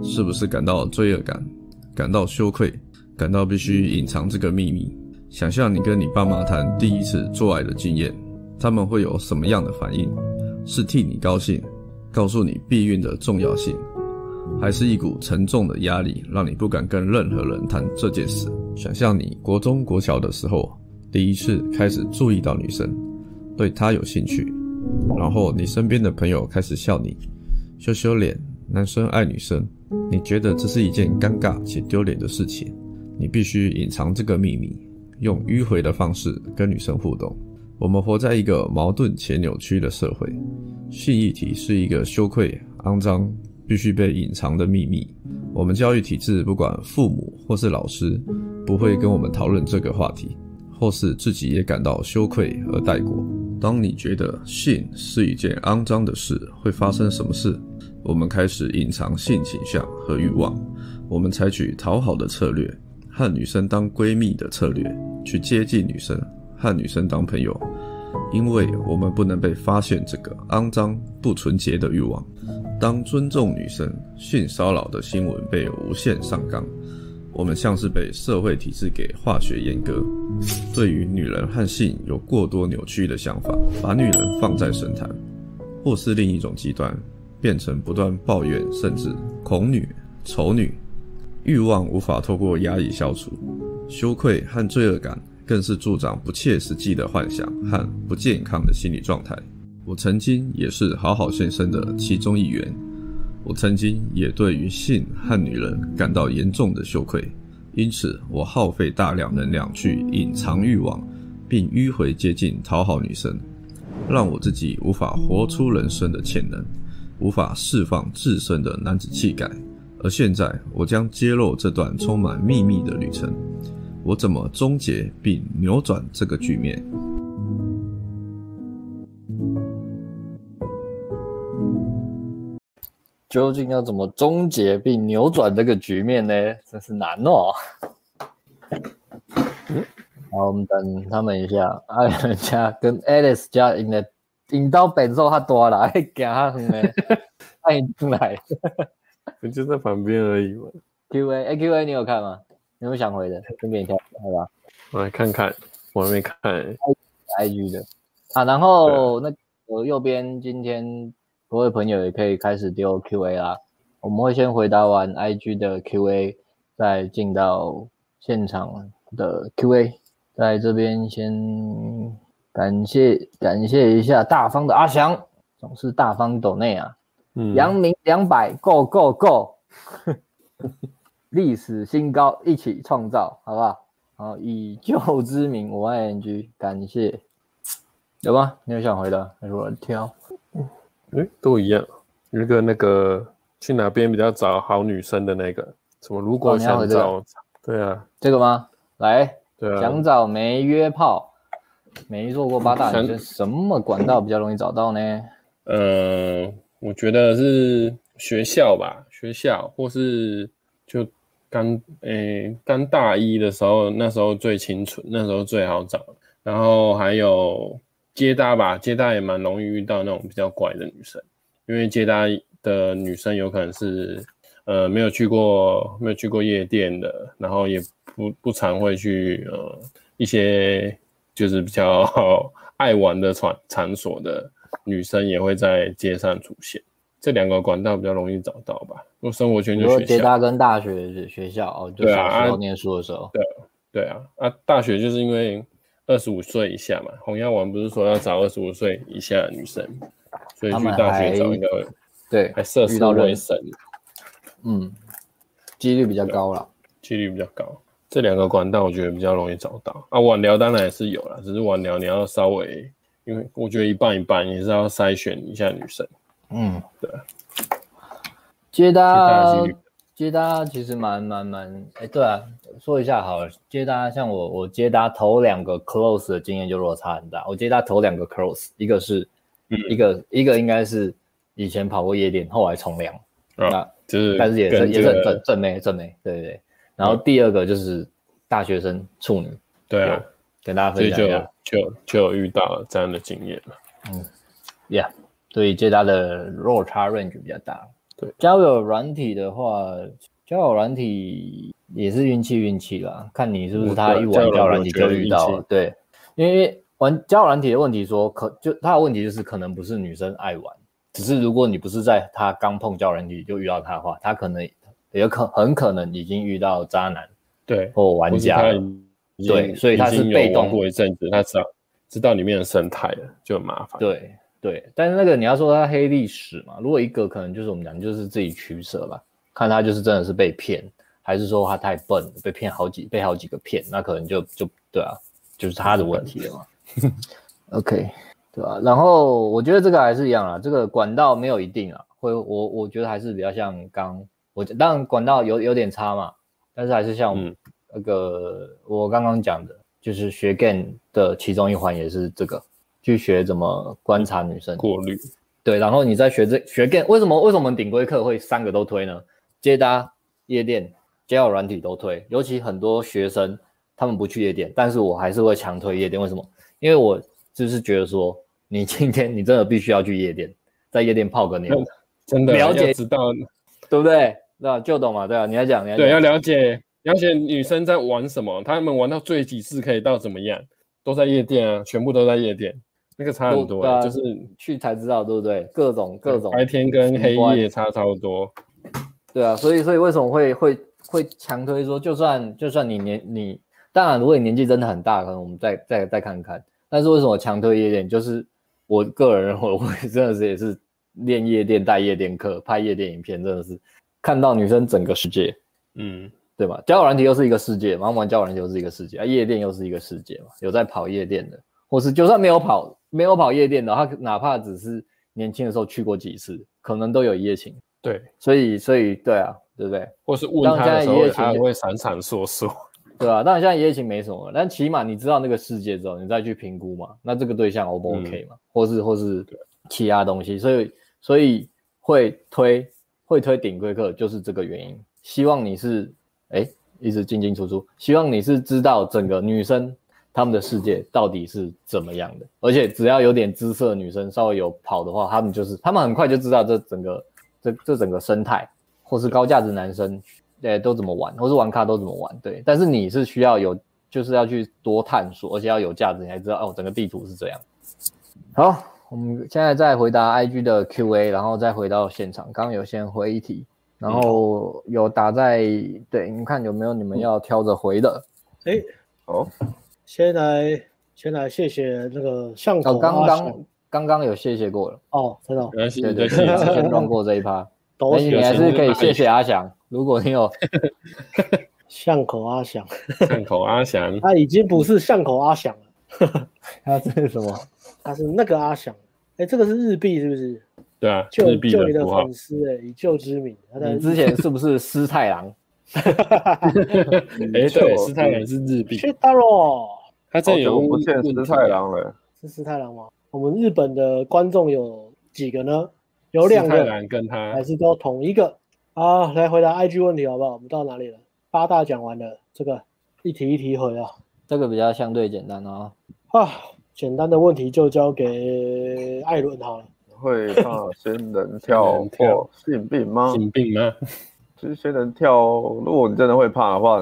是不是感到罪恶感，感到羞愧，感到必须隐藏这个秘密。想象你跟你爸妈谈第一次做爱的经验，他们会有什么样的反应？是替你高兴，告诉你避孕的重要性，还是一股沉重的压力，让你不敢跟任何人谈这件事？想象你国中国小的时候，第一次开始注意到女生，对她有兴趣，然后你身边的朋友开始笑你，羞羞脸，男生爱女生，你觉得这是一件尴尬且丢脸的事情，你必须隐藏这个秘密，用迂回的方式跟女生互动。我们活在一个矛盾且扭曲的社会，性议题是一个羞愧、肮脏、必须被隐藏的秘密。我们教育体制，不管父母或是老师，不会跟我们讨论这个话题，或是自己也感到羞愧而带过。当你觉得性是一件肮脏的事，会发生什么事？我们开始隐藏性倾向和欲望，我们采取讨好的策略，和女生当闺蜜的策略，去接近女生。和女生当朋友，因为我们不能被发现这个肮脏不纯洁的欲望。当尊重女生性骚扰的新闻被无限上纲，我们像是被社会体制给化学阉割。对于女人和性有过多扭曲的想法，把女人放在神坛，或是另一种极端，变成不断抱怨甚至恐女、丑女。欲望无法透过压抑消除，羞愧和罪恶感。更是助长不切实际的幻想和不健康的心理状态。我曾经也是好好先生的其中一员，我曾经也对于性和女人感到严重的羞愧，因此我耗费大量能量去隐藏欲望，并迂回接近讨好女生，让我自己无法活出人生的潜能，无法释放自身的男子气概。而现在，我将揭露这段充满秘密的旅程。我怎么终结并扭转这个局面？究竟要怎么终结并扭转这个局面呢？真是难哦。好，我们等他们一下。艾伦家跟 Alice 家应该引到本数他多了，还惊他很呢。欢迎进来。我 就在旁边而已嘛。Q A，哎，Q A，你有看吗？有没有想回的？顺便跳，好吧？我来看看，我还没看、欸。I G 的啊，然后那我右边今天各位朋友也可以开始丢 Q A 啦。我们会先回答完 I G 的 Q A，再进到现场的 Q A。在这边先感谢感谢一下大方的阿翔，总是大方抖内啊。嗯。阳明两百，Go Go Go。历史新高，一起创造，好不好？好，以旧之名，我爱 NG，感谢，有吗？你有想回的？还是我挑？哎、欸，都一样。那个那个，去哪边比较找好女生的那个？什么？如果想找，对啊，这个吗？来，对啊，想找没约炮，没做过八大女生，什么管道比较容易找到呢？呃，我觉得是学校吧，学校或是就。刚诶，刚大一的时候，那时候最清纯，那时候最好找。然后还有接搭吧，接搭也蛮容易遇到那种比较怪的女生，因为接搭的女生有可能是呃没有去过没有去过夜店的，然后也不不常会去呃一些就是比较 爱玩的场场所的女生也会在街上出现。这两个管道比较容易找到吧？我生活圈就学校，接搭跟大学学校哦，就小时候念书的时候。对啊，对啊，啊，大学就是因为二十五岁以下嘛，红药丸不是说要找二十五岁以下的女生，所以去大学找一个对，还涉世未深，嗯，几率比较高了，几率比较高。这两个管道我觉得比较容易找到啊，晚聊当然也是有了，只是晚聊你要稍微，因为我觉得一半一半也是要筛选一下女生。嗯，对，接搭接搭其实蛮蛮蛮，哎，对啊，说一下好了，接搭像我我接搭头两个 close 的经验就落差很大。我接搭头两个 close，一个是，嗯、一个一个应该是以前跑过夜店，后来从良，啊、那就是但是也是也是很正正妹正妹，对对对。然后第二个就是大学生处女，对啊，跟大家分享一下，就就就有遇到了这样的经验了，嗯，Yeah。所以接搭的落差 range 比较大。对，交友软体的话，交友软体也是运气运气啦，看你是不是他一玩交友软体就遇到了。对，因为玩交友软体的问题说，可就他的问题就是可能不是女生爱玩，只是如果你不是在他刚碰交友软体就遇到他的话，他可能也可很可能已经遇到渣男，对，或玩家，对，所以他是被动过一阵子，他知道知道里面的生态了，就很麻烦。对对，但是那个你要说他黑历史嘛，如果一个可能就是我们讲就是自己取舍吧。看他就是真的是被骗，还是说他太笨，被骗好几被好几个骗，那可能就就对啊，就是他的问题了嘛。OK，对吧、啊？然后我觉得这个还是一样啊，这个管道没有一定啊，会我我觉得还是比较像刚我当然管道有有点差嘛，但是还是像那个我刚刚讲的，就是学 game 的其中一环也是这个，去学怎么观察女生过滤。对，然后你再学这学 game，为什么为什么我们顶规课会三个都推呢？接搭、夜店、交友软体都推，尤其很多学生他们不去夜店，但是我还是会强推夜店。为什么？因为我就是觉得说，你今天你真的必须要去夜店，在夜店泡个妞，真的了解知道，对不对？对吧？就懂嘛，对啊，你来讲，你来讲，对，要了解了解女生在玩什么，他们玩到最极致可以到怎么样，都在夜店啊，全部都在夜店，那个差很多，啊、就是去才知道，对不对？各种各种白天跟黑夜差超多。对啊，所以所以为什么会会会强推说，就算就算你年你，当然如果你年纪真的很大，可能我们再再再看看。但是为什么强推夜店？就是我个人我会真的是也是练夜店带夜店课拍夜店影片，真的是看到女生整个世界，嗯，对吧？交友软体又是一个世界，玩玩交友软体又是一个世界啊，夜店又是一个世界嘛。有在跑夜店的，或是就算没有跑没有跑夜店的，他哪怕只是年轻的时候去过几次，可能都有一夜情。对，所以所以对啊，对不对？或是问他的时候，他会闪闪烁烁，对啊，当然现在一夜情没什么，但起码你知道那个世界之后，你再去评估嘛，那这个对象 O 不 OK 嘛？嗯、或是或是其他东西，所以所以会推会推顶规课就是这个原因。希望你是哎一直进进出出，希望你是知道整个女生她们的世界到底是怎么样的，而且只要有点姿色的女生稍微有跑的话，他们就是他们很快就知道这整个。这这整个生态，或是高价值男生，对，都怎么玩，或是玩咖都怎么玩，对。但是你是需要有，就是要去多探索，而且要有价值，你才知道哦，整个地图是这样。好，我们现在再回答 IG 的 QA，然后再回到现场。刚刚有先回一题，然后有打在，对，你们看有没有你们要挑着回的？哎，好，先来先来谢谢那个巷口、哦、刚刚。刚刚有谢谢过了哦，真的，对对对，先乱过这一趴。那你还是可以谢谢阿翔，如果你有 巷口阿翔，巷口阿翔，他已经不是巷口阿翔了，他这是什么？他是那个阿翔。哎，这个是日币是不是？对啊，就就你的粉丝哎，以旧之名。你之前是不是师太郎？哎，对，师太郎是日币。去大罗，他这有不见师太郎了，是师太郎吗？我们日本的观众有几个呢？有两个，跟他还是都同一个？好，来回答 IG 问题好不好？我们到哪里了？八大讲完了，这个一题一题回啊。这个比较相对简单哦。啊，简单的问题就交给艾伦好了。会怕仙人跳或性病吗？性病吗？其实仙人跳，如果你真的会怕的话，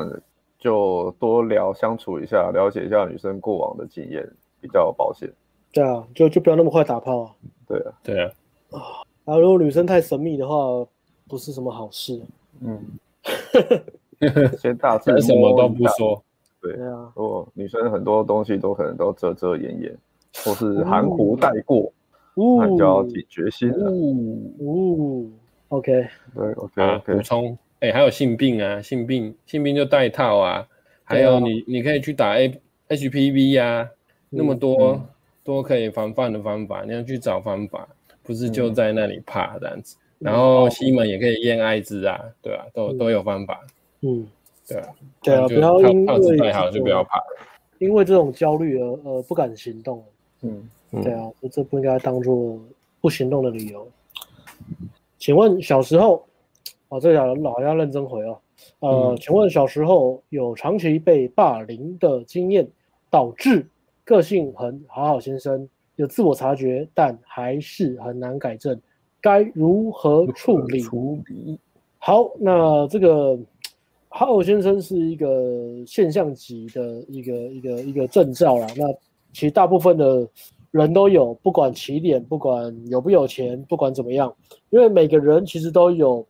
就多聊相处一下，了解一下女生过往的经验，比较保险。对啊，就就不要那么快打炮啊。对啊，对啊。啊，如果女生太神秘的话，不是什么好事。嗯。先大致什么都不说。对啊。如果，女生很多东西都可能都遮遮掩掩，或是含糊带过，那你就要警觉心了。哦。OK。对，OK OK。补充，哎，还有性病啊，性病，性病就带套啊。还有你，你可以去打 A HPV 呀。那么多、嗯、多可以防范的方法，你要去找方法，不是就在那里怕这样子。嗯、然后西门也可以验艾滋啊，对啊，都、嗯、都有方法。嗯，对啊，对啊，不要因为太好就不要怕，因为这种焦虑而呃不敢行动。嗯，对啊，这不应该当做不行动的理由。请问小时候，哦，这条老要认真回哦。呃，嗯、请问小时候有长期被霸凌的经验，导致？个性很好好先生，有自我察觉，但还是很难改正，该如何处理？处理好，那这个哈尔先生是一个现象级的一个一个一个证照啦。那其实大部分的人都有，不管起点，不管有不有钱，不管怎么样，因为每个人其实都有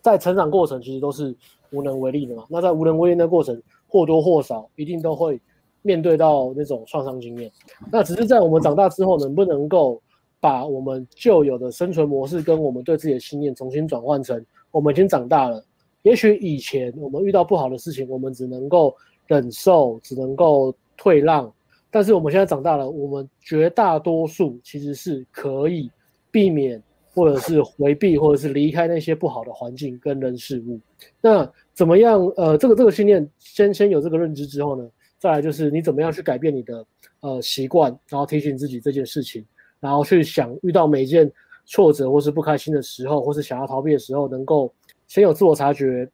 在成长过程，其实都是无能为力的嘛。那在无能为力的过程，或多或少一定都会面对到那种创伤经验。那只是在我们长大之后，能不能够把我们旧有的生存模式跟我们对自己的信念重新转换成？我们已经长大了，也许以前我们遇到不好的事情，我们只能够忍受，只能够退让。但是我们现在长大了，我们绝大多数其实是可以避免，或者是回避，或者是离开那些不好的环境跟人事物。那怎么样？呃，这个这个训练先先有这个认知之后呢，再来就是你怎么样去改变你的呃习惯，然后提醒自己这件事情，然后去想遇到每一件。挫折或是不开心的时候，或是想要逃避的时候，能够先有自我察觉，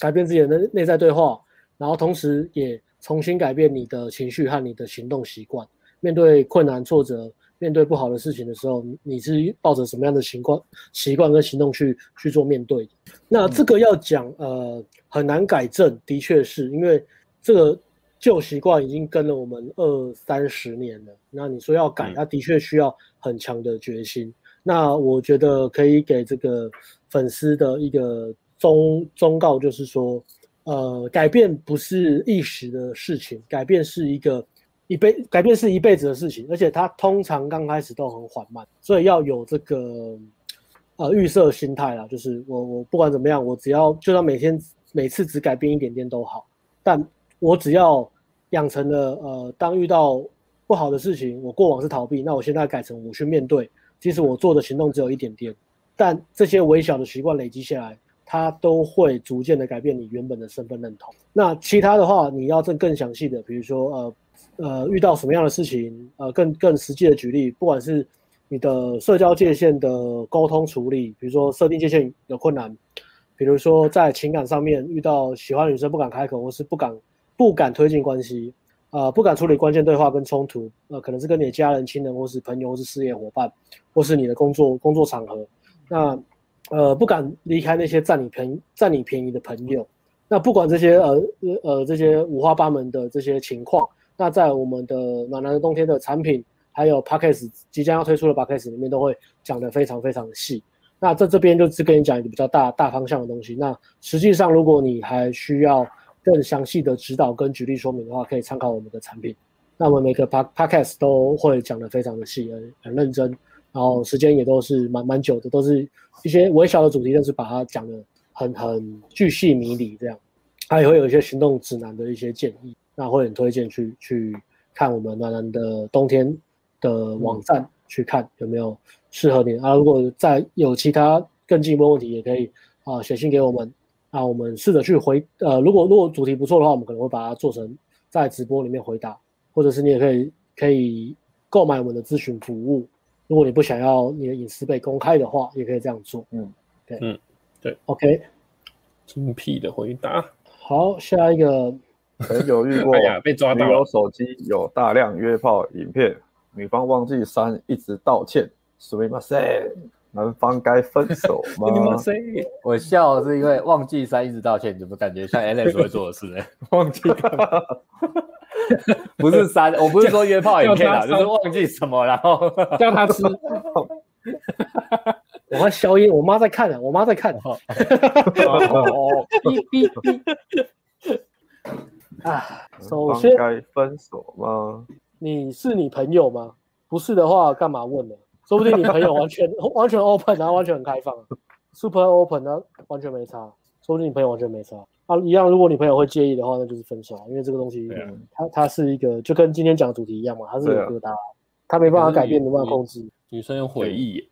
改变自己的内内在对话，然后同时也重新改变你的情绪和你的行动习惯。面对困难、挫折，面对不好的事情的时候，你是抱着什么样的习惯、习惯跟行动去去做面对？那这个要讲，呃，很难改正，的确是因为这个旧习惯已经跟了我们二三十年了。那你说要改，它的确需要很强的决心。那我觉得可以给这个粉丝的一个忠忠告，就是说，呃，改变不是一时的事情，改变是一个一辈，改变是一辈子的事情，而且它通常刚开始都很缓慢，所以要有这个呃预设心态啦，就是我我不管怎么样，我只要就算每天每次只改变一点点都好，但我只要养成了呃，当遇到不好的事情，我过往是逃避，那我现在改成我去面对。即使我做的行动只有一点点，但这些微小的习惯累积下来，它都会逐渐的改变你原本的身份认同。那其他的话，你要更更详细的，比如说呃呃遇到什么样的事情，呃更更实际的举例，不管是你的社交界限的沟通处理，比如说设定界限有困难，比如说在情感上面遇到喜欢女生不敢开口，或是不敢不敢推进关系。呃，不敢处理关键对话跟冲突，呃，可能是跟你的家人、亲人，或是朋友，或是事业伙伴，或是你的工作工作场合。那，呃，不敢离开那些占你便占你便宜的朋友。那不管这些呃呃这些五花八门的这些情况，那在我们的暖男的冬天的产品，还有 Podcast 即将要推出的 Podcast 里面，都会讲得非常非常的细。那在这边就是跟你讲一个比较大大方向的东西。那实际上，如果你还需要。更详细的指导跟举例说明的话，可以参考我们的产品。那我们每个 podcast 都会讲得非常的细，很很认真，然后时间也都是蛮蛮久的，都是一些微小的主题，但是把它讲的很很巨细迷离这样。它也会有一些行动指南的一些建议，那会很推荐去去看我们暖男的冬天的网站，嗯、去看有没有适合你啊。如果再有其他更进一步问题，也可以啊写信给我们。啊我们试着去回，呃，如果如果主题不错的话，我们可能会把它做成在直播里面回答，或者是你也可以可以购买我们的咨询服务。如果你不想要你的隐私被公开的话，也可以这样做。嗯，对，嗯，对，OK，精辟的回答。好，下一个，很有遇过，被抓到，女友手机有大量约炮影片，女方忘记删，一直道歉，すみません。 男方该分手吗？我笑是因为忘记三一直道歉，怎么感觉像 Alex 会做的事呢？忘记？不是三，我不是说约炮影片啊，就是忘记什么，然后叫他吃。我要消音，我妈在看啊，我妈在看。哦哦，哔哔哔。啊，首先该分手吗？你是你朋友吗？不是的话，干嘛问呢？说不定你朋友完全 完全 open，然后完全很开放，super open，啊完全没差。说不定你朋友完全没差啊，一样。如果你朋友会介意的话，那就是分手，因为这个东西，啊、它它是一个就跟今天讲的主题一样嘛，它是有疙瘩，啊、它没办法改变，没办法控制。女生有回忆，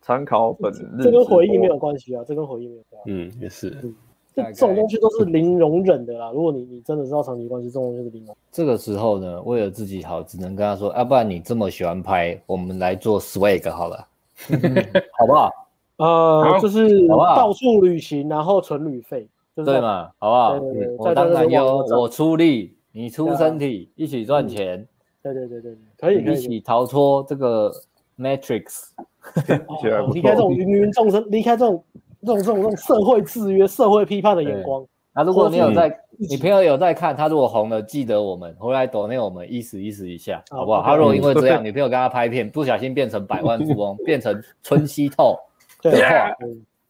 参考本日，这跟回忆没有关系啊，这跟回忆没有关系。嗯，也是。嗯这这种东西都是零容忍的啦。如果你你真的知道长期关系，这种东西是零容忍。这个时候呢，为了自己好，只能跟他说，要、啊、不然你这么喜欢拍，我们来做 swag 好了，好不好？呃，就是到处旅行，然后存旅费，对嘛？好不好？对对对，我当然有，我出力，你出身体，一起赚钱。对对对对，可以一起逃脱这个 Matrix，离开这种芸芸众生，离开这种。这种这种这种社会制约、社会批判的眼光。那、啊、如果你有在，你朋友有在看，他如果红了，记得我们回来抖内我们意思意思一下，好不好？他如果因为这样，女朋友跟他拍片，不小心变成百万富翁，变成春熙透的话，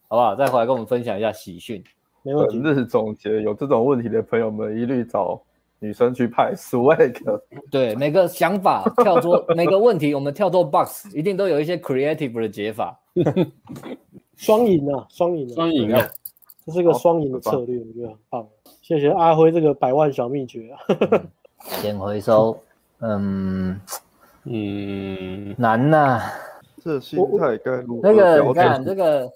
好不好？再回来跟我们分享一下喜讯。没问题。本日总结：有这种问题的朋友们，一律找女生去拍 swag。对，每个想法跳出每个问题，我们跳脱 box，一定都有一些 creative 的解法。双赢啊，双赢，双赢啊！这是个双赢的策略，我觉得很棒。谢谢阿辉这个百万小秘诀啊！捡回收，嗯嗯，难呐。这心态该如何？那个你看，这个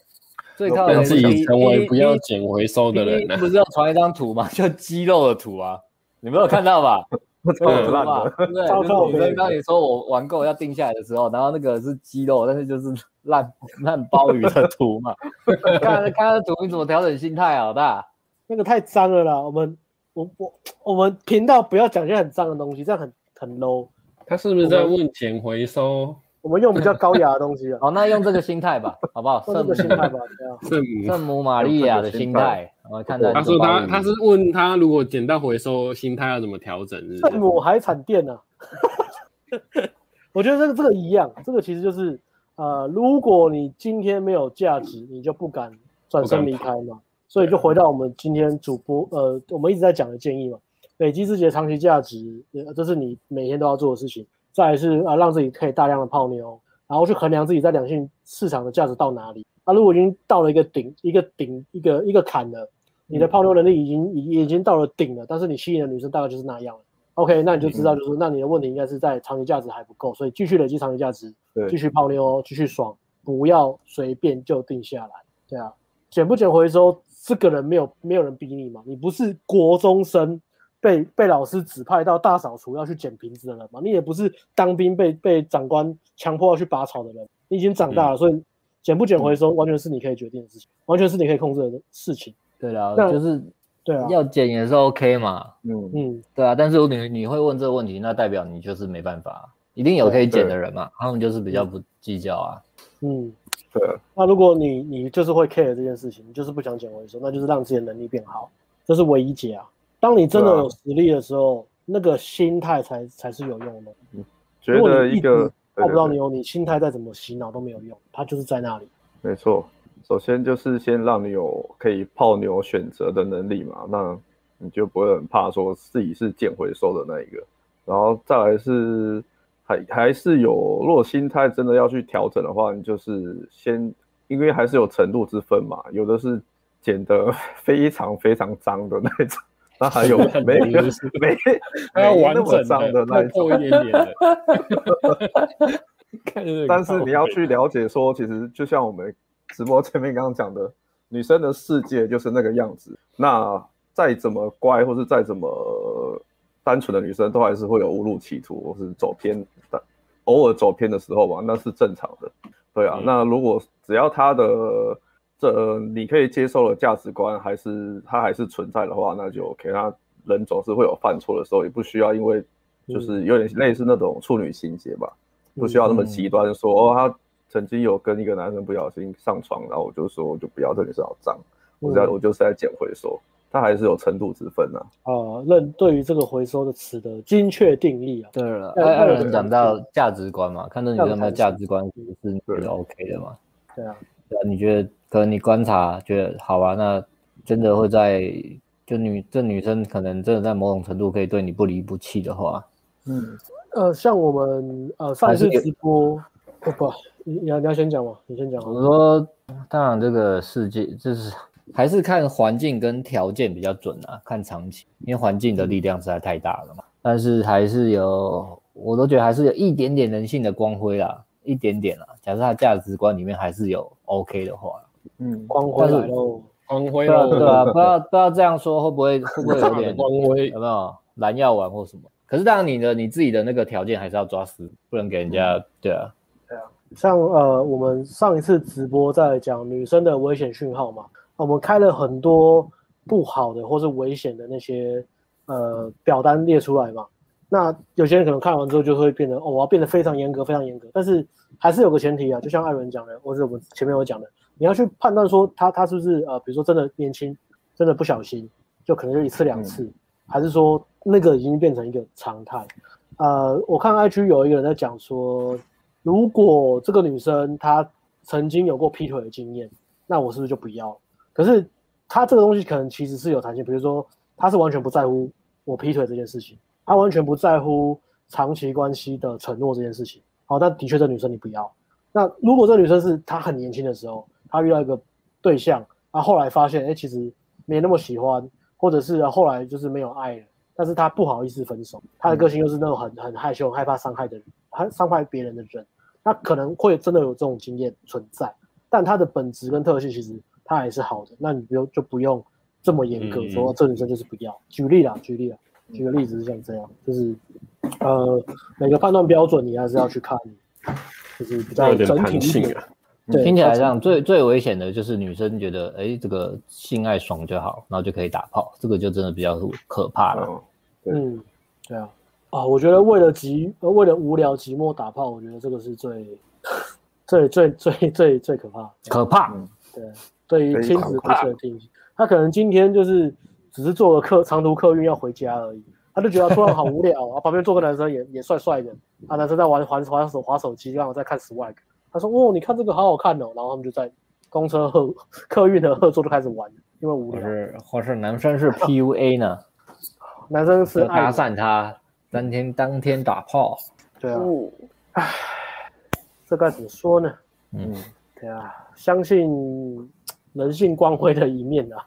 最靠让自己成为不要捡回收的人。不是要传一张图吗？就肌肉的图啊，你没有看到吧？超烂的，对，就是女生刚你说我玩够要定下来的时候，然后那个是鸡肉，但是就是烂烂鲍鱼的图嘛。看看看图，你怎么调整心态啊，老大？那个太脏了啦！我们我我我们频道不要讲些很脏的东西，这样很很 low。他是不是在问捡回收？我们用比较高雅的东西啊。好，那用这个心态吧，好不好？用这个心态吧，圣母圣母玛利亚的心态。我看到他说他他是问他如果捡到回收，心态要怎么调整？圣母海产店呢？我觉得这个这个一样，这个其实就是呃，如果你今天没有价值，你就不敢转身离开嘛。所以就回到我们今天主播呃，我们一直在讲的建议嘛，累积自己的长期价值，这是你每天都要做的事情。再来是啊，让自己可以大量的泡妞，然后去衡量自己在两性市场的价值到哪里。啊，如果已经到了一个顶、一个顶、一个一个坎了，你的泡妞能力已经已已经到了顶了，但是你吸引的女生大概就是那样了。OK，那你就知道就是那你的问题应该是在长期价值还不够，所以继续累积长期价值，继续泡妞，继续爽，不要随便就定下来。对啊，捡不捡回收？这个人没有没有人逼你嘛？你不是国中生被被老师指派到大扫除要去捡瓶子的人嘛？你也不是当兵被被长官强迫要去拔草的人。你已经长大了，嗯、所以捡不捡回收完全是你可以决定的事情，完全是你可以控制的事情。对啊，就是对啊，要捡也是 OK 嘛。嗯嗯，对啊。但是你你会问这个问题，那代表你就是没办法，一定有可以捡的人嘛。他们就是比较不计较啊。嗯。对，那如果你你就是会 care 这件事情，你就是不想捡回收，那就是让自己的能力变好，这是唯一解啊。当你真的有实力的时候，啊、那个心态才才是有用的。嗯，觉得一个泡不到妞，你心态再怎么洗脑都没有用，它就是在那里。没错，首先就是先让你有可以泡妞选择的能力嘛，那你就不会很怕说自己是捡回收的那一个，然后再来是。还还是有，如果心态真的要去调整的话，你就是先，因为还是有程度之分嘛，有的是捡得 非常非常脏的那种，那还有没 没没还要完整脏的那种，一点点的。但是你要去了解说，其实就像我们直播前面刚刚讲的，女生的世界就是那个样子，那再怎么乖或是再怎么。单纯的女生都还是会有误入歧途，或是走偏的，偶尔走偏的时候吧，那是正常的。对啊，嗯、那如果只要她的这你可以接受的价值观还是它还是存在的话，那就 OK。他人总是会有犯错的时候，也不需要因为就是有点类似那种处女情节吧，嗯、不需要那么极端说、嗯、哦，他曾经有跟一个男生不小心上床，然后我就说我就不要这女生好脏，我在我就是在捡回收。他还是有程度之分呐。啊，认对于这个回收的词的精确定义啊。对了，艾艾伦讲到价值观嘛，看到你有没有价值观是不是觉得 OK 的嘛？对啊，对啊，你觉得可能你观察觉得好吧，那真的会在就女这女生可能真的在某种程度可以对你不离不弃的话，嗯，呃，像我们呃上一次直播，不不，你你要你要先讲吗？你先讲。我说，当然这个世界就是。还是看环境跟条件比较准啊，看长期，因为环境的力量实在太大了嘛。但是还是有，我都觉得还是有一点点人性的光辉啦，一点点啦。假设他价值观里面还是有 OK 的话，嗯，光辉喽，光辉对啊，对啊，不要不要这样说，会不会会不会有点光辉？有没有蓝药丸或什么？可是当然你的你自己的那个条件还是要抓死，不能给人家，嗯、对啊，对啊。像呃，我们上一次直播在讲女生的危险讯号嘛。我们开了很多不好的或是危险的那些呃表单列出来嘛，那有些人可能看完之后就会变得哦，我要变得非常严格，非常严格。但是还是有个前提啊，就像艾伦讲的，或者我们前面有讲的，你要去判断说他他是不是呃，比如说真的年轻，真的不小心，就可能就一次两次，嗯、还是说那个已经变成一个常态？呃，我看 IG 有一个人在讲说，如果这个女生她曾经有过劈腿的经验，那我是不是就不要？可是她这个东西可能其实是有弹性，比如说她是完全不在乎我劈腿这件事情，她完全不在乎长期关系的承诺这件事情。好，但的确这女生你不要。那如果这女生是她很年轻的时候，她遇到一个对象，啊，后来发现，哎，其实没那么喜欢，或者是后来就是没有爱了。但是他不好意思分手，他的个性又是那种很很害羞、很害怕伤害的人，他伤害别人的人，他可能会真的有这种经验存在。但他的本质跟特性其实他还是好的，那你不用就不用这么严格说这女生就是不要。举例啦，举例啦，举个例子是像这样，就是呃每个判断标准你还是要去看，就是比较整体性的。对，听起来这样最最危险的就是女生觉得，哎，这个性爱爽就好，然后就可以打炮，这个就真的比较可怕了。嗯，对啊，啊，我觉得为了寂，为了无聊寂寞打炮，我觉得这个是最 最最最最最可怕，可怕。对，对于亲子不确定，他可能今天就是只是坐个客长途客运要回家而已，他就觉得突然好无聊 啊，旁边坐个男生也也帅帅的，啊，男生在玩玩滑手滑手机，刚好在看 Swag。他说：“哦，你看这个好好看哦。”然后他们就在公车客客运的后座就开始玩，因为无聊。或是或是男生是 PUA 呢？男生是搭讪他，当天当天打炮。对啊。唉，这该怎么说呢？嗯，对啊，相信人性光辉的一面啊，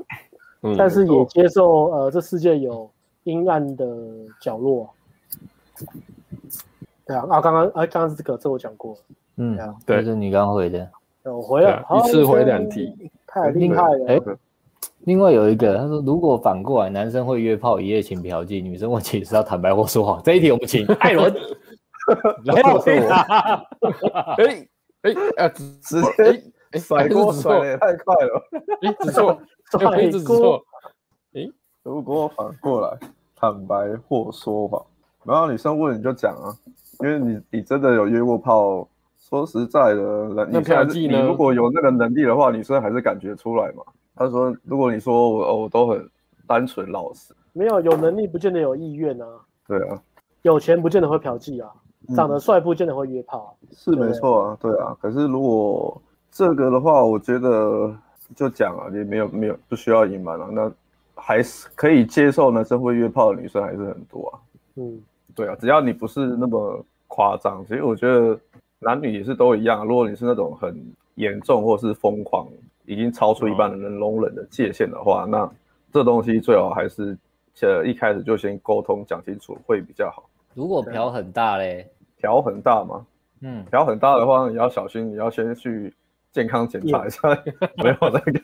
嗯、但是也接受呃，这世界有阴暗的角落。对啊，啊，刚刚啊，刚刚这个这我讲过。嗯，对，这是你刚回的。我回了，一次回两题，太厉害了。哎，另外有一个，他说如果反过来，男生会约炮一夜情嫖妓，女生问起是要坦白或说谎。这一题我们请艾伦来告诉我。哎哎啊，直接哎甩锅甩的也太快了。哎，只错，哎，只错。哎，如果反过来，坦白或说谎，然后女生问你就讲啊。因为你你真的有约过炮，说实在的，你嫖妓呢？你如果有那个能力的话，女生还是感觉出来嘛。他说，如果你说我我都很单纯老实，没有有能力不见得有意愿啊。对啊，有钱不见得会嫖妓啊，长得帅不见得会约炮，啊，是没错啊，对啊。可是如果这个的话，我觉得就讲啊，你没有没有不需要隐瞒了，那还是可以接受男生会约炮的女生还是很多啊。嗯，对啊，只要你不是那么。夸张，其实我觉得男女也是都一样。如果你是那种很严重或是疯狂，已经超出一般人能容忍的界限的话，那这东西最好还是呃一开始就先沟通讲清楚会比较好。如果嫖很大嘞，嫖很大吗？嗯，嫖很大的话，你要小心，你要先去健康检查一下，没有那个，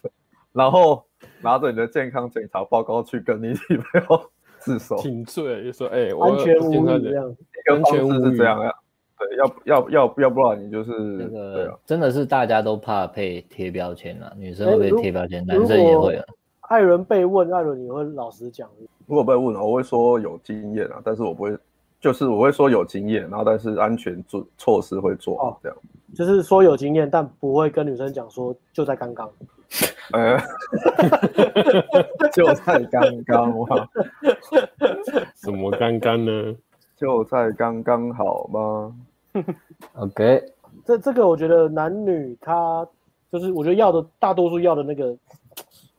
然后拿着你的健康检查报告去跟你女朋友 自首。请罪，就说哎，安全无虞这样。完全是这样呀，对，要要要要不然你就是那个，啊，真的是大家都怕被贴标签啊，女生会被贴标签，男生也会啊。艾伦被问，艾伦你会老实讲？如果被问了，我会说有经验啊，但是我不会，就是我会说有经验，然后但是安全措措施会做好这样。就是说有经验，但不会跟女生讲说就在刚刚。呃，就在刚刚哇，什么刚刚呢？就在刚刚好吗？OK，这这个我觉得男女他就是我觉得要的大多数要的那个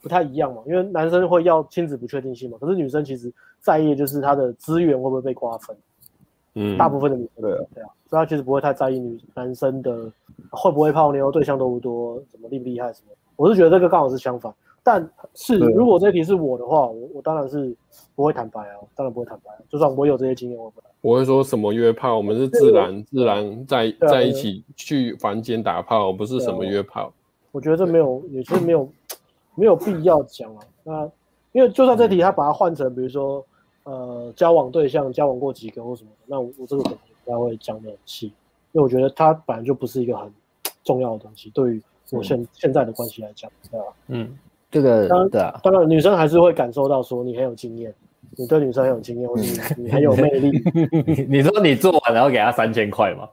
不太一样嘛，因为男生会要亲子不确定性嘛，可是女生其实在意就是他的资源会不会被瓜分。嗯，大部分的女生对啊，对啊，所以他其实不会太在意女男生的会不会泡妞，对象多不多，什么厉不厉害什么。我是觉得这个刚好是相反。但是如果这题是我的话，我我当然是不会坦白啊，当然不会坦白。就算我有这些经验，我不我会说什么约炮，我们是自然自然在在一起去房间打炮，不是什么约炮。我觉得这没有，也是没有没有必要讲啊。那因为就算这题他把它换成，比如说呃交往对象交往过几个或什么，那我我这个可能不太会讲得很细，因为我觉得它本来就不是一个很重要的东西，对于我现现在的关系来讲，对吧？嗯。这个当对啊，当然女生还是会感受到说你很有经验，你对女生很有经验，或者你你很有魅力。你说你做完然后给她三千块吗？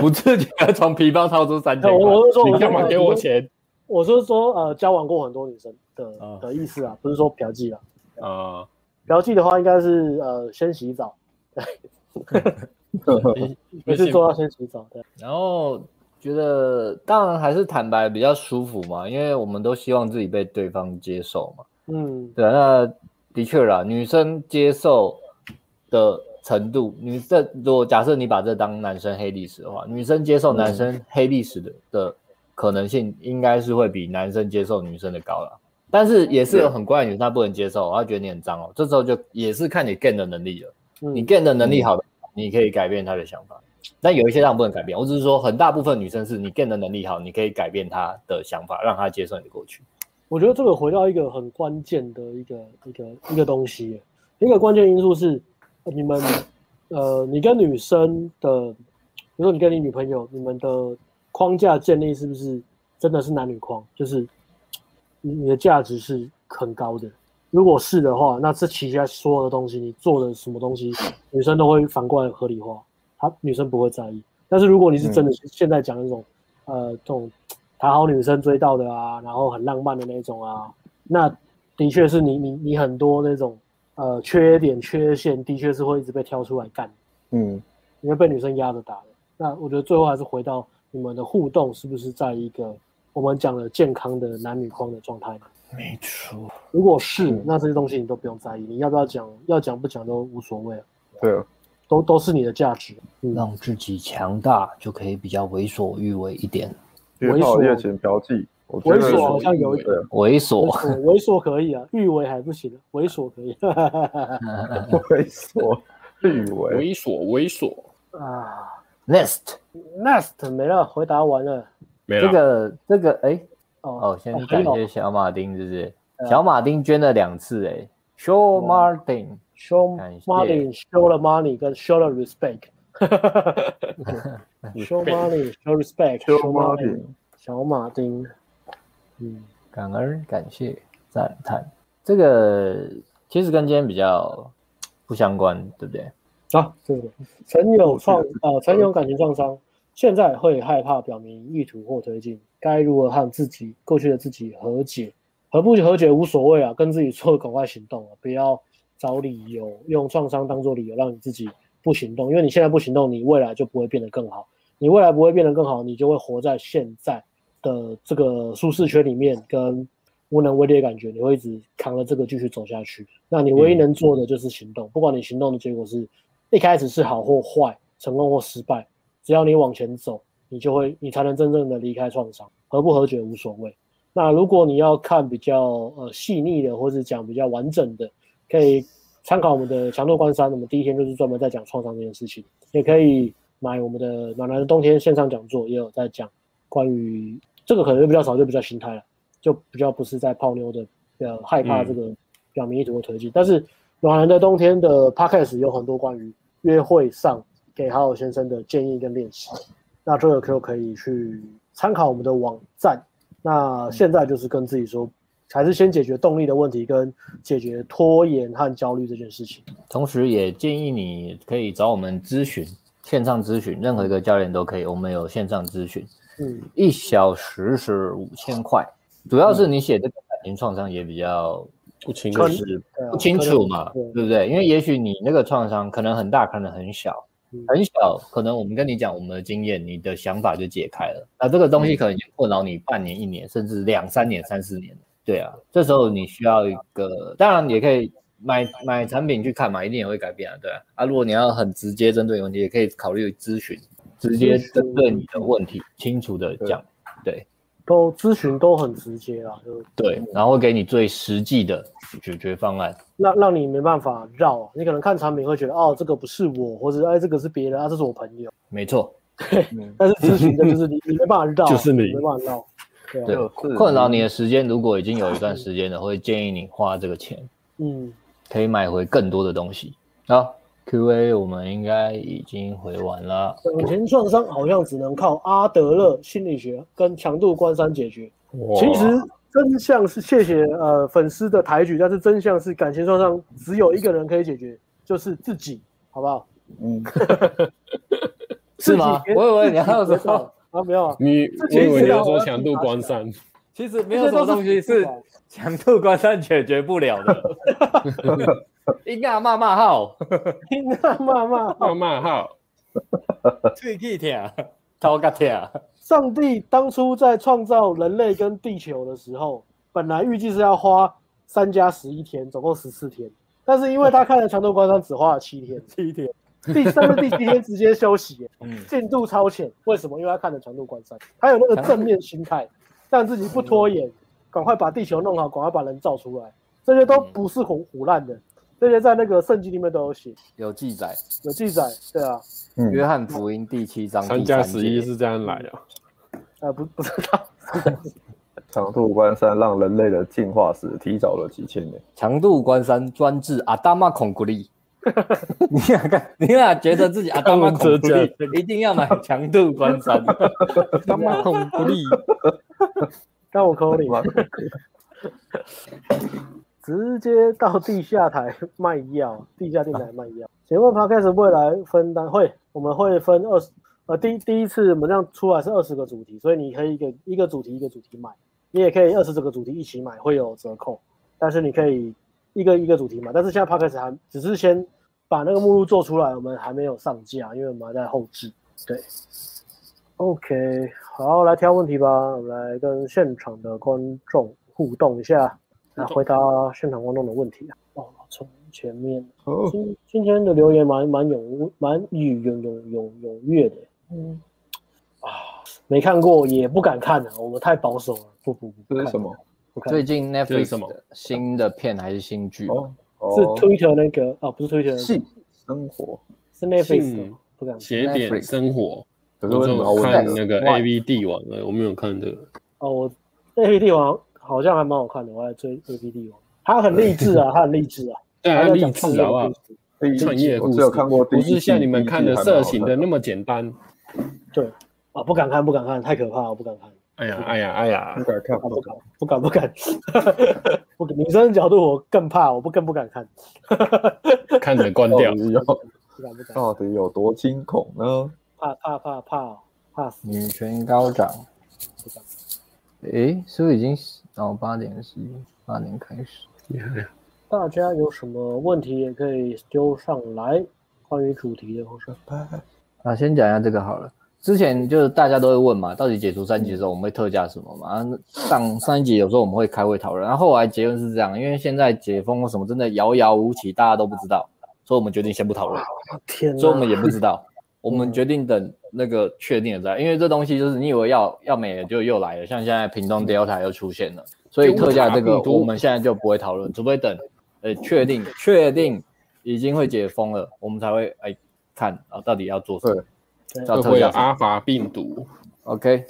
不自觉从皮包掏出三千 块，我是说你干嘛给我钱？我是说呃交往过很多女生的、啊的意思啊，不是说嫖妓啊。啊，嫖妓的话应该是呃先洗澡，没事做到先洗澡，对。然后觉得当然还是坦白比较舒服嘛，因为我们都希望自己被对方接受嘛。嗯，对啊，那的确啦，女生接受的程度，女这如果假设你把这当男生黑历史的话，女生接受男生黑历史的、嗯、的可能性，应该是会比男生接受女生的高了。但是也是有很怪的女生，她不能接受，她觉得你很脏哦。这时候就也是看你 gain 的能力了。嗯、你 gain 的能力好的，你可以改变她的想法。但有一些让不能改变，我只是说很大部分女生是你 gain 的能力好，你可以改变她的想法，让她接受你的过去。我觉得这个回到一个很关键的一个一个一个东西，一个关键因素是你们呃，你跟女生的，比如说你跟你女朋友，你们的框架建立是不是真的是男女框？就是你你的价值是很高的。如果是的话，那这其他所有的东西，你做的什么东西，女生都会反过来合理化，她女生不会在意。但是如果你是真的现在讲那种、嗯、呃这种。讨好女生追到的啊，然后很浪漫的那种啊，那的确是你你你很多那种呃缺点缺陷，的确是会一直被挑出来干，嗯，你会被女生压着打的。那我觉得最后还是回到你们的互动是不是在一个我们讲的健康的男女框的状态？没错，如果是，那这些东西你都不用在意，你要不要讲，要讲不讲都无所谓。对啊，都都是你的价值，嗯，让自己强大就可以比较为所欲为一点。猥琐、夜情、嫖妓，猥琐好像有一点猥琐，猥琐可以啊，欲为还不行，猥琐可以。猥琐，欲为，猥琐，猥琐啊。Next，Next 没了，回答完了。没了。这个，这个，哎，哦哦，先感谢小马丁，是不是？小马丁捐了两次，哎，Show Martin，Show Martin，Show the money 跟 Show the respect。show money, show respect. Show money，小马丁，嗯，感恩感谢赞叹，这个其实跟今天比较不相关，对不对？啊，对的。曾有创呃，曾有感情创伤，现在会害怕表明意图或推进，该如何和自己过去的自己和解？和不和解无所谓啊，跟自己说赶快行动啊，不要找理由，用创伤当做理由让你自己。不行动，因为你现在不行动，你未来就不会变得更好。你未来不会变得更好，你就会活在现在的这个舒适圈里面，跟无能为力的感觉，你会一直扛着这个继续走下去。那你唯一能做的就是行动，不管你行动的结果是一开始是好或坏，成功或失败，只要你往前走，你就会，你才能真正的离开创伤。和不和解无所谓。那如果你要看比较呃细腻的，或是讲比较完整的，可以。参考我们的强度关山，我们第一天就是专门在讲创伤这件事情，也可以买我们的暖男的冬天线上讲座，也有在讲关于这个可能就比较少，就比较心态了，就比较不是在泡妞的，呃，害怕这个表明意图的推进。但是暖男的冬天的 podcast 有很多关于约会上给好友先生的建议跟练习，那这个就可以去参考我们的网站。那现在就是跟自己说。还是先解决动力的问题，跟解决拖延和焦虑这件事情。同时，也建议你可以找我们咨询，线上咨询，任何一个教练都可以。我们有线上咨询，嗯，一小时是五千块。主要是你写这个感情创伤也比较不清楚，不清楚嘛，对不对？因为也许你那个创伤可能很大，可能很小，很小，可能我们跟你讲我们的经验，你的想法就解开了。那这个东西可能困扰你半年、一年，甚至两三年、三四年。对啊，这时候你需要一个，当然也可以买买产品去看嘛，一定也会改变啊，对啊。啊，如果你要很直接针对问题，也可以考虑咨询，直接针对你的问题清楚的讲，对，都咨询都很直接啦，就。对，然后会给你最实际的解决方案，让让你没办法绕，你可能看产品会觉得哦，这个不是我，或者哎这个是别人啊，这是我朋友，没错，对，但是咨询的就是你你没办法绕，就是你没办法绕。对，困扰你的时间如果已经有一段时间了，会建议你花这个钱，嗯，可以买回更多的东西。好，Q&A 我们应该已经回完了。感情创伤好像只能靠阿德勒心理学跟强度关山解决。其实真相是，谢谢呃粉丝的抬举，但是真相是感情创伤只有一个人可以解决，就是自己，好不好？嗯，是吗？我以为你还有什么？啊，没有啊，你我以为你要说强度关山，其实没有什么东西是强度关山解决不了的。应该骂骂号，应该骂骂骂骂号，最气疼，头壳疼。上帝当初在创造人类跟地球的时候，本来预计是要花三加十一天，总共十四天。但是因为他看了强度关山，只花了七天，七天。第三个第七天直接休息，进度超前。为什么？因为他看了强度关山，他有那个正面心态，让自己不拖延，赶快把地球弄好，赶快把人造出来。这些都不是胡胡乱的。这些在那个圣经里面都有写，有记载，有记载，对啊，嗯，约翰福音第七章三加十一是这样来的，啊，不不知道，强度关山让人类的进化史提早了几千年。强度关山专治阿达玛孔古力，你俩看，你俩觉得自己阿达玛孔古力一定要买强度关山，阿达玛孔古力，让我扣你吗？直接到地下台卖药，地下电台卖药。请问 Podcast 未来分担会，我们会分二十，呃，第第一次我们这样出来是二十个主题，所以你可以一个一个主题一个主题买，你也可以二十个主题一起买，会有折扣。但是你可以一个一个主题嘛，但是现在 Podcast 还只是先把那个目录做出来，我们还没有上架，因为我们还在后置。对，OK，好，来挑问题吧，我们来跟现场的观众互动一下。来回答现场观众的问题啊！哦，从前面，今今天的留言蛮蛮踊蛮踊踊踊踊踊跃的，嗯啊，没看过也不敢看啊，我们太保守了，不不不，这是什么？最近 Netflix 什么？新的片还是新剧？哦，是 Twitter 那个哦，不是 Twitter，性生活。是 Netflix，不敢。写点生活。可是我看那个 AV 帝王了，我没有看这个。哦，我 AV 帝王。好像还蛮好看的，我还追 AV 帝王，他很励志啊，他很励志啊，对，很励志好不好？创业故事，我只有看过，不是像你们看的色情的。那么简单。对。啊，不敢看，不敢看，太可怕了，不敢看。哎呀，哎呀，哎呀，不敢看，不敢，不敢，不敢。不，女生的角度我更怕，我不更不敢看。看着关掉，不敢不敢。到底有多惊恐呢？怕怕怕怕怕死！女权高涨。不敢。哎，是不是已经？然后八点十八点开始。大家有什么问题也可以丢上来，关于主题的或是。啊，先讲一下这个好了。之前就是大家都会问嘛，到底解除三级的时候我们会特价什么嘛？上上一集有时候我们会开会讨论，然后后来结论是这样，因为现在解封或什么真的遥遥无期，大家都不知道，所以我们决定先不讨论。天哪！所以我们也不知道，我们决定等。那个确定了再，因为这东西就是你以为要要没了就又来了，像现在屏东 Delta 又出现了，所以特价这个我们现在就不会讨论，除非等呃确定确定已经会解封了，我们才会哎看啊到底要做什么。对，会不会有阿法病毒？OK，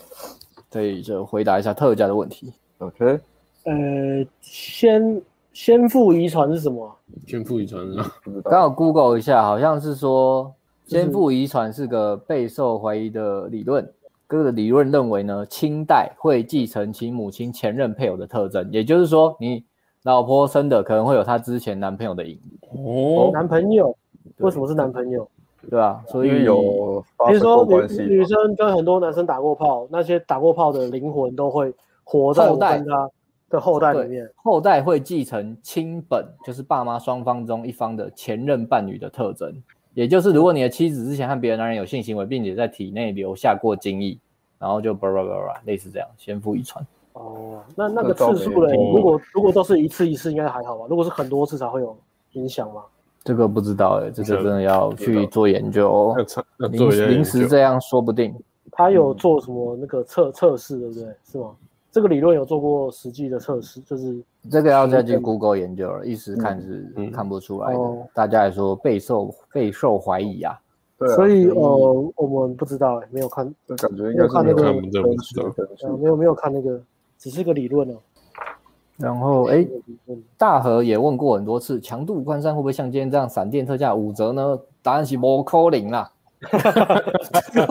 所以就回答一下特价的问题。OK，呃，先先父遗传是什么？先父遗传是什么？刚好 Google 一下，好像是说。先父遗传是个备受怀疑的理论。哥的理论认为呢，亲代会继承其母亲前任配偶的特征，也就是说，你老婆生的可能会有她之前男朋友的影子。哦，男朋友？为什么是男朋友？对啊？所以有，比如说女女生跟很多男生打过炮，那些打过炮的灵魂都会活在跟他的后代里面。后代会继承亲本，就是爸妈双方中一方的前任伴侣的特征。也就是，如果你的妻子之前和别的男人有性行为，并且在体内留下过精液，然后就类似这样，先父遗传。哦，那那个次数嘞？如果如果都是一次一次，应该还好吧？如果是很多次才会有影响吗？这个不知道哎、欸，这个真的要去做研究。临临时这样说不定。他有做什么那个测测试，对不对？是吗？这个理论有做过实际的测试，就是这个要再去 Google 研究了，一时看是看不出来的。嗯嗯、大家也说备受备受怀疑、啊。对、啊，所以呃，我们不知道哎，没有看，感觉应该是没有看那个，呃、没有没有看那个，只是个理论哦。然后哎，大河也问过很多次，强度关山会不会像今天这样闪电特价五折呢？答案是不可能啦，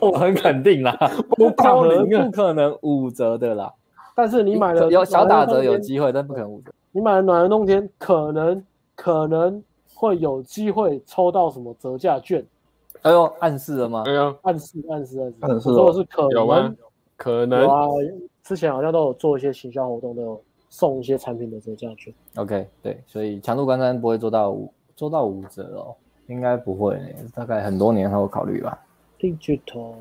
我很肯定啦，不可能，不可能五折的啦。但是你买了有小打折有机会，但不可能五折。你买了暖人冬天，可能可能会有机会抽到什么折价券。哎呦，暗示了吗？哎呦，暗示暗示暗示。暗示说的是可能。有吗？可能。之前好像都有做一些行销活动，都有送一些产品的折价券。OK，对，所以强度关山不会做到五做到五折哦，应该不会，大概很多年后考虑吧。Digital，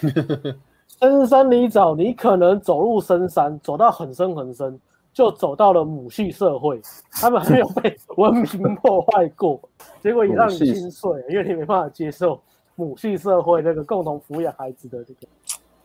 深山里找你，可能走入深山，走到很深很深，就走到了母系社会，他们还没有被文明破坏过，结果也让你心碎，因为你没办法接受母系社会那个共同抚养孩子的这个。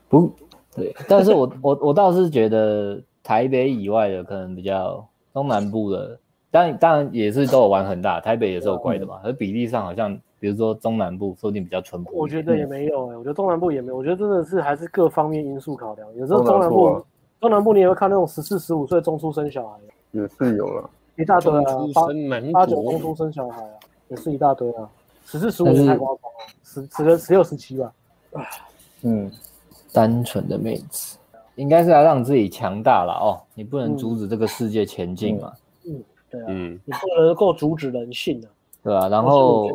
不，对，但是我我我倒是觉得台北以外的可能比较东南部的，当然当然也是都有玩很大，台北也是有乖的嘛，而比例上好像。比如说中南部说不定比较淳朴，我觉得也没有哎、欸，我觉得中南部也没有，我觉得真的是还是各方面因素考量。有时候中南部，中南部，中南部你也会看那种十四十五岁中出生小孩，也是有了一大堆啊，八八九中出生小孩啊，也是一大堆啊，十四十五太夸张了，十十个十六十七吧，嗯，单纯的妹子，应该是要让自己强大了哦，你不能阻止这个世界前进嘛，嗯，嗯，对啊，嗯，你不能够阻止人性啊。对啊，然后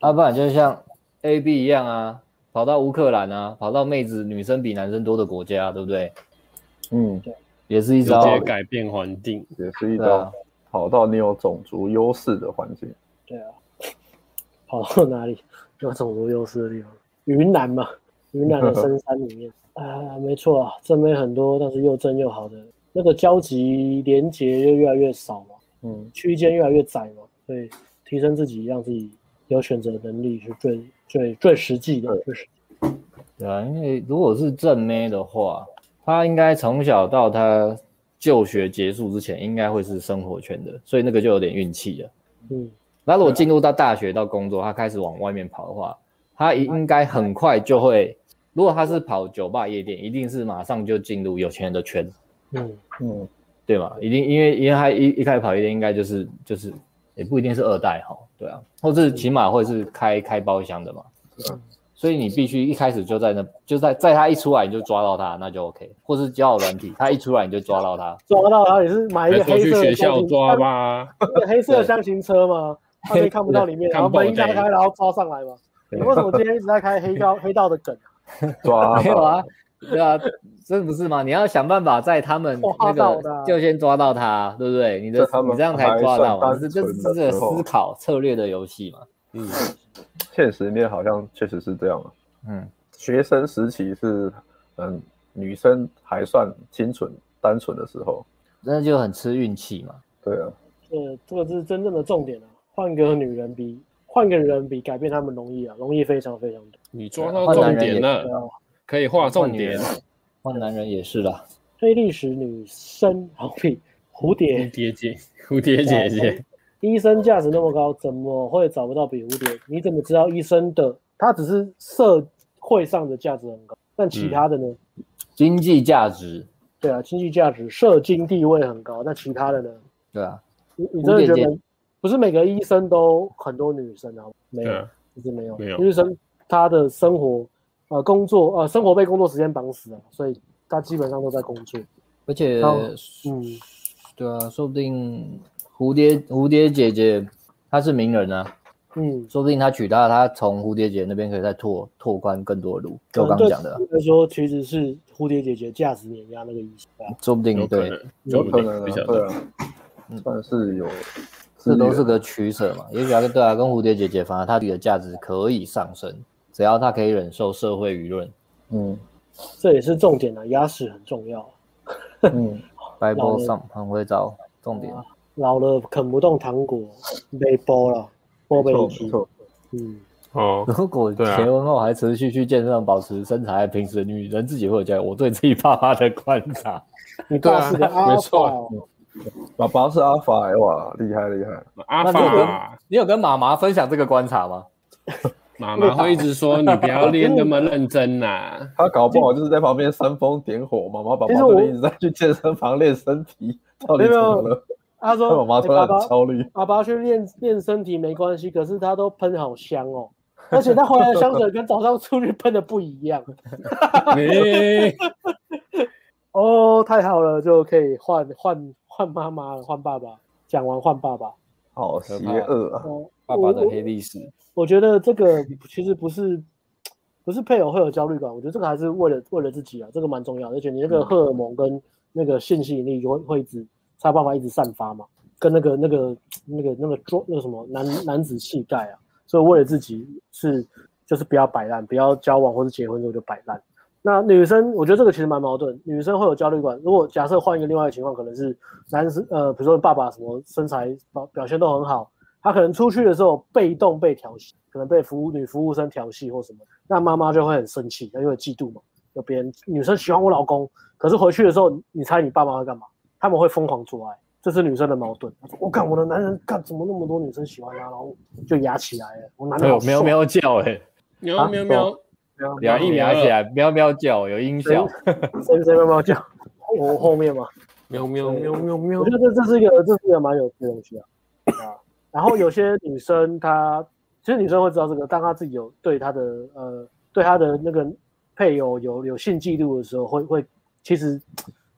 啊，不然就像 A B 一样啊，跑到乌克兰啊，跑到妹子女生比男生多的国家，对不对？嗯，对也是一招直接改变环境，也是一招、啊、跑到你有种族优势的环境。对啊，跑到哪里有种族优势的地方？云南嘛，云南的深山里面啊，没错啊，正妹很多，但是又正又好的那个交集连接又越来越少嘛，嗯，区间越来越窄嘛，所以。提升自己，让自己有选择能力是最最最实际的。就是，对啊，因为如果是正妹的话，她应该从小到她就学结束之前，应该会是生活圈的，所以那个就有点运气了。嗯，那如果进入到大学到工作，她开始往外面跑的话，她应该很快就会。如果他是跑酒吧夜店，一定是马上就进入有钱人的圈。嗯嗯，对嘛？一定，因为因为他一一开始跑夜店，应该就是就是。也不一定是二代哈，对啊，或是起码会是开开包厢的嘛，嗯，所以你必须一开始就在那，就在在他一出来你就抓到他，那就 OK，或是交友软体，他一出来你就抓到他，抓到他也是买一个黑色的学校抓吧，黑色的箱型车嘛，他可以看不到里面，然后门一打开，然后抓上来嘛。你为什么今天一直在开黑道黑道的梗？抓没有啊？对啊，这不是吗？你要想办法在他们那个就先抓到他，对不对？你的你这样才抓到嘛，这这是这个思考策略的游戏嘛。嗯，现实面好像确实是这样啊。嗯，学生时期是嗯女生还算清纯单纯的时候，那就很吃运气嘛。对啊，这这个是真正的重点啊。换个女人比换个人比改变他们容易啊，容易非常非常多。你抓到重点了。可以画重点，换男人也是啦。黑历史女生好比蝴蝶，蝴蝶姐，蝴蝶姐姐，医生价值那么高，怎么会找不到比蝴蝶？你怎么知道医生的他只是社会上的价值很高，但其他的呢？嗯、经济价值，对啊，经济价值、社经地位很高，那其他的呢？对啊，你你真的觉得不是每个医生都很多女生啊？没有，其实没有，没有医生他的生活。呃，工作呃，生活被工作时间绑死了，所以他基本上都在工作。而且，嗯，对啊，说不定蝴蝶蝴蝶姐姐她是名人啊，嗯，说不定她娶她，他从蝴蝶姐那边可以再拓拓宽更多的路。就我刚刚讲的，应该说其实是蝴蝶姐姐价值碾压那个意思吧？说不定对，有可能，对啊，算是有，这都是个取舍嘛。也许啊，对啊，跟蝴蝶姐姐反而她自己的价值可以上升。只要他可以忍受社会舆论，嗯，这也是重点啊，牙齿很重要。嗯，白波上很会找重点。老了啃不动糖果，没波了，波被踢。嗯，哦，如果结婚后还持续去健身房保持身材，平时女人自己会有这样。我对自己爸爸的观察，你爸是个阿法，爸爸是阿法，哇，厉害厉害。阿法，你有跟妈妈分享这个观察吗？妈妈会一直说你不要 练那么认真呐、啊，他搞不好就是在旁边煽风点火。妈妈、爸爸都一直在去健身房练身体，到底怎么了？他说我妈突然很焦虑。爸爸去练练身体没关系，可是他都喷好香哦，而且他回来的香水跟早上出去喷的不一样。哦，太好了，就可以换换换妈妈了，换爸爸。讲完换爸爸，好邪恶啊！爸爸的黑历史。我觉得这个其实不是，不是配偶会有焦虑感，我觉得这个还是为了为了自己啊，这个蛮重要，而且你那个荷尔蒙跟那个性吸引力就会会一直才有办法一直散发嘛，跟那个那个那个那个装那个什么男男子气概啊，所以为了自己是就是不要摆烂，不要交往或者结婚之后就摆烂。那女生，我觉得这个其实蛮矛盾。女生会有焦虑感。如果假设换一个另外一个情况，可能是男生，呃，比如说爸爸什么身材表表现都很好，他可能出去的时候被动被调戏，可能被服务女服务生调戏或什么，那妈妈就会很生气，因为嫉妒嘛。有别人女生喜欢我老公，可是回去的时候，你猜你爸妈会干嘛？他们会疯狂做爱，这是女生的矛盾。我看我的男人干怎么那么多女生喜欢他，然后就压起来了。我男人好喵喵叫哎、欸，喵喵喵。摇一摇起来，喵喵叫，有音效。谁谁喵喵叫？我后面嘛？喵喵喵喵喵。我觉得这这是一个，这是一个蛮有趣的东西啊。然后有些女生她，其实女生会知道这个，当她自己有对她的呃，对她的那个配偶有有性嫉妒的时候，会会其实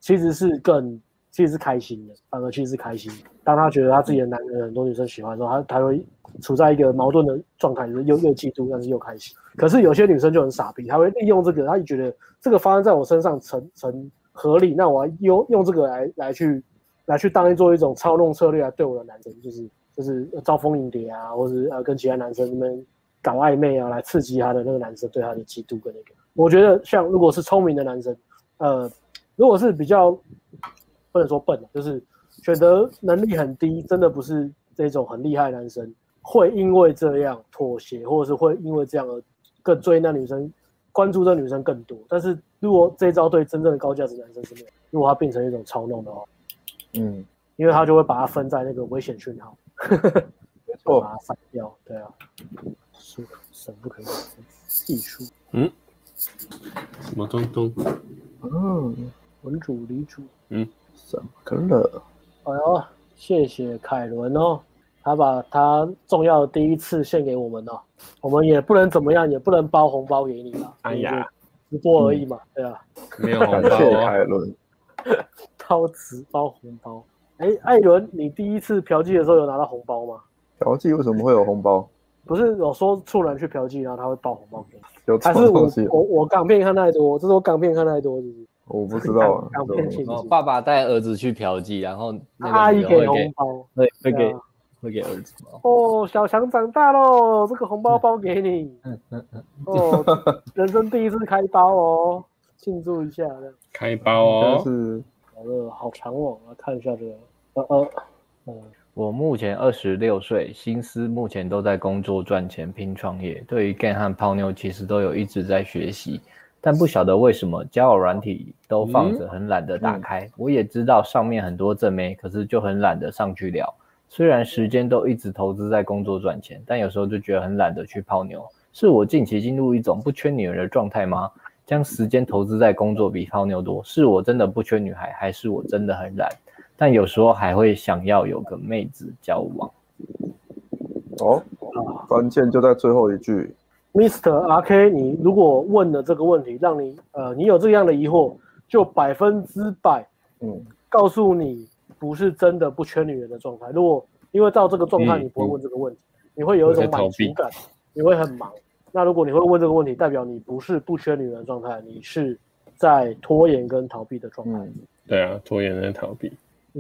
其实是更其实是开心的，反而其实是开心。当她觉得她自己的男人很多女生喜欢的时候，她她会。处在一个矛盾的状态，就是又又嫉妒，但是又开心。可是有些女生就很傻逼，她会利用这个，她就觉得这个发生在我身上成成合理，那我要用用这个来来去来去当做一种操弄策略来对我的男生，就是就是招蜂引蝶啊，或者呃跟其他男生们搞暧昧啊，来刺激他的那个男生对他的嫉妒跟那个。我觉得像如果是聪明的男生，呃，如果是比较不能说笨，就是选择能力很低，真的不是这种很厉害的男生。会因为这样妥协，或者是会因为这样而更追那女生，关注这女生更多。但是如果这一招对真正的高价值男生是没有，如果他变成一种操弄的话，嗯，因为他就会把它分在那个危险讯号，没 错，把它删掉。对啊，是神不可以艺术。嗯，什么东东？嗯，文主理主。嗯，怎么可乐？哎呦，谢谢凯伦哦。他把他重要的第一次献给我们了，我们也不能怎么样，也不能包红包给你了。哎呀，直播而已嘛，嗯、对啊，没有红包。谢谢凯伦，陶瓷包红包。哎，艾伦，你第一次嫖妓的时候有拿到红包吗？嫖妓为什么会有红包？不是有说处男去嫖妓，然后他会包红包给你？有还是我我我港片看太多，这是我港片看太多，是不是？我不知道啊。港片情节，爸爸带儿子去嫖妓，然后阿姨给红包，对，会给。会给儿子哦，小强长大喽，这个红包包给你。嗯嗯嗯。哦，人生第一次开包哦，庆祝一下。开包哦。是。好了，好长哦，来看一下这个。呃呃。嗯，我目前二十六岁，心思目前都在工作赚钱拼创业。对于 Game 和泡妞，其实都有一直在学习，但不晓得为什么交友软体都放着，很懒得打开。嗯、我也知道上面很多正妹，可是就很懒得上去聊。虽然时间都一直投资在工作赚钱，但有时候就觉得很懒得去泡妞。是我近期进入一种不缺女人的状态吗？将时间投资在工作比泡妞多，是我真的不缺女孩，还是我真的很懒？但有时候还会想要有个妹子交往。哦，关键就在最后一句，Mr. RK，你如果问了这个问题，让你呃，你有这样的疑惑，就百分之百，嗯，告诉你。不是真的不缺女人的状态。如果因为到这个状态，你不会问这个问题，嗯嗯、你会有一种满足感，你会很忙。那如果你会问这个问题，代表你不是不缺女人的状态，你是在拖延跟逃避的状态。嗯、对啊，拖延跟逃避，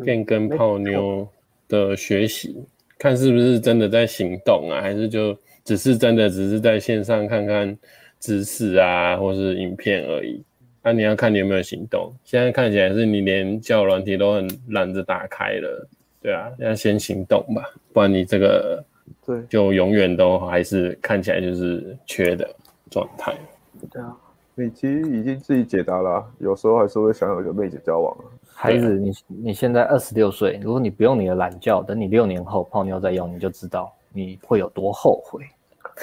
变、嗯、跟泡妞的学习，看是不是真的在行动啊，还是就只是真的只是在线上看看知识啊，或是影片而已。那、啊、你要看你有没有行动。现在看起来是你连交友软体都很懒得打开了，对啊，要先行动吧，不然你这个对就永远都还是看起来就是缺的状态。对啊，你其实已经自己解答了，有时候还是会想有一个妹子交往。孩子，你你现在二十六岁，如果你不用你的懒觉，等你六年后泡妞再用，你就知道你会有多后悔。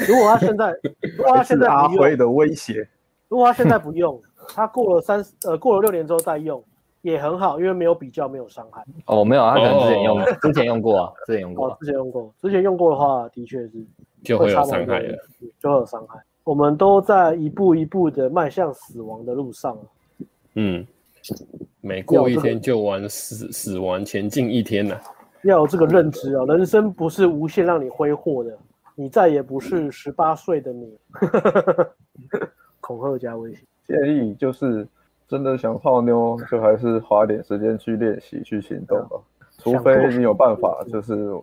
如果他现在，如果他现在阿辉的威胁，如果他现在不用。他过了三呃，过了六年之后再用也很好，因为没有比较，没有伤害。哦，没有，他可能之前用，之前用过啊，之前用过。哦，之前用过，之前用过的话，的确是就会有伤害的，就会有伤害。我们都在一步一步的迈向死亡的路上。嗯，每过一天就玩死死亡前进一天呢。要有这个认知啊，人生不是无限让你挥霍的，你再也不是十八岁的你。恐吓加威胁。建议就是真的想泡妞，就还是花点时间去练习、去行动吧。除非你有办法，就是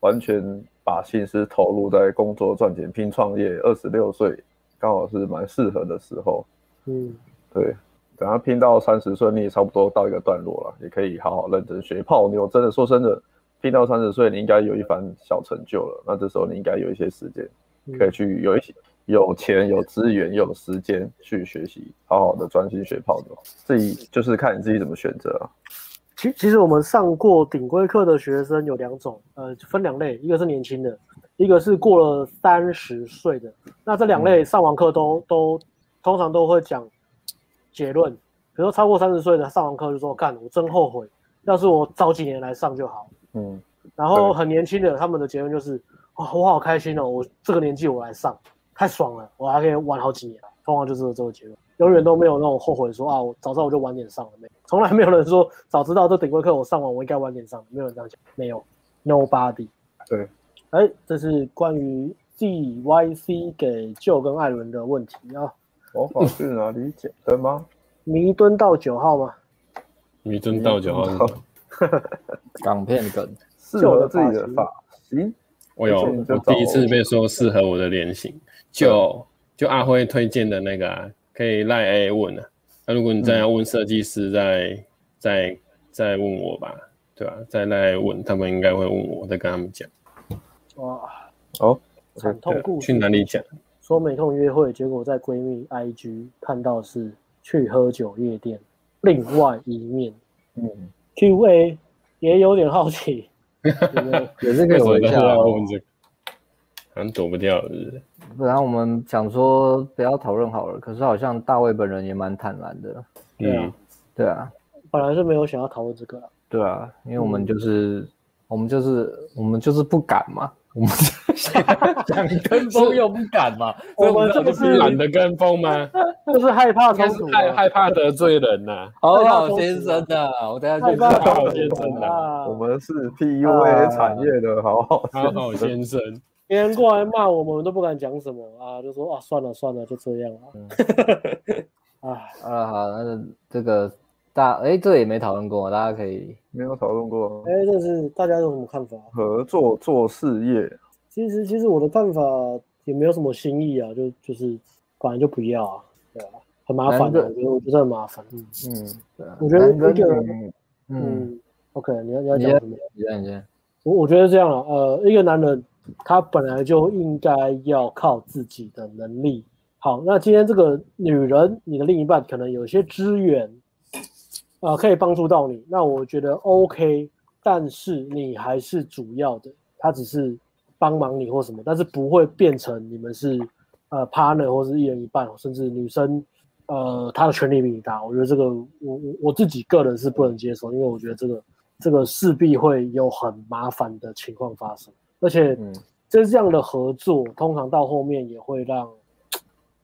完全把心思投入在工作赚钱、拼创业。二十六岁刚好是蛮适合的时候。嗯，对。等他拼到三十岁，你也差不多到一个段落了，也可以好好认真学泡妞。真的说真的，拼到三十岁，你应该有一番小成就了。那这时候你应该有一些时间，可以去有一些有钱、有资源、有时间去学习，好好的专心学泡妞。自己就是看你自己怎么选择啊。其其实我们上过顶规课的学生有两种，呃，分两类，一个是年轻的，一个是过了三十岁的。那这两类上完课都、嗯、都通常都会讲。结论，比如说超过三十岁的上完课就说：“干，我真后悔，要是我早几年来上就好。”嗯，然后很年轻的他们的结论就是：“哇，我好开心哦，我这个年纪我来上，太爽了，我还可以玩好几年。”通常就是这个结论，永远都没有那种后悔说：“啊，我早知道我就晚点上了。”没，从来没有人说早知道这顶规课我上完我应该晚点上，没有人这样讲，没有，Nobody。对，哎，这是关于 D Y C 给 Joe 跟艾伦的问题啊。魔法去哪里捡的吗？弥敦道九号吗？弥敦道九号，港片梗，适合自己的发型。我有，我第一次被说适合我的脸型，就就阿辉推荐的那个啊，可以赖 A 问啊。那如果你再要问设计师，再再再问我吧，对吧？再赖问，他们应该会问我，再跟他们讲。哇，哦，惨痛故事，去哪里讲？说没空约会，结果在闺蜜 IG 看到是去喝酒夜店，另外一面。嗯，QA 也有点好奇，也是可以回一下。问这个，好像躲不掉是不是？不然我们想说不要讨论好了，可是好像大卫本人也蛮坦然的。嗯，对啊，本来是没有想要讨论这个。对啊，因为我们就是、嗯、我们就是我们就是不敢嘛。我们想跟风又不敢嘛？我们这不是懒得跟风吗？就是害怕冲突，害害怕得罪人呐。好好先生的，我等下去。害怕好先生的，我们是 PUA 产业的好好好好先生。别人过来骂我们，我们都不敢讲什么啊，就说啊，算了算了，就这样啊。啊，啊好，那这个。大哎，这也没讨论过，大家可以没有讨论过。哎，这是大家有什么看法？合作做事业，其实其实我的看法也没有什么新意啊，就就是反正就不要啊，对啊，很麻烦的，我觉得我觉得很麻烦。嗯嗯，对啊，我觉得一个人，嗯，OK，你要你要讲什么？你先你先。我我觉得这样啊，呃，一个男人他本来就应该要靠自己的能力。好，那今天这个女人，你的另一半可能有些资源。啊、呃，可以帮助到你，那我觉得 OK，但是你还是主要的，他只是帮忙你或什么，但是不会变成你们是呃 partner 或是一人一半，甚至女生呃她的权利比你大，我觉得这个我我我自己个人是不能接受，因为我觉得这个这个势必会有很麻烦的情况发生，而且这这样的合作通常到后面也会让。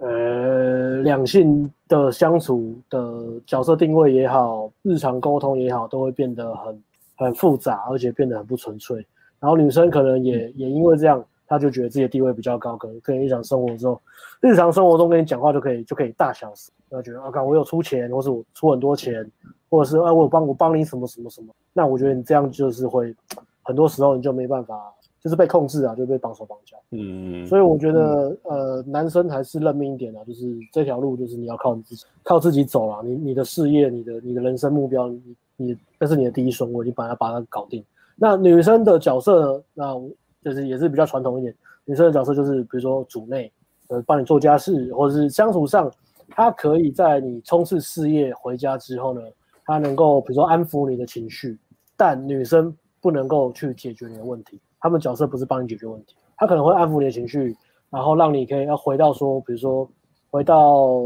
呃，两性的相处的角色定位也好，日常沟通也好，都会变得很很复杂，而且变得很不纯粹。然后女生可能也也因为这样，她就觉得自己的地位比较高，可能跟日常生活之后，日常生活中跟你讲话就可以就可以大小事，然后觉得啊，我有出钱，或是我出很多钱，或者是啊，我有帮我帮你什么什么什么，那我觉得你这样就是会很多时候你就没办法。就是被控制啊，就被绑手绑脚。嗯，所以我觉得，嗯、呃，男生还是认命一点啊，就是这条路就是你要靠你自己，靠自己走啊。你你的事业，你的你的人生目标，你你这是你的第一顺位，你把它把它搞定。那女生的角色，那就是也是比较传统一点。女生的角色就是比如说主内，呃，帮你做家事，或者是相处上，她可以在你冲刺事业回家之后呢，她能够比如说安抚你的情绪，但女生不能够去解决你的问题。她们角色不是帮你解决问题，她可能会安抚你的情绪，然后让你可以要回到说，比如说回到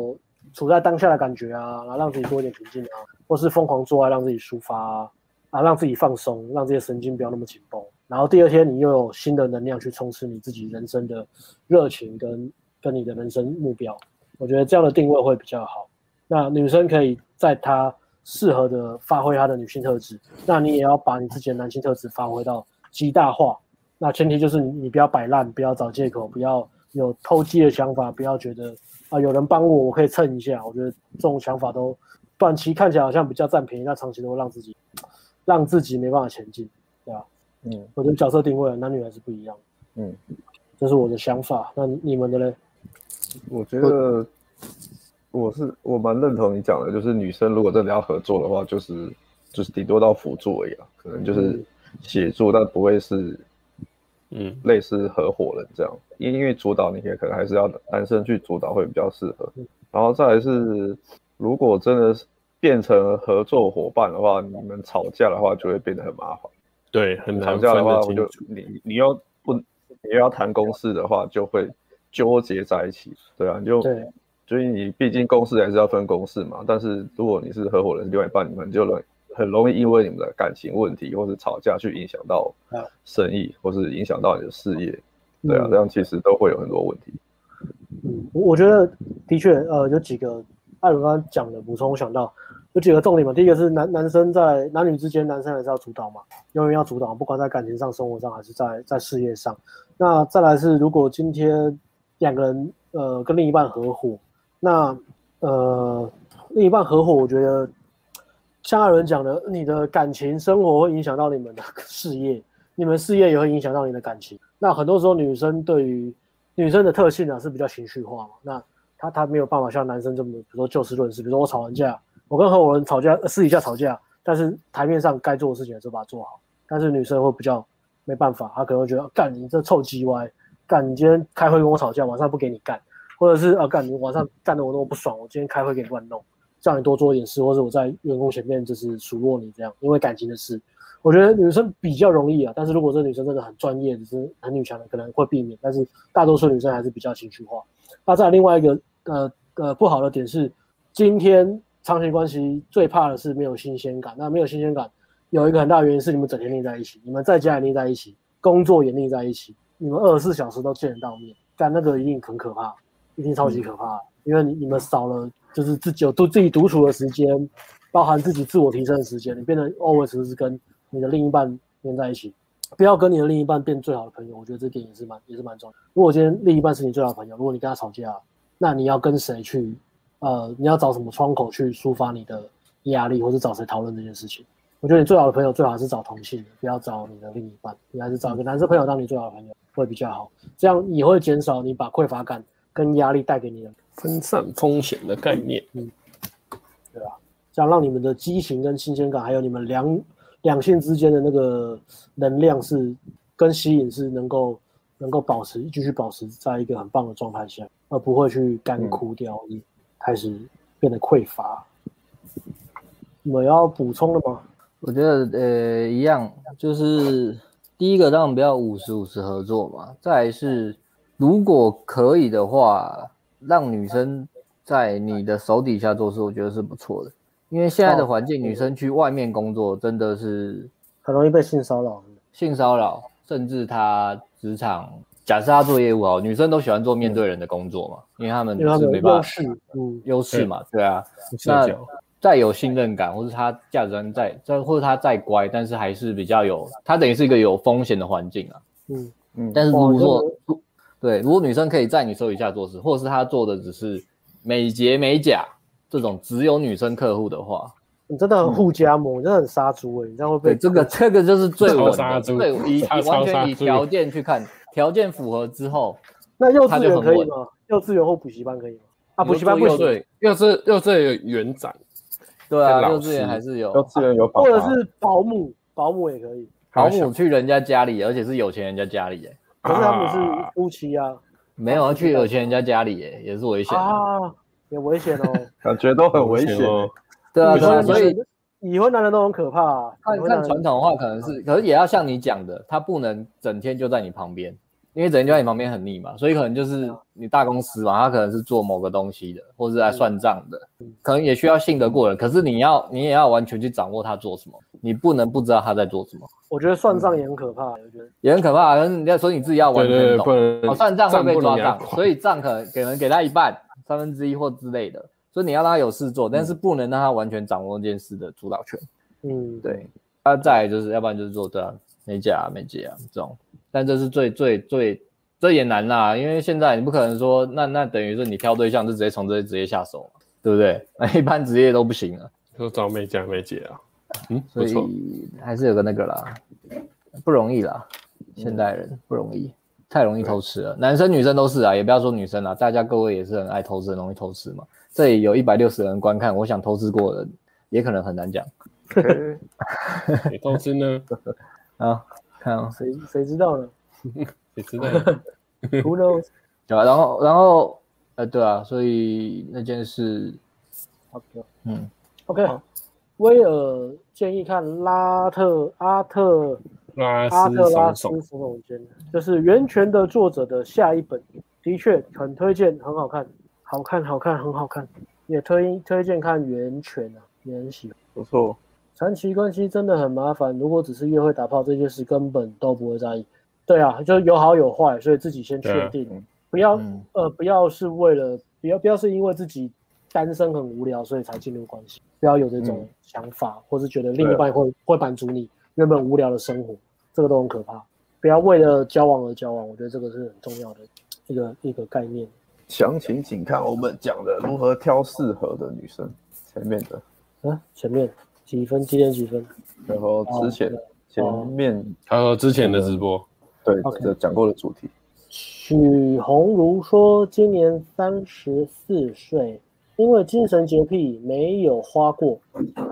处在当下的感觉啊，然后让自己多一点平静啊，或是疯狂做爱让自己抒发啊，啊，让自己放松，让这些神经不要那么紧绷，然后第二天你又有新的能量去充实你自己人生的热情跟跟你的人生目标，我觉得这样的定位会比较好。那女生可以在她适合的发挥她的女性特质，那你也要把你自己的男性特质发挥到极大化，那前提就是你你不要摆烂，不要找借口，不要有偷鸡的想法，不要觉得啊有人帮我，我可以蹭一下。我觉得这种想法都短期看起来好像比较占便宜，但长期都会让自己让自己没办法前进，对吧？嗯，我觉得角色定位男女还是不一样。嗯，这是我的想法。那你们的嘞？我觉得我是我蛮认同你讲的，就是女生如果真的要合作的话，就是就是顶多到辅助而已啊，可能就是协助，但不会是。嗯，类似合伙人这样，因因为主导你也可能还是要男生去主导会比较适合。然后再来是，如果真的是变成合作伙伴的话，你们吵架的话就会变得很麻烦。对，很难吵架的话，我就你你要不你又要谈公事的话，就会纠结在一起。对啊，你就对，所以你毕竟公事还是要分公事嘛。但是如果你是合伙人，另外一半，你们就能。很容易因为你们的感情问题或是吵架去影响到生意，或是影响到你的事业，对啊，这样其实都会有很多问题。嗯，我觉得的确，呃，有几个艾伦刚刚讲的补充，我想到有几个重点嘛。第一个是男男生在男女之间，男生还是要主导嘛，永远要主导，不管在感情上、生活上，还是在在事业上。那再来是，如果今天两个人呃跟另一半合伙，那呃另一半合伙，我觉得。像艾伦讲的，你的感情生活会影响到你们的 事业，你们事业也会影响到你的感情。那很多时候，女生对于女生的特性呢、啊、是比较情绪化嘛。那他他没有办法像男生这么，比如说就事论事。比如说我吵完架，我跟合伙人吵架，私底下吵架，但是台面上该做的事情还是把它做好。但是女生会比较没办法，她可能会觉得干你这臭鸡歪，干你今天开会跟我吵架，晚上不给你干，或者是啊干你晚上干得我那么不爽，我今天开会给你乱弄。叫你多做一点事，或者我在员工前面就是数落你这样，因为感情的事，我觉得女生比较容易啊。但是如果这女生真的很专业，只是很女强的，可能会避免。但是大多数女生还是比较情绪化。那再来另外一个呃呃不好的点是，今天长期关系最怕的是没有新鲜感。那没有新鲜感，有一个很大的原因是你们整天腻在一起，你们在家也腻在一起，工作也腻在一起，你们二十四小时都见得到面，但那个一定很可怕，一定超级可怕，嗯、因为你你们少了。就是自己有独自己独处的时间，包含自己自我提升的时间，你变得 always 是跟你的另一半黏在一起，不要跟你的另一半变最好的朋友。我觉得这点也是蛮也是蛮重要。如果今天另一半是你最好的朋友，如果你跟他吵架，那你要跟谁去？呃，你要找什么窗口去抒发你的压力，或者找谁讨论这件事情？我觉得你最好的朋友最好是找同性的，不要找你的另一半，你还是找一个男生朋友当你最好的朋友会比较好，这样也会减少你把匮乏感跟压力带给你的。分散风险的概念，嗯，对吧，这样让你们的激情跟新鲜感，还有你们两两性之间的那个能量是跟吸引是能够能够保持继续保持在一个很棒的状态下，而不会去干枯掉，嗯、开始变得匮乏。你们要补充的吗？我觉得呃一样，就是第一个当然不要五十五十合作嘛，再来是如果可以的话。让女生在你的手底下做事，我觉得是不错的。因为现在的环境，女生去外面工作真的是很容易被性骚扰。性骚扰，甚至他职场，假设他做业务哦，女生都喜欢做面对人的工作嘛，因为他们是没办法，嗯，优势嘛，对啊。那再有信任感，或者他价值观再再，或者他再乖，但是还是比较有，他等于是一个有风险的环境啊。嗯嗯，但是如果对，如果女生可以在你手底下做事，或者是她做的只是美睫美甲这种只有女生客户的话，你真的很互加盟，你真的很杀猪哎！你这样会被对这个这个就是最稳的，对，以以完全以条件去看，条件符合之后，那幼稚园可以吗？幼稚园或补习班可以吗？啊，补习班不行，对，幼稚幼稚园有园长，对啊，幼稚园还是有，幼稚园有，或者是保姆，保姆也可以，保姆去人家家里，而且是有钱人家家里哎。可是他们是夫妻啊，没有要去有钱人家家里耶，也是危险啊，也危险哦，感觉都很危险哦。对啊，对啊，所以已婚男人都很可怕。啊看看传统的话，可能是，可是也要像你讲的，他不能整天就在你旁边。因为整天就在你旁边很腻嘛，所以可能就是你大公司嘛，他可能是做某个东西的，或者是来算账的，可能也需要信得过人。可是你要，你也要完全去掌握他做什么，你不能不知道他在做什么。我觉得算账也很可怕，我觉得也很可怕。可是你要说你自己要完全懂，哦，算账会被抓账，所以账可能给人给他一半、三分之一或之类的，所以你要让他有事做，但是不能让他完全掌握这件事的主导权。嗯，对。那再来就是要不然就是做这样美甲、美睫啊这种。但这是最最最这也难啦，因为现在你不可能说，那那等于是你挑对象就直接从这些职业下手嘛，对不对？那一般职业都不行啊，说找美甲美睫啊，嗯，所以还是有个那个啦，不容易啦，现代人不容易，太容易偷吃了，男生女生都是啊，也不要说女生啦，大家各位也是很爱偷吃，很容易偷吃嘛。这里有一百六十人观看，我想投资过的人也可能很难讲。你偷吃呢？啊，看啊，谁谁知道呢？谁知道？Who knows？对吧？然后，然后，呃，对啊，所以那件事，OK，嗯，OK，威尔建议看拉特阿特拉阿特拉斯手塚治虫，就是《源泉》的作者的下一本，的确很推荐，很好看。好看，好看，很好看，也推推荐看《源泉》啊，也很喜欢。不错，长期关系真的很麻烦，如果只是约会打炮这件事，根本都不会在意。对啊，就有好有坏，所以自己先确定，啊、不要、嗯、呃，不要是为了，不要不要是因为自己单身很无聊，所以才进入关系，不要有这种想法，嗯、或是觉得另一半会、啊、会满足你原本无聊的生活，这个都很可怕。不要为了交往而交往，我觉得这个是很重要的一个一个概念。详情请看我们讲的如何挑适合的女生，前面的，啊，前面几分？几点几分？然后之前、哦、前面还有之前的直播，对，这讲.过的主题。许红如说，今年三十四岁，因为精神洁癖，没有花过，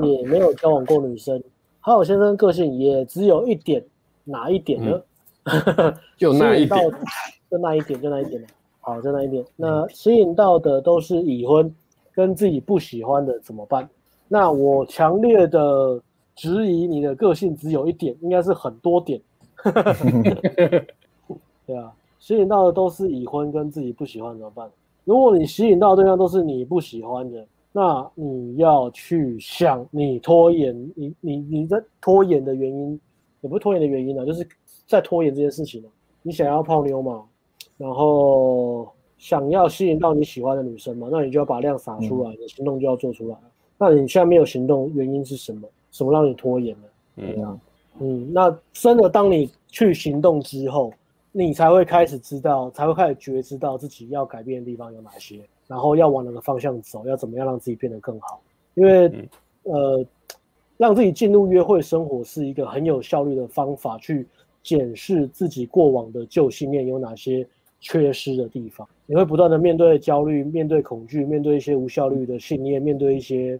也没有交往过女生。还有先生个性也只有一点，哪一点呢？嗯、就那一点，就那一点，就那一点。好，在那一点。那吸引到的都是已婚，跟自己不喜欢的怎么办？那我强烈的质疑你的个性只有一点，应该是很多点。对啊，吸引到的都是已婚跟自己不喜欢怎么办？如果你吸引到的对象都是你不喜欢的，那你要去想你拖延，你你你在拖延的原因，也不是拖延的原因啊，就是在拖延这件事情。你想要泡妞吗？然后想要吸引到你喜欢的女生嘛，那你就要把量撒出来，嗯、你的行动就要做出来。那你现在没有行动，原因是什么？什么让你拖延呢？嗯啊，嗯，那真的当你去行动之后，你才会开始知道，才会开始觉知到自己要改变的地方有哪些，然后要往哪个方向走，要怎么样让自己变得更好。因为，嗯、呃，让自己进入约会生活是一个很有效率的方法，去检视自己过往的旧信念有哪些。缺失的地方，你会不断的面对焦虑，面对恐惧，面对一些无效率的信念，面对一些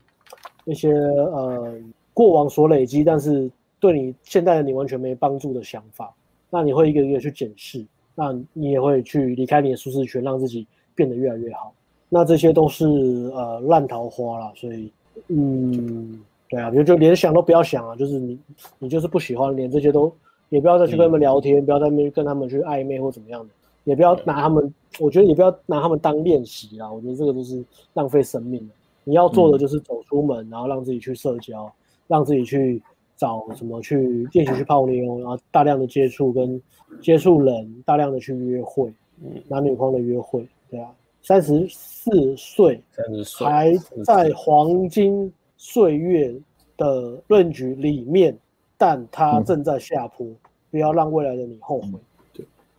一些呃过往所累积，但是对你现在的你完全没帮助的想法。那你会一个一个去检视，那你也会去离开你的舒适圈，让自己变得越来越好。那这些都是呃烂桃花啦，所以嗯，对啊，就就连想都不要想啊，就是你你就是不喜欢，连这些都也不要再去跟他们聊天，嗯、不要再去跟他们去暧昧或怎么样的。也不要拿他们，我觉得也不要拿他们当练习啊！我觉得这个都是浪费生命。你要做的就是走出门，然后让自己去社交，让自己去找什么去练习去泡妞，然后大量的接触跟接触人，大量的去约会，男女方的约会，对啊，三十四岁，还在黄金岁月的论局里面，但他正在下坡，不要让未来的你后悔。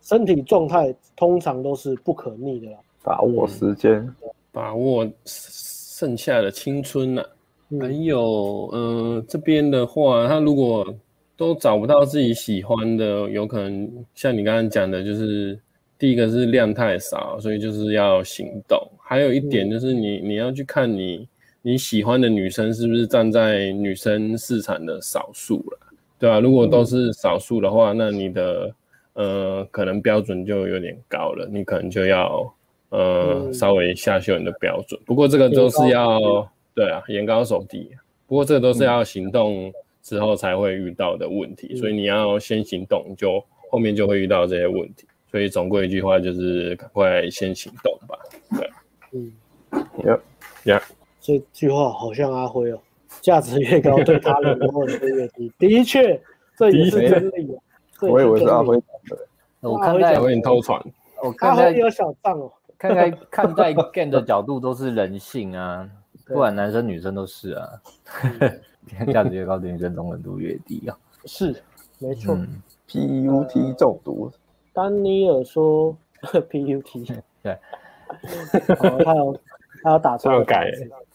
身体状态通常都是不可逆的啦，把握时间，把握剩下的青春呐、啊。嗯、还有，嗯、呃，这边的话，他如果都找不到自己喜欢的，有可能像你刚刚讲的，就是第一个是量太少，所以就是要行动。还有一点就是你、嗯、你要去看你你喜欢的女生是不是站在女生市场的少数了，对啊，如果都是少数的话，那你的。呃，可能标准就有点高了，你可能就要呃、嗯、稍微下修你的标准。不过这个都是要对啊，眼高手低。不过这个都是要行动之后才会遇到的问题，嗯、所以你要先行动，就后面就会遇到这些问题。所以总归一句话就是，赶快先行动吧。对，嗯，呀呀，这句话好像阿辉哦，价值越高，对他人的问题 越低。的确，这也是真理。我以为是阿辉讲的，我看待我给你偷传，我看待有小账哦，看待看待 game 的角度都是人性啊，不管男生女生都是啊，价值越高，女生容忍度越低啊，是没错。PUT 中毒，丹尼尔说 PUT，对，哦，他有他要打错改。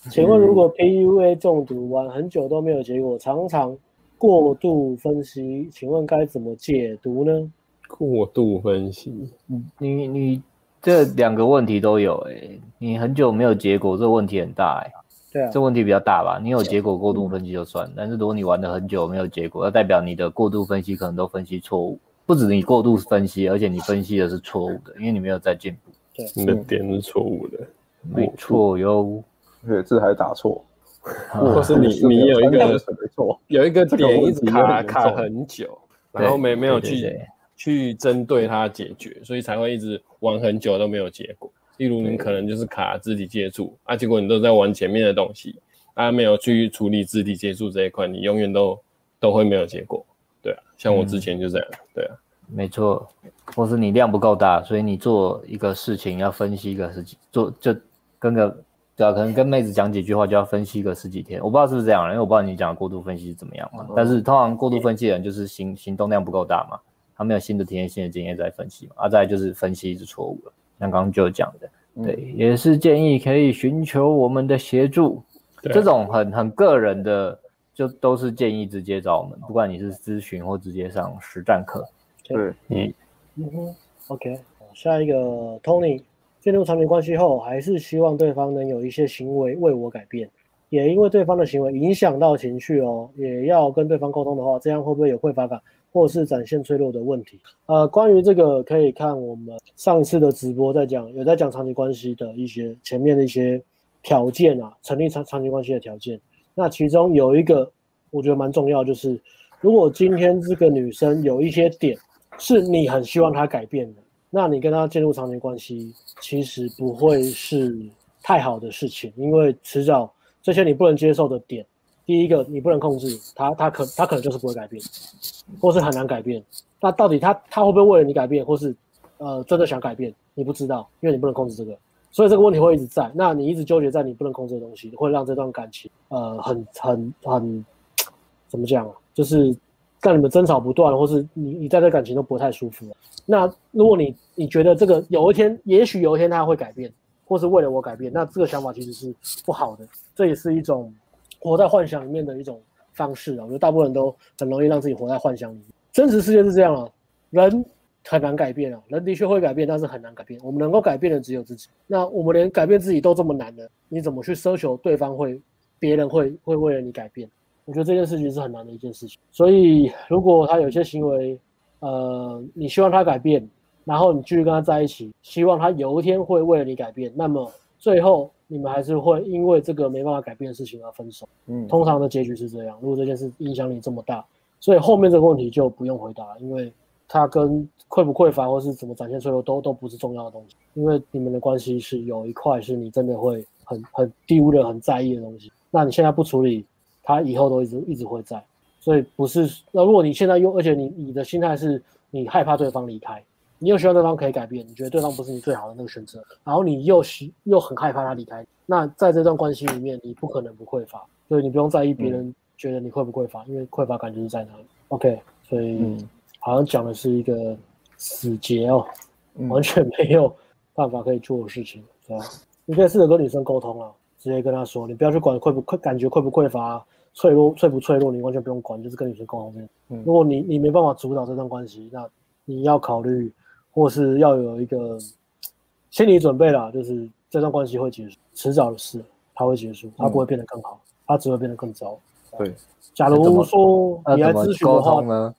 请问，如果 PUA 中毒玩很久都没有结果，常常过度分析，请问该怎么解读呢？过度分析，你你这两个问题都有哎、欸，你很久没有结果，这个问题很大哎、欸。对啊，这问题比较大吧？你有结果过度分析就算，但是如果你玩了很久没有结果，那代表你的过度分析可能都分析错误。不止你过度分析，而且你分析的是错误的，因为你没有在进步。对，你的点是错误的，没错哟。对，字还打错，或是你你有一个错，有一个点一直卡卡很久，然后没没有去去针对它解决，所以才会一直玩很久都没有结果。例如你可能就是卡肢体接触啊，结果你都在玩前面的东西，啊没有去处理肢体接触这一块，你永远都都会没有结果。对啊，像我之前就这样，嗯、对啊，没错，或是你量不够大，所以你做一个事情要分析一个事情，做就跟个对啊，可能跟妹子讲几句话就要分析个十几天，我不知道是不是这样，因为我不知道你讲的过度分析是怎么样嘛。嗯、但是通常过度分析的人就是行行动量不够大嘛，他没有新的体验、新的经验在分析嘛，啊，再来就是分析是错误了。像刚刚就讲的，对，嗯、也是建议可以寻求我们的协助。对这种很很个人的，就都是建议直接找我们，不管你是咨询或直接上实战课。对，嗯嗯哼，OK，下一个 Tony，进入长期关系后，还是希望对方能有一些行为为我改变，也因为对方的行为影响到情绪哦，也要跟对方沟通的话，这样会不会有匮乏感？或是展现脆弱的问题，呃，关于这个可以看我们上次的直播在讲，有在讲长期关系的一些前面的一些条件啊，成立长长期关系的条件。那其中有一个我觉得蛮重要，就是如果今天这个女生有一些点是你很希望她改变的，那你跟他进入长期关系其实不会是太好的事情，因为迟早这些你不能接受的点。第一个，你不能控制他，他可他可能就是不会改变，或是很难改变。那到底他他会不会为了你改变，或是呃真的想改变？你不知道，因为你不能控制这个，所以这个问题会一直在。那你一直纠结在你不能控制的东西，会让这段感情呃很很很怎么讲啊？就是让你们争吵不断，或是你你在这感情都不太舒服。那如果你你觉得这个有一天，也许有一天他会改变，或是为了我改变，那这个想法其实是不好的。这也是一种。活在幻想里面的一种方式啊，我觉得大部分人都很容易让自己活在幻想里。真实世界是这样啊，人很难改变啊，人的确会改变，但是很难改变。我们能够改变的只有自己。那我们连改变自己都这么难的，你怎么去奢求对方会，别人会会为了你改变？我觉得这件事情是很难的一件事情。所以，如果他有些行为，呃，你希望他改变，然后你继续跟他在一起，希望他有一天会为了你改变，那么最后。你们还是会因为这个没办法改变的事情而分手。嗯，通常的结局是这样。如果这件事影响你这么大，所以后面这个问题就不用回答，因为他跟匮不匮乏或是怎么展现脆弱都都不是重要的东西。因为你们的关系是有一块是你真的会很很丢的、很在意的东西。那你现在不处理，它以后都一直一直会在。所以不是。那如果你现在用而且你你的心态是你害怕对方离开。你又希望对方可以改变，你觉得对方不是你最好的那个选择，然后你又希又很害怕他离开，那在这段关系里面，你不可能不匮乏，所以你不用在意别人觉得你匮不匮乏，嗯、因为匮乏感就是在那里。OK，所以好像讲的是一个死结哦，嗯、完全没有办法可以做的事情，对吧？你可以试着跟女生沟通啊，直接跟她说，你不要去管匮不匮，感觉匮不匮乏，脆弱脆不脆弱，你完全不用管，就是跟女生沟通。嗯，如果你你没办法主导这段关系，那你要考虑。或是要有一个心理准备啦，就是这段关系会结束，迟早的事，它会结束，它不会变得更好，它只会变得更糟。对，假如说你来咨询的话呢？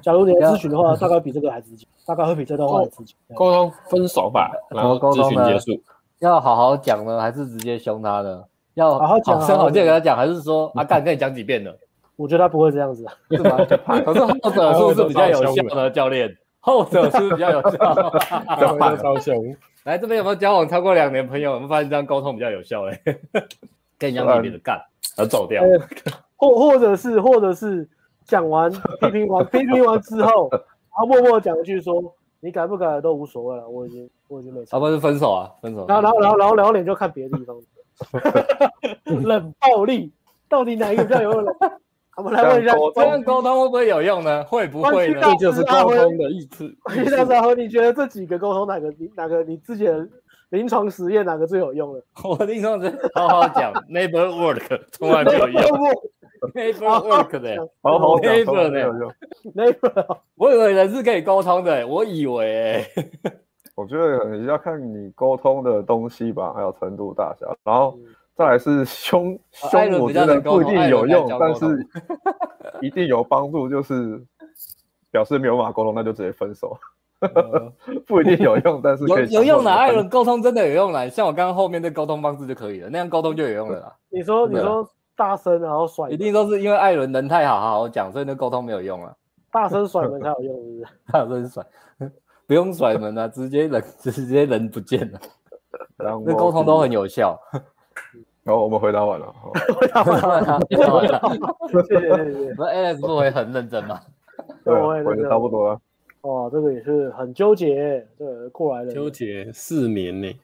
假如你来 咨询的话，大概比这个还直接，大概会比这段话还直接。沟通分手吧，然后咨询结束。要好好讲呢，还是直接凶他呢？要好好讲，好声好气跟他讲，还是说阿干跟你讲几遍呢？我觉得他不会这样子，是吧？可是 后者是不是比较有效呢？教练？后者是比较有效，超凶。来这边有没有交往超过两年朋友？有没有发现这样沟通比较有效哎？跟人家特别的干，而走掉。或或者是或者是讲完批评完批评完之后，然后默默讲一句说：“你改不改都无所谓了，我已经我已经没差。”啊，不是分手啊，分手。然后然后然后然后两脸就看别的地方。冷暴力到底哪一个比较有用？我们来问一下，这样沟通会不会有用呢？会不会呢？这就是沟通的意思。关系大师，你觉得这几个沟通哪个哪个你自己的临床实验哪个最有用的？我临床实验好好讲，never work，从来没有用，never work 的，好好讲，never 没有用。never，我以为人是可以沟通的，我以为。我觉得你要看你沟通的东西吧，还有程度大小，然后。再来是凶凶，我觉得不一定有用，但是 一定有帮助。就是表示没有办法沟通，那就直接分手。不一定有用，但是可以有有用的。艾伦沟通真的有用的，像我刚刚后面的沟通方式就可以了，那样沟通就有用了啦。你说你说大声然后甩，一定都是因为艾伦人太好，好好讲，所以那沟通没有用啊。大声甩门才有用，是不是？大声甩，不用甩门啊，直接人 直接人不见了。那沟通都很有效。然后我们 回答完了，回答完了，谢谢谢谢。那 Alex 不会很认真吗？对，我也差不多了。哦，这个也是很纠结，对，过来了。纠结四年呢，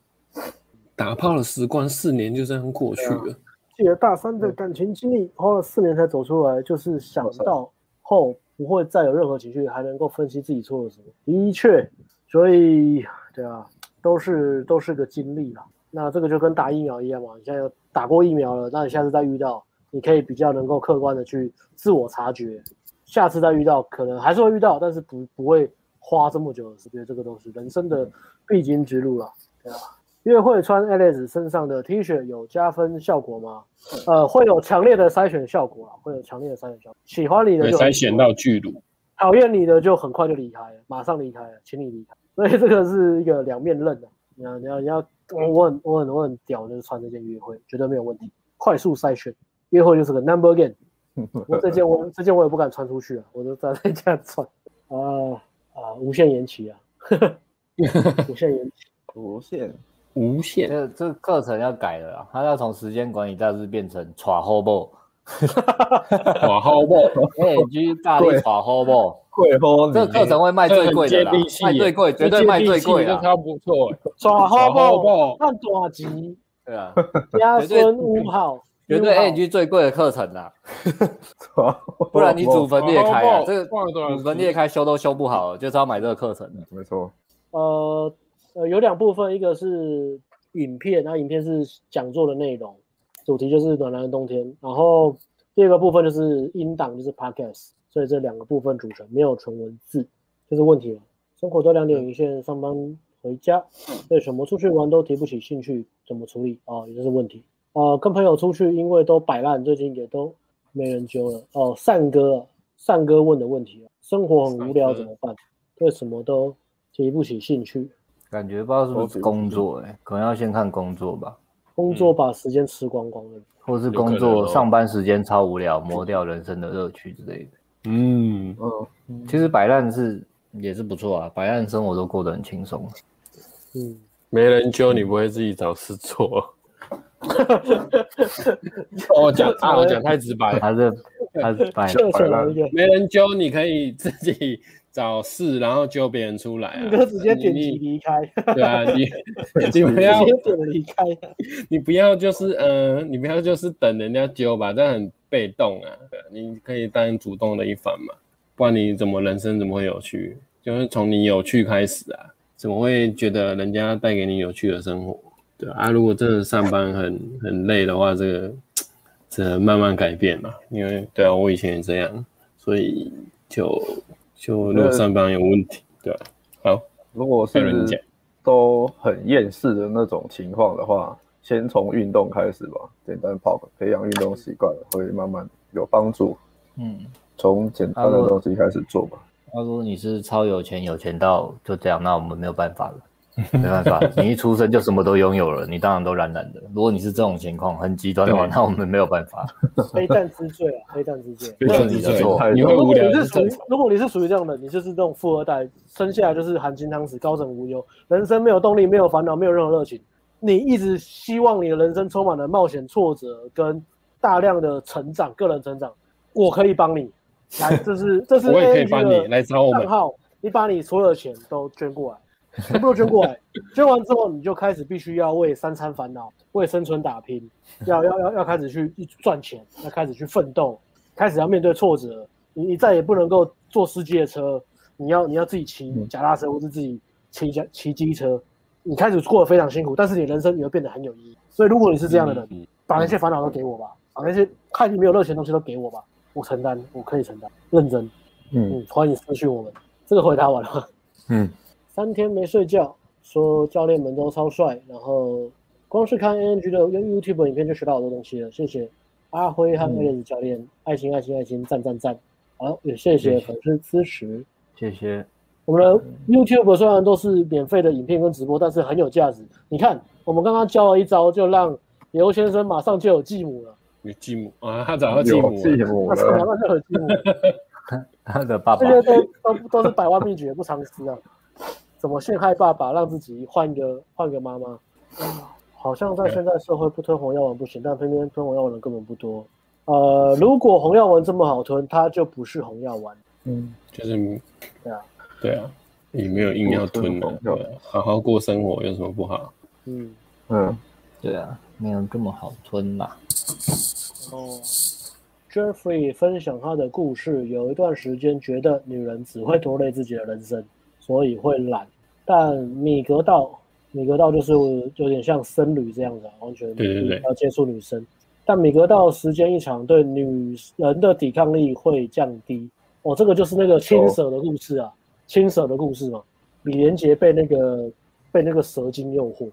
打炮的时光四年就这样过去了。记得大三的感情经历，花了四年才走出来，就是想到后不会再有任何情绪，还能够分析自己错了什么。的确，所以对啊，都是都是个经历啦。那这个就跟打疫苗一样嘛，你现在打过疫苗了，那你下次再遇到，你可以比较能够客观的去自我察觉，下次再遇到可能还是会遇到，但是不不会花这么久的时间，这个都是人生的必经之路了，对吧？约会穿 Alex 身上的 T 恤有加分效果吗？呃，会有强烈的筛选效果啊，会有强烈的筛选效果。喜欢你的就筛选到巨乳，讨厌你的就很快就离开了，马上离开了，请你离开。所以这个是一个两面刃的，你要你要你要。我我很我很我很屌，就是穿这件约会绝对没有问题，快速筛选，约会就是个 number game。我这件我这件我也不敢穿出去啊，我就在在家穿啊啊，无限延期啊，无限延期，无限无限，这这课程要改了，他要从时间管理大师变成 try hobo。耍好不？ANG 大力耍好不？会吼，这个课程会卖最贵的啦，卖最贵，绝对卖最贵的，超不错。耍好不？看大吉，对啊，家孙五号，绝对 ANG 最贵的课程啦。不然你祖坟裂开啊，这个祖坟裂开修都修不好，就是要买这个课程。没错。呃呃，有两部分，一个是影片，那影片是讲座的内容。主题就是暖男的冬天，然后第二个部分就是音档，就是 podcast，所以这两个部分组成，没有纯文字，这、就是问题了。生活都两点一线，上班回家，对什么出去玩都提不起兴趣，怎么处理？哦，也就是问题。呃，跟朋友出去，因为都摆烂，最近也都没人揪了。哦，善哥，善哥问的问题，生活很无聊怎么办？对什么都提不起兴趣，感觉不知道是不是工作、欸，哎，可能要先看工作吧。工作把时间吃光光了，嗯、或是工作上班时间超无聊，磨掉人生的乐趣之类的。嗯嗯，其实摆烂是也是不错啊，摆烂生活都过得很轻松。嗯，没人揪你不会自己找事做。我讲啊，我讲太直白，还是还是摆烂。没人揪你可以自己。找事，然后揪别人出来啊！你就直接点击离开。对啊，你你 不要点离开，你不要就是呃，你不要就是等人家揪吧，这样很被动啊。你可以当主动的一方嘛，不然你怎么人生怎么会有趣？就是从你有趣开始啊，怎么会觉得人家带给你有趣的生活？对啊，如果真的上班很很累的话，这个只能慢慢改变嘛。因为对啊，我以前也这样，所以就。就如果上班有问题，对吧？好，如果是都很厌世的那种情况的话，先从运动开始吧，简单跑，培养运动习惯会慢慢有帮助。嗯，从简单的东西开始做吧。他说你是超有钱，有钱到就这样，那我们没有办法了。没办法，你一出生就什么都拥有了，你当然都懒懒的。如果你是这种情况很极端的话，那我们没有办法。非战之罪啊，非战之罪。非战之罪。你会无聊。如果你是属于，如果你是属于这样的，你就是这种富二代，生下来就是含金汤匙，高枕无忧，人生没有动力，没有烦恼，没有任何热情。你一直希望你的人生充满了冒险、挫折跟大量的成长，个人成长。我可以帮你，来，这是这是我也可以帮你来找我们账号，你把你所有的钱都捐过来。全部都捐过来，捐完之后你就开始必须要为三餐烦恼，为生存打拼，要要要要开始去赚钱，要开始去奋斗，开始要面对挫折，你你再也不能够坐司机的车，你要你要自己骑脚踏车或是自己骑脚骑机车，你开始过得非常辛苦，但是你人生也会变得很有意义。所以如果你是这样的人，把那些烦恼都给我吧，把那些看你没有热情的东西都给我吧，我承担，我可以承担，认真。嗯，嗯，欢迎私讯我们。这个回答完了。嗯，三天没睡觉，说教练们都超帅，然后光是看 ANG 的 YouTube 影片就学到好多东西了。谢谢阿辉和 AS 教练，嗯、爱心爱心爱心，赞赞赞。好，也谢谢粉丝支持，谢谢。我们的 YouTube 虽然都是免费的影片跟直播，但是很有价值。你看，我们刚刚教了一招，就让刘先生马上就有继母了。有继母啊，他找到继母了，他马上就有继母。他的爸爸，这些都都都是百万秘诀，不藏私啊！怎么陷害爸爸，让自己换一个换个妈妈？好像在现在社会不吞红药丸不行，但偏偏吞红药丸的根本不多。呃，如果红药丸这么好吞，它就不是红药丸。嗯，就是对啊，对啊，也没有硬要吞的，好好过生活有什么不好？嗯嗯，对啊，没有这么好吞嘛。哦。Jeffrey 分享他的故事，有一段时间觉得女人只会拖累自己的人生，所以会懒。但米格道，米格道就是有点像僧侣这样的，完全要接触女生。但米格道时间一长，对女人的抵抗力会降低。哦，这个就是那个青蛇的故事啊，青蛇的故事嘛。李连杰被那个被那个蛇精诱惑，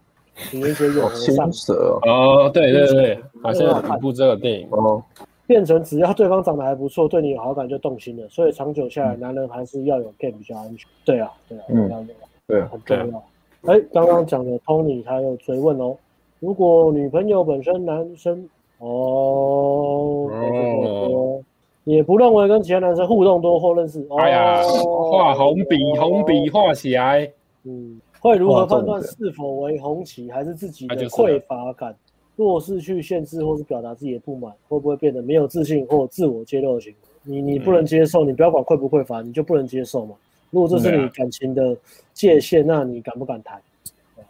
李连杰有青蛇哦，对对对，好像有一部这个电影哦。变成只要对方长得还不错，对你有好感就动心了，所以长久下来，男人还是要有 game 比较安全。对啊，对啊，嗯，对，很重要。哎，刚刚讲的 Tony 他又追问哦，如果女朋友本身男生哦，也不认为跟其他男生互动多或认识，哎呀，画红笔，红笔画起来，嗯，会如何判断是否为红旗，还是自己的匮乏感？若是去限制或是表达自己的不满，会不会变得没有自信或自我揭露的行为？你你不能接受，你不要管匮不匮乏，你就不能接受嘛。如果这是你感情的界限，那你敢不敢谈？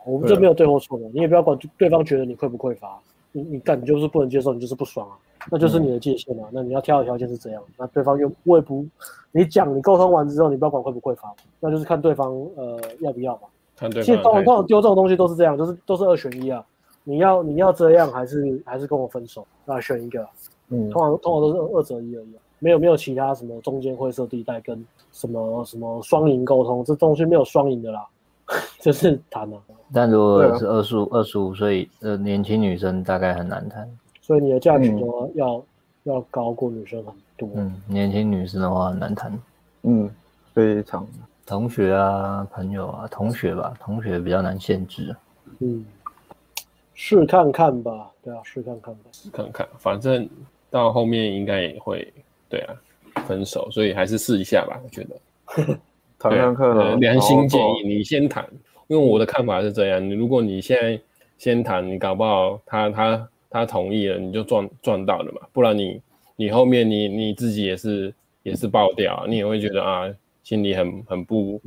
我们这没有对或错的，你也不要管对方觉得你匮不匮乏，你你干你就是不能接受，你就是不爽啊，那就是你的界限啊。那你要挑的条件是怎样，那对方又我也不，你讲你沟通完之后，你不要管匮不匮乏，那就是看对方呃要不要嘛。看对方。其实通常通常丢这种东西都是这样，就是都是二选一啊。你要你要这样还是还是跟我分手？那选一个。嗯，通常通常都是二择一而已，没有没有其他什么中间灰色地带跟什么什么双赢沟通，这东西没有双赢的啦，就是谈了。但如果是二十五二十五岁的年轻女生，大概很难谈。所以你的价值都要、嗯、要高过女生很多。嗯，年轻女生的话很难谈。嗯，非常。同学啊，朋友啊，同学吧，同学比较难限制。嗯。试看看吧，对啊，试看看吧，试看看，反正到后面应该也会，对啊，分手，所以还是试一下吧，我觉得。谈看看，良心建议，你先谈，因为我的看法是这样，你如果你现在先谈，你搞不好他他他同意了，你就赚赚到了嘛，不然你你后面你你自己也是也是爆掉，你也会觉得啊，心里很很不。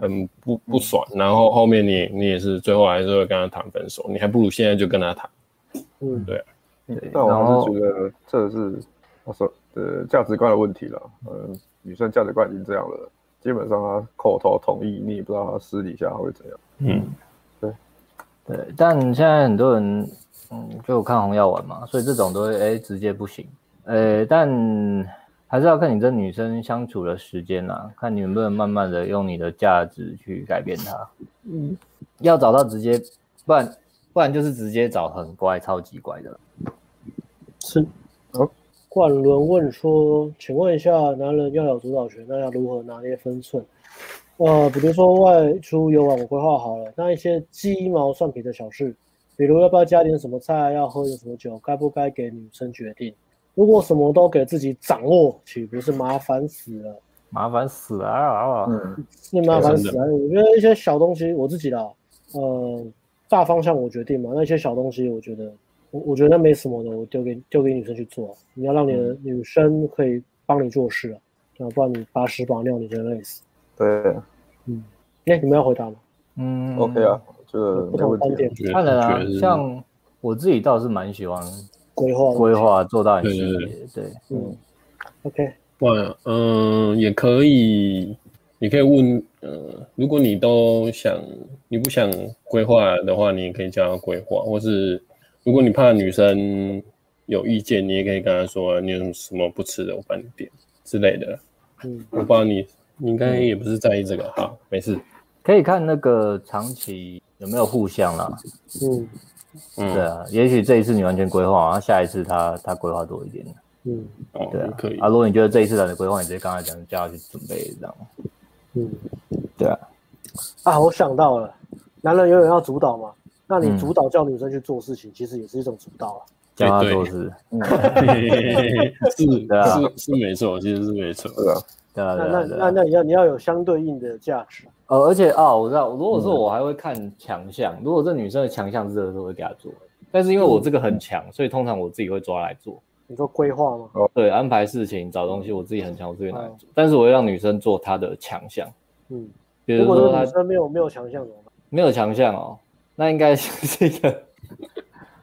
很不不爽，然后后面你你也是最后还是会跟他谈分手，你还不如现在就跟他谈。嗯，对，对。但我还是觉得这是我说的价值观的问题了。嗯，女生价值观已经这样了，基本上她口头同意，你也不知道她私底下会怎样。嗯，对对。但现在很多人嗯就看红药丸嘛，所以这种都会哎直接不行。呃，但。还是要看你跟女生相处的时间啦、啊，看你能不能慢慢的用你的价值去改变她。嗯，要找到直接，不然不然就是直接找很乖、超级乖的。是。好、哦，冠伦问说，请问一下，男人要有主导权，那要如何拿捏分寸？呃，比如说外出游玩，我规划好了，那一些鸡毛蒜皮的小事，比如要不要加点什么菜，要喝点什么酒，该不该给女生决定？如果什么都给自己掌握，岂不是麻烦死了？麻烦死了啊！嗯，是麻烦死了。我觉得一些小东西，我自己的，呃，大方向我决定嘛。那些小东西，我觉得，我我觉得没什么的，我丢给丢给女生去做。你要让你的女生可以帮你做事啊，嗯、不然你把屎把尿，你就累死。对，嗯，哎、欸，你们要回答吗？嗯，OK 啊，这个不同观点。看人啊，像我自己倒是蛮喜欢。规划规划做到很细节，对，嗯，OK，哇，嗯，也可以，你可以问，呃，如果你都想，你不想规划的话，你也可以叫他规划，或是如果你怕女生有意见，你也可以跟他说，你有什么不吃的，我帮你点之类的。嗯，我不知道你，你应该也不是在意这个，好，没事。可以看那个长期有没有互相啦。嗯嗯，对啊，也许这一次你完全规划，然后下一次他他规划多一点。嗯，哦，对啊，可以。啊。如果你觉得这一次懒得规划，你直接刚才讲叫他去准备这样。嗯，对啊。啊，我想到了，男人永远要主导嘛，那你主导叫女生去做事情，嗯、其实也是一种主导啊。叫他做事，嗯，是，是是没错，其实是没错，对啊，对啊，那那那那你要你要有相对应的价值。呃，而且啊，我知道，如果说我还会看强项，如果这女生的强项是这会给她做。但是因为我这个很强，所以通常我自己会抓来做。你说规划吗？对，安排事情、找东西，我自己很强，我自己拿来做。但是我会让女生做她的强项。嗯，比如说她女生没有没有强项怎么办？没有强项哦，那应该是一个。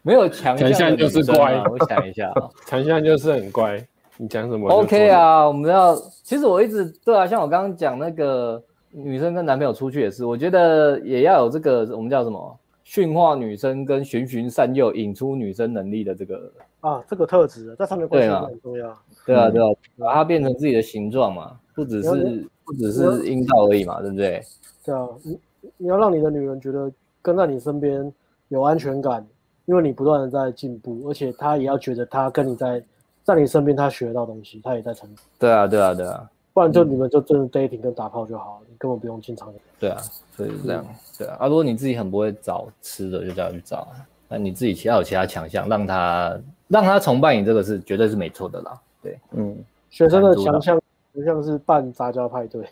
没有强项就是乖，我想一下啊，强项就是很乖。你讲什么？OK 啊，我们要。其实我一直对啊，像我刚刚讲那个女生跟男朋友出去也是，我觉得也要有这个我们叫什么驯化女生跟循循善诱引出女生能力的这个啊，这个特质在上面关系很重要。对啊，对啊，把它变成自己的形状嘛，不只是不只是阴道而已嘛，对不对？对啊，你你要让你的女人觉得跟在你身边有安全感。因为你不断的在进步，而且她也要觉得她跟你在在你身边，他学得到东西，他也在成长。对啊，对啊，对啊，不然就你们就真的 dating 跟打炮就好了，你根本不用经常。对啊，所以是这样。对啊，啊，如果你自己很不会找吃的，就叫他去找。那你自己其他有其他强项，让他让他崇拜你，这个是绝对是没错的啦。对，嗯，学生的强项不像是办杂交派对，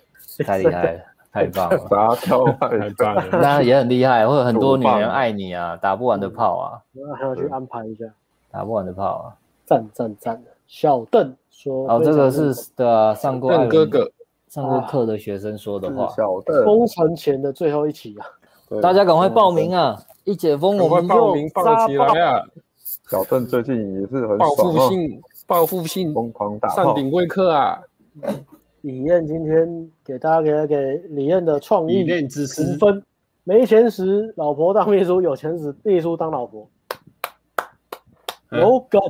太厉害了。太棒了，杂交太棒了，那也很厉害，会有很多女人爱你啊，打不完的炮啊，那还要去安排一下，打不完的炮啊，赞赞赞！小邓说，哦，这个是的啊，上过邓哥哥。上过课的学生说的话，小邓封城前的最后一期啊，大家赶快报名啊，一解封我们就报名报起来啊！小邓最近也是很报复性报复性疯狂打上顶贵客啊！李燕今天给大家给给李燕的创意十分，没钱时老婆当秘书，有钱时秘书当老婆，有梗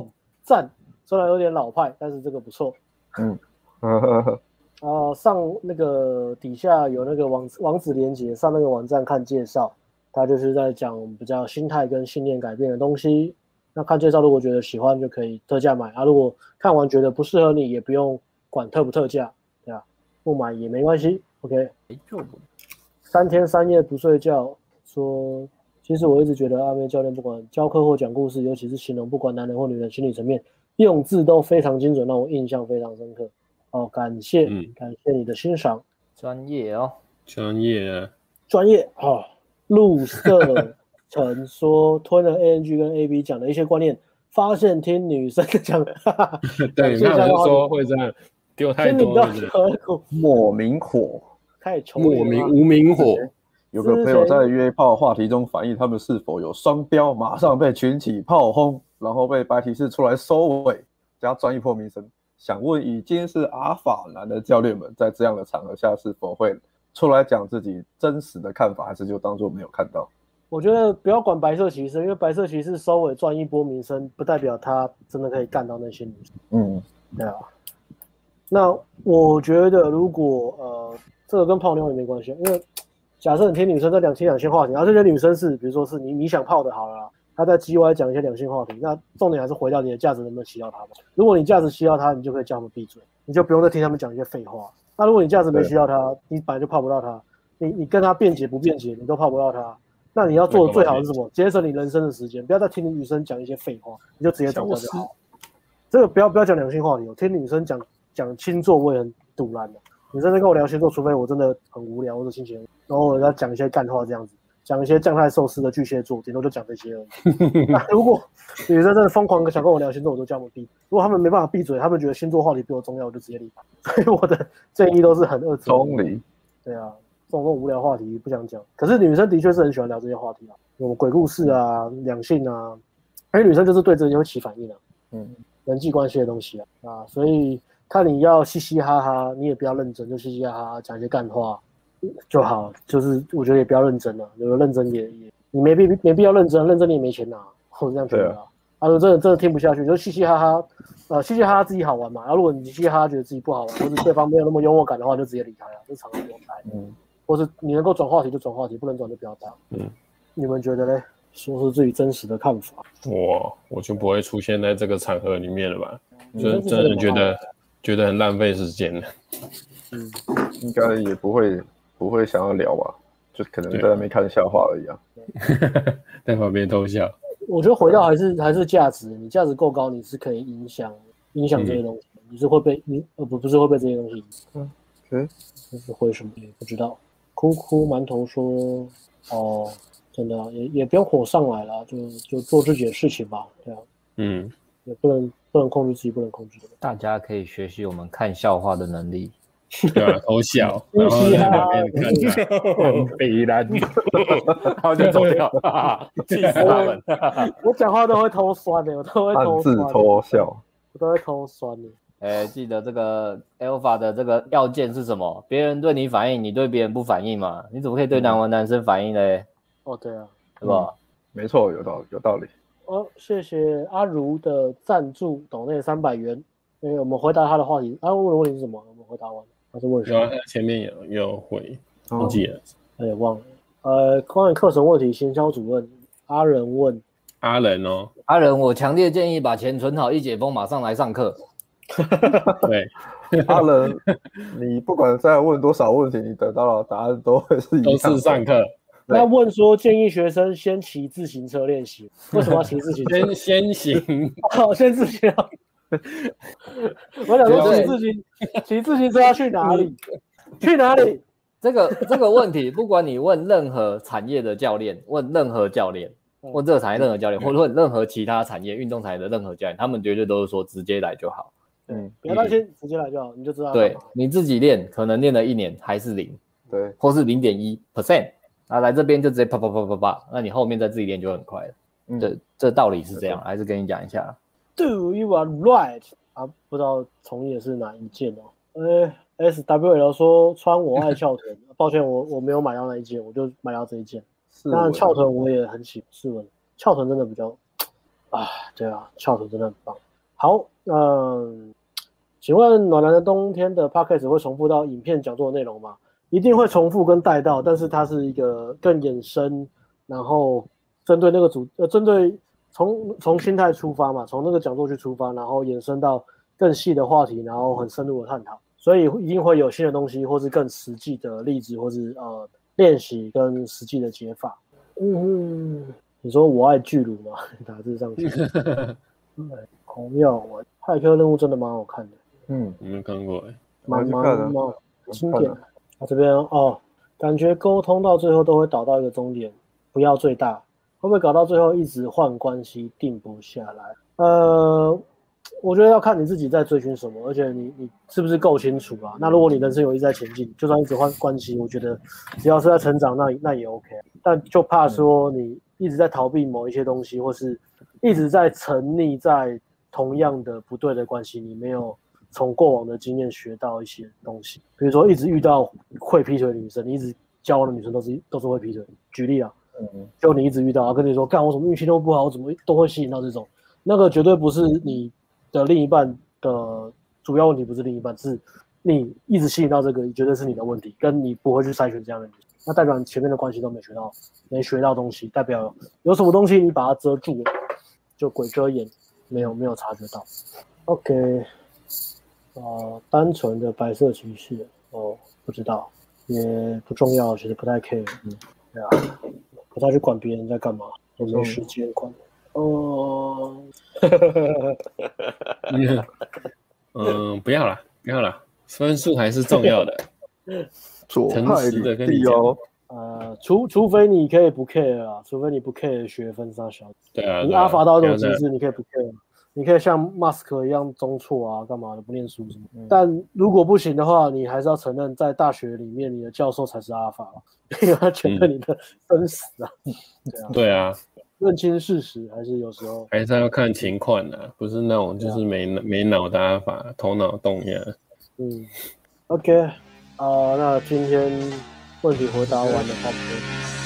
赞，虽然有点老派，但是这个不错。嗯，啊，上那个底下有那个网网址连接，上那个网站看介绍，他就是在讲比较心态跟信念改变的东西。那看介绍，如果觉得喜欢就可以特价买啊，如果看完觉得不适合你，也不用管特不特价。对吧不买也没关系，OK。三天三夜不睡觉，说其实我一直觉得阿妹教练不管教课或讲故事，尤其是形容不管男人或女人心理层面，用字都非常精准，让我印象非常深刻。哦，感谢，嗯、感谢你的欣赏，专业哦，专业啊，专业啊。陆色曾说吞了 ANG 跟 AB 讲的一些观念，发现听女生讲，对，那我就说会这样。丢太多了，莫名火，太穷，莫名无名火。有个朋友在约炮话题中反映他们是否有双标，马上被群起炮轰，然后被白骑士出来收尾，加专一破名声。想问已经是阿法男的教练们，在这样的场合下是否会出来讲自己真实的看法，还是就当做没有看到？我觉得不要管白色骑士，因为白色骑士收尾赚一波名声，不代表他真的可以干到那些女生。嗯，对啊。那我觉得，如果呃，这个跟泡妞也没关系，因为假设你听女生在讲些两性话题，然后这些女生是，比如说是你你想泡的好了，她在 G Y 讲一些两性话题，那重点还是回到你的价值能不能吸到她嘛？如果你价值吸到她，你就可以叫他们闭嘴，你就不用再听他们讲一些废话。那如果你价值没吸到她，你本来就泡不到她，你你跟她辩解不辩解，你都泡不到她。那你要做的最好是什么？节省你人生的时间，不要再听女生讲一些废话，你就直接走掉就好。这个不要不要讲两性话题，我听女生讲。讲星座我也很堵烂的，女生在跟我聊星座，除非我真的很无聊或者心情，然后我要讲一些干话这样子，讲一些将太寿司的巨蟹座，顶多就讲这些而已。那如果女生真的疯狂想跟我聊星座，我就叫他们闭。如果他们没办法闭嘴，他们觉得星座话题比我重要，我就直接离开。所以我的建议都是很二次。同理。对啊，这种无聊话题不想讲。可是女生的确是很喜欢聊这些话题啊，有鬼故事啊、两性啊，而且女生就是对这些会起反应啊。嗯，人际关系的东西啊啊，所以。看你要嘻嘻哈哈，你也不要认真，就嘻嘻哈哈讲一些干话就好。就是我觉得也不要认真了，有认真也也你没必没必要认真，认真你也没钱拿，或是这样觉得啊。他说真的真的听不下去，就嘻嘻哈哈，呃，嘻嘻哈哈自己好玩嘛。然后如果你嘻嘻哈哈觉得自己不好玩，或者对方没有那么幽默感的话，就直接离开了，就场不用待。嗯，或是你能够转话题就转话题，不能转就不要打。嗯，你们觉得嘞？说出自己真实的看法。我我就不会出现在这个场合里面了吧？就真的觉得觉得很浪费时间了。嗯，应该也不会不会想要聊吧？就可能在那边看笑话而已啊，在旁边偷笑。我觉得回到还是还是价值，你价值够高，你是可以影响影响这些东西，嗯、你是会被你呃不不是会被这些东西影响。嗯，嗯，就是会什么也不知道。哭哭馒头说：“哦，真的也也不用火上来了，就就做自己的事情吧。”对啊，嗯，也不能不能控制自己，不能控制的。大家可以学习我们看笑话的能力。对啊，偷笑，然后在旁边看 他，北南，然后就走掉，气死他们！我讲话都会偷酸的，我都会偷自偷笑，我都会偷酸的。哎，记得这个 Alpha 的这个要件是什么？别人对你反应，你对别人不反应嘛？你怎么可以对男玩男生反应嘞？哦，对啊，是吧？没错，有道理，有道理。哦，谢谢阿如的赞助，抖内三百元。哎，我们回答他的话题。阿如的问题是什么？我们回答完。还是问什么？前面有有回，忘记了，哎，忘了。呃，关于课程问题，行销主任阿仁问阿仁哦，阿仁，我强烈建议把钱存好，一解封马上来上课。对，阿仁，你不管再问多少问题，你得到的答案都会是一样，都是上课。那问说建议学生先骑自行车练习，为什么要骑自行车？先先行，好，先自行。我想说骑自行骑自行车要去哪里？去哪里？这个这个问题，不管你问任何产业的教练，问任何教练，问这个产业任何教练，或者问任何其他产业运动产业的任何教练，他们绝对都是说直接来就好。嗯，不要担心，直接来就好，你就知道。对，你自己练，可能练了一年还是零，对，或是零点一 percent，啊，来这边就直接啪啪啪啪啪，那你后面再自己练就很快了。嗯，这这道理是这样，还是跟你讲一下。Do you are right？啊，不知道从业是哪一件哦？呃，S W L 说穿我爱翘臀，抱歉，我我没有买到那一件，我就买到这一件。当然翘臀我也很喜欢，是的，翘臀真的比较啊，对啊，翘臀真的很棒。好，嗯，请问暖男的冬天的 Podcast 会重复到影片讲座的内容吗？一定会重复跟带到，但是它是一个更衍生，然后针对那个主呃针对。从从心态出发嘛，从那个角度去出发，然后延伸到更细的话题，然后很深入的探讨，所以一定会有新的东西，或是更实际的例子，或是呃练习跟实际的解法。嗯，你说我爱巨乳吗？打字上去。嗯，好妙玩，骇客任务真的蛮好看的。嗯，没有看过哎，蛮蛮蛮经典。啊，这边哦，感觉沟通到最后都会导到一个终点，不要最大。会不会搞到最后一直换关系定不下来？呃，我觉得要看你自己在追寻什么，而且你你是不是够清楚啊？那如果你人生有一直在前进，就算一直换关系，我觉得只要是在成长，那那也 OK。但就怕说你一直在逃避某一些东西，或是一直在沉溺在同样的不对的关系，你没有从过往的经验学到一些东西。比如说一直遇到会劈腿的女生，你一直交往的女生都是都是会劈腿。举例啊。嗯，就你一直遇到，跟你说，干我什么运气都不好，我怎么都会吸引到这种，那个绝对不是你的另一半的主要问题，不是另一半，是你一直吸引到这个，绝对是你的问题，跟你不会去筛选这样的，那代表你前面的关系都没学到，没学到东西，代表有什么东西你把它遮住了，就鬼遮眼，没有没有察觉到。OK，啊、呃，单纯的白色情绪，哦，不知道，也不重要，其实不太 care，嗯，对啊。不再去管别人在干嘛，我没时间管。哦，嗯，不要了，不要了，分数还是重要的。诚实的跟你讲，呃，除除非你可以不 care 啊，除非你不 care 学分上小。对啊，你阿法到这种极致，你可以不 care，你可以像 mask 一样中辍啊干嘛的不念书什么但如果不行的话你还是要承认在大学里面你的教授才是阿法因为他决得你的生死啊对啊认清事实还是有时候还是要看情况啊不是那种就是没没脑的阿法头脑动一下嗯 ok 啊那今天问题回答完了差不多。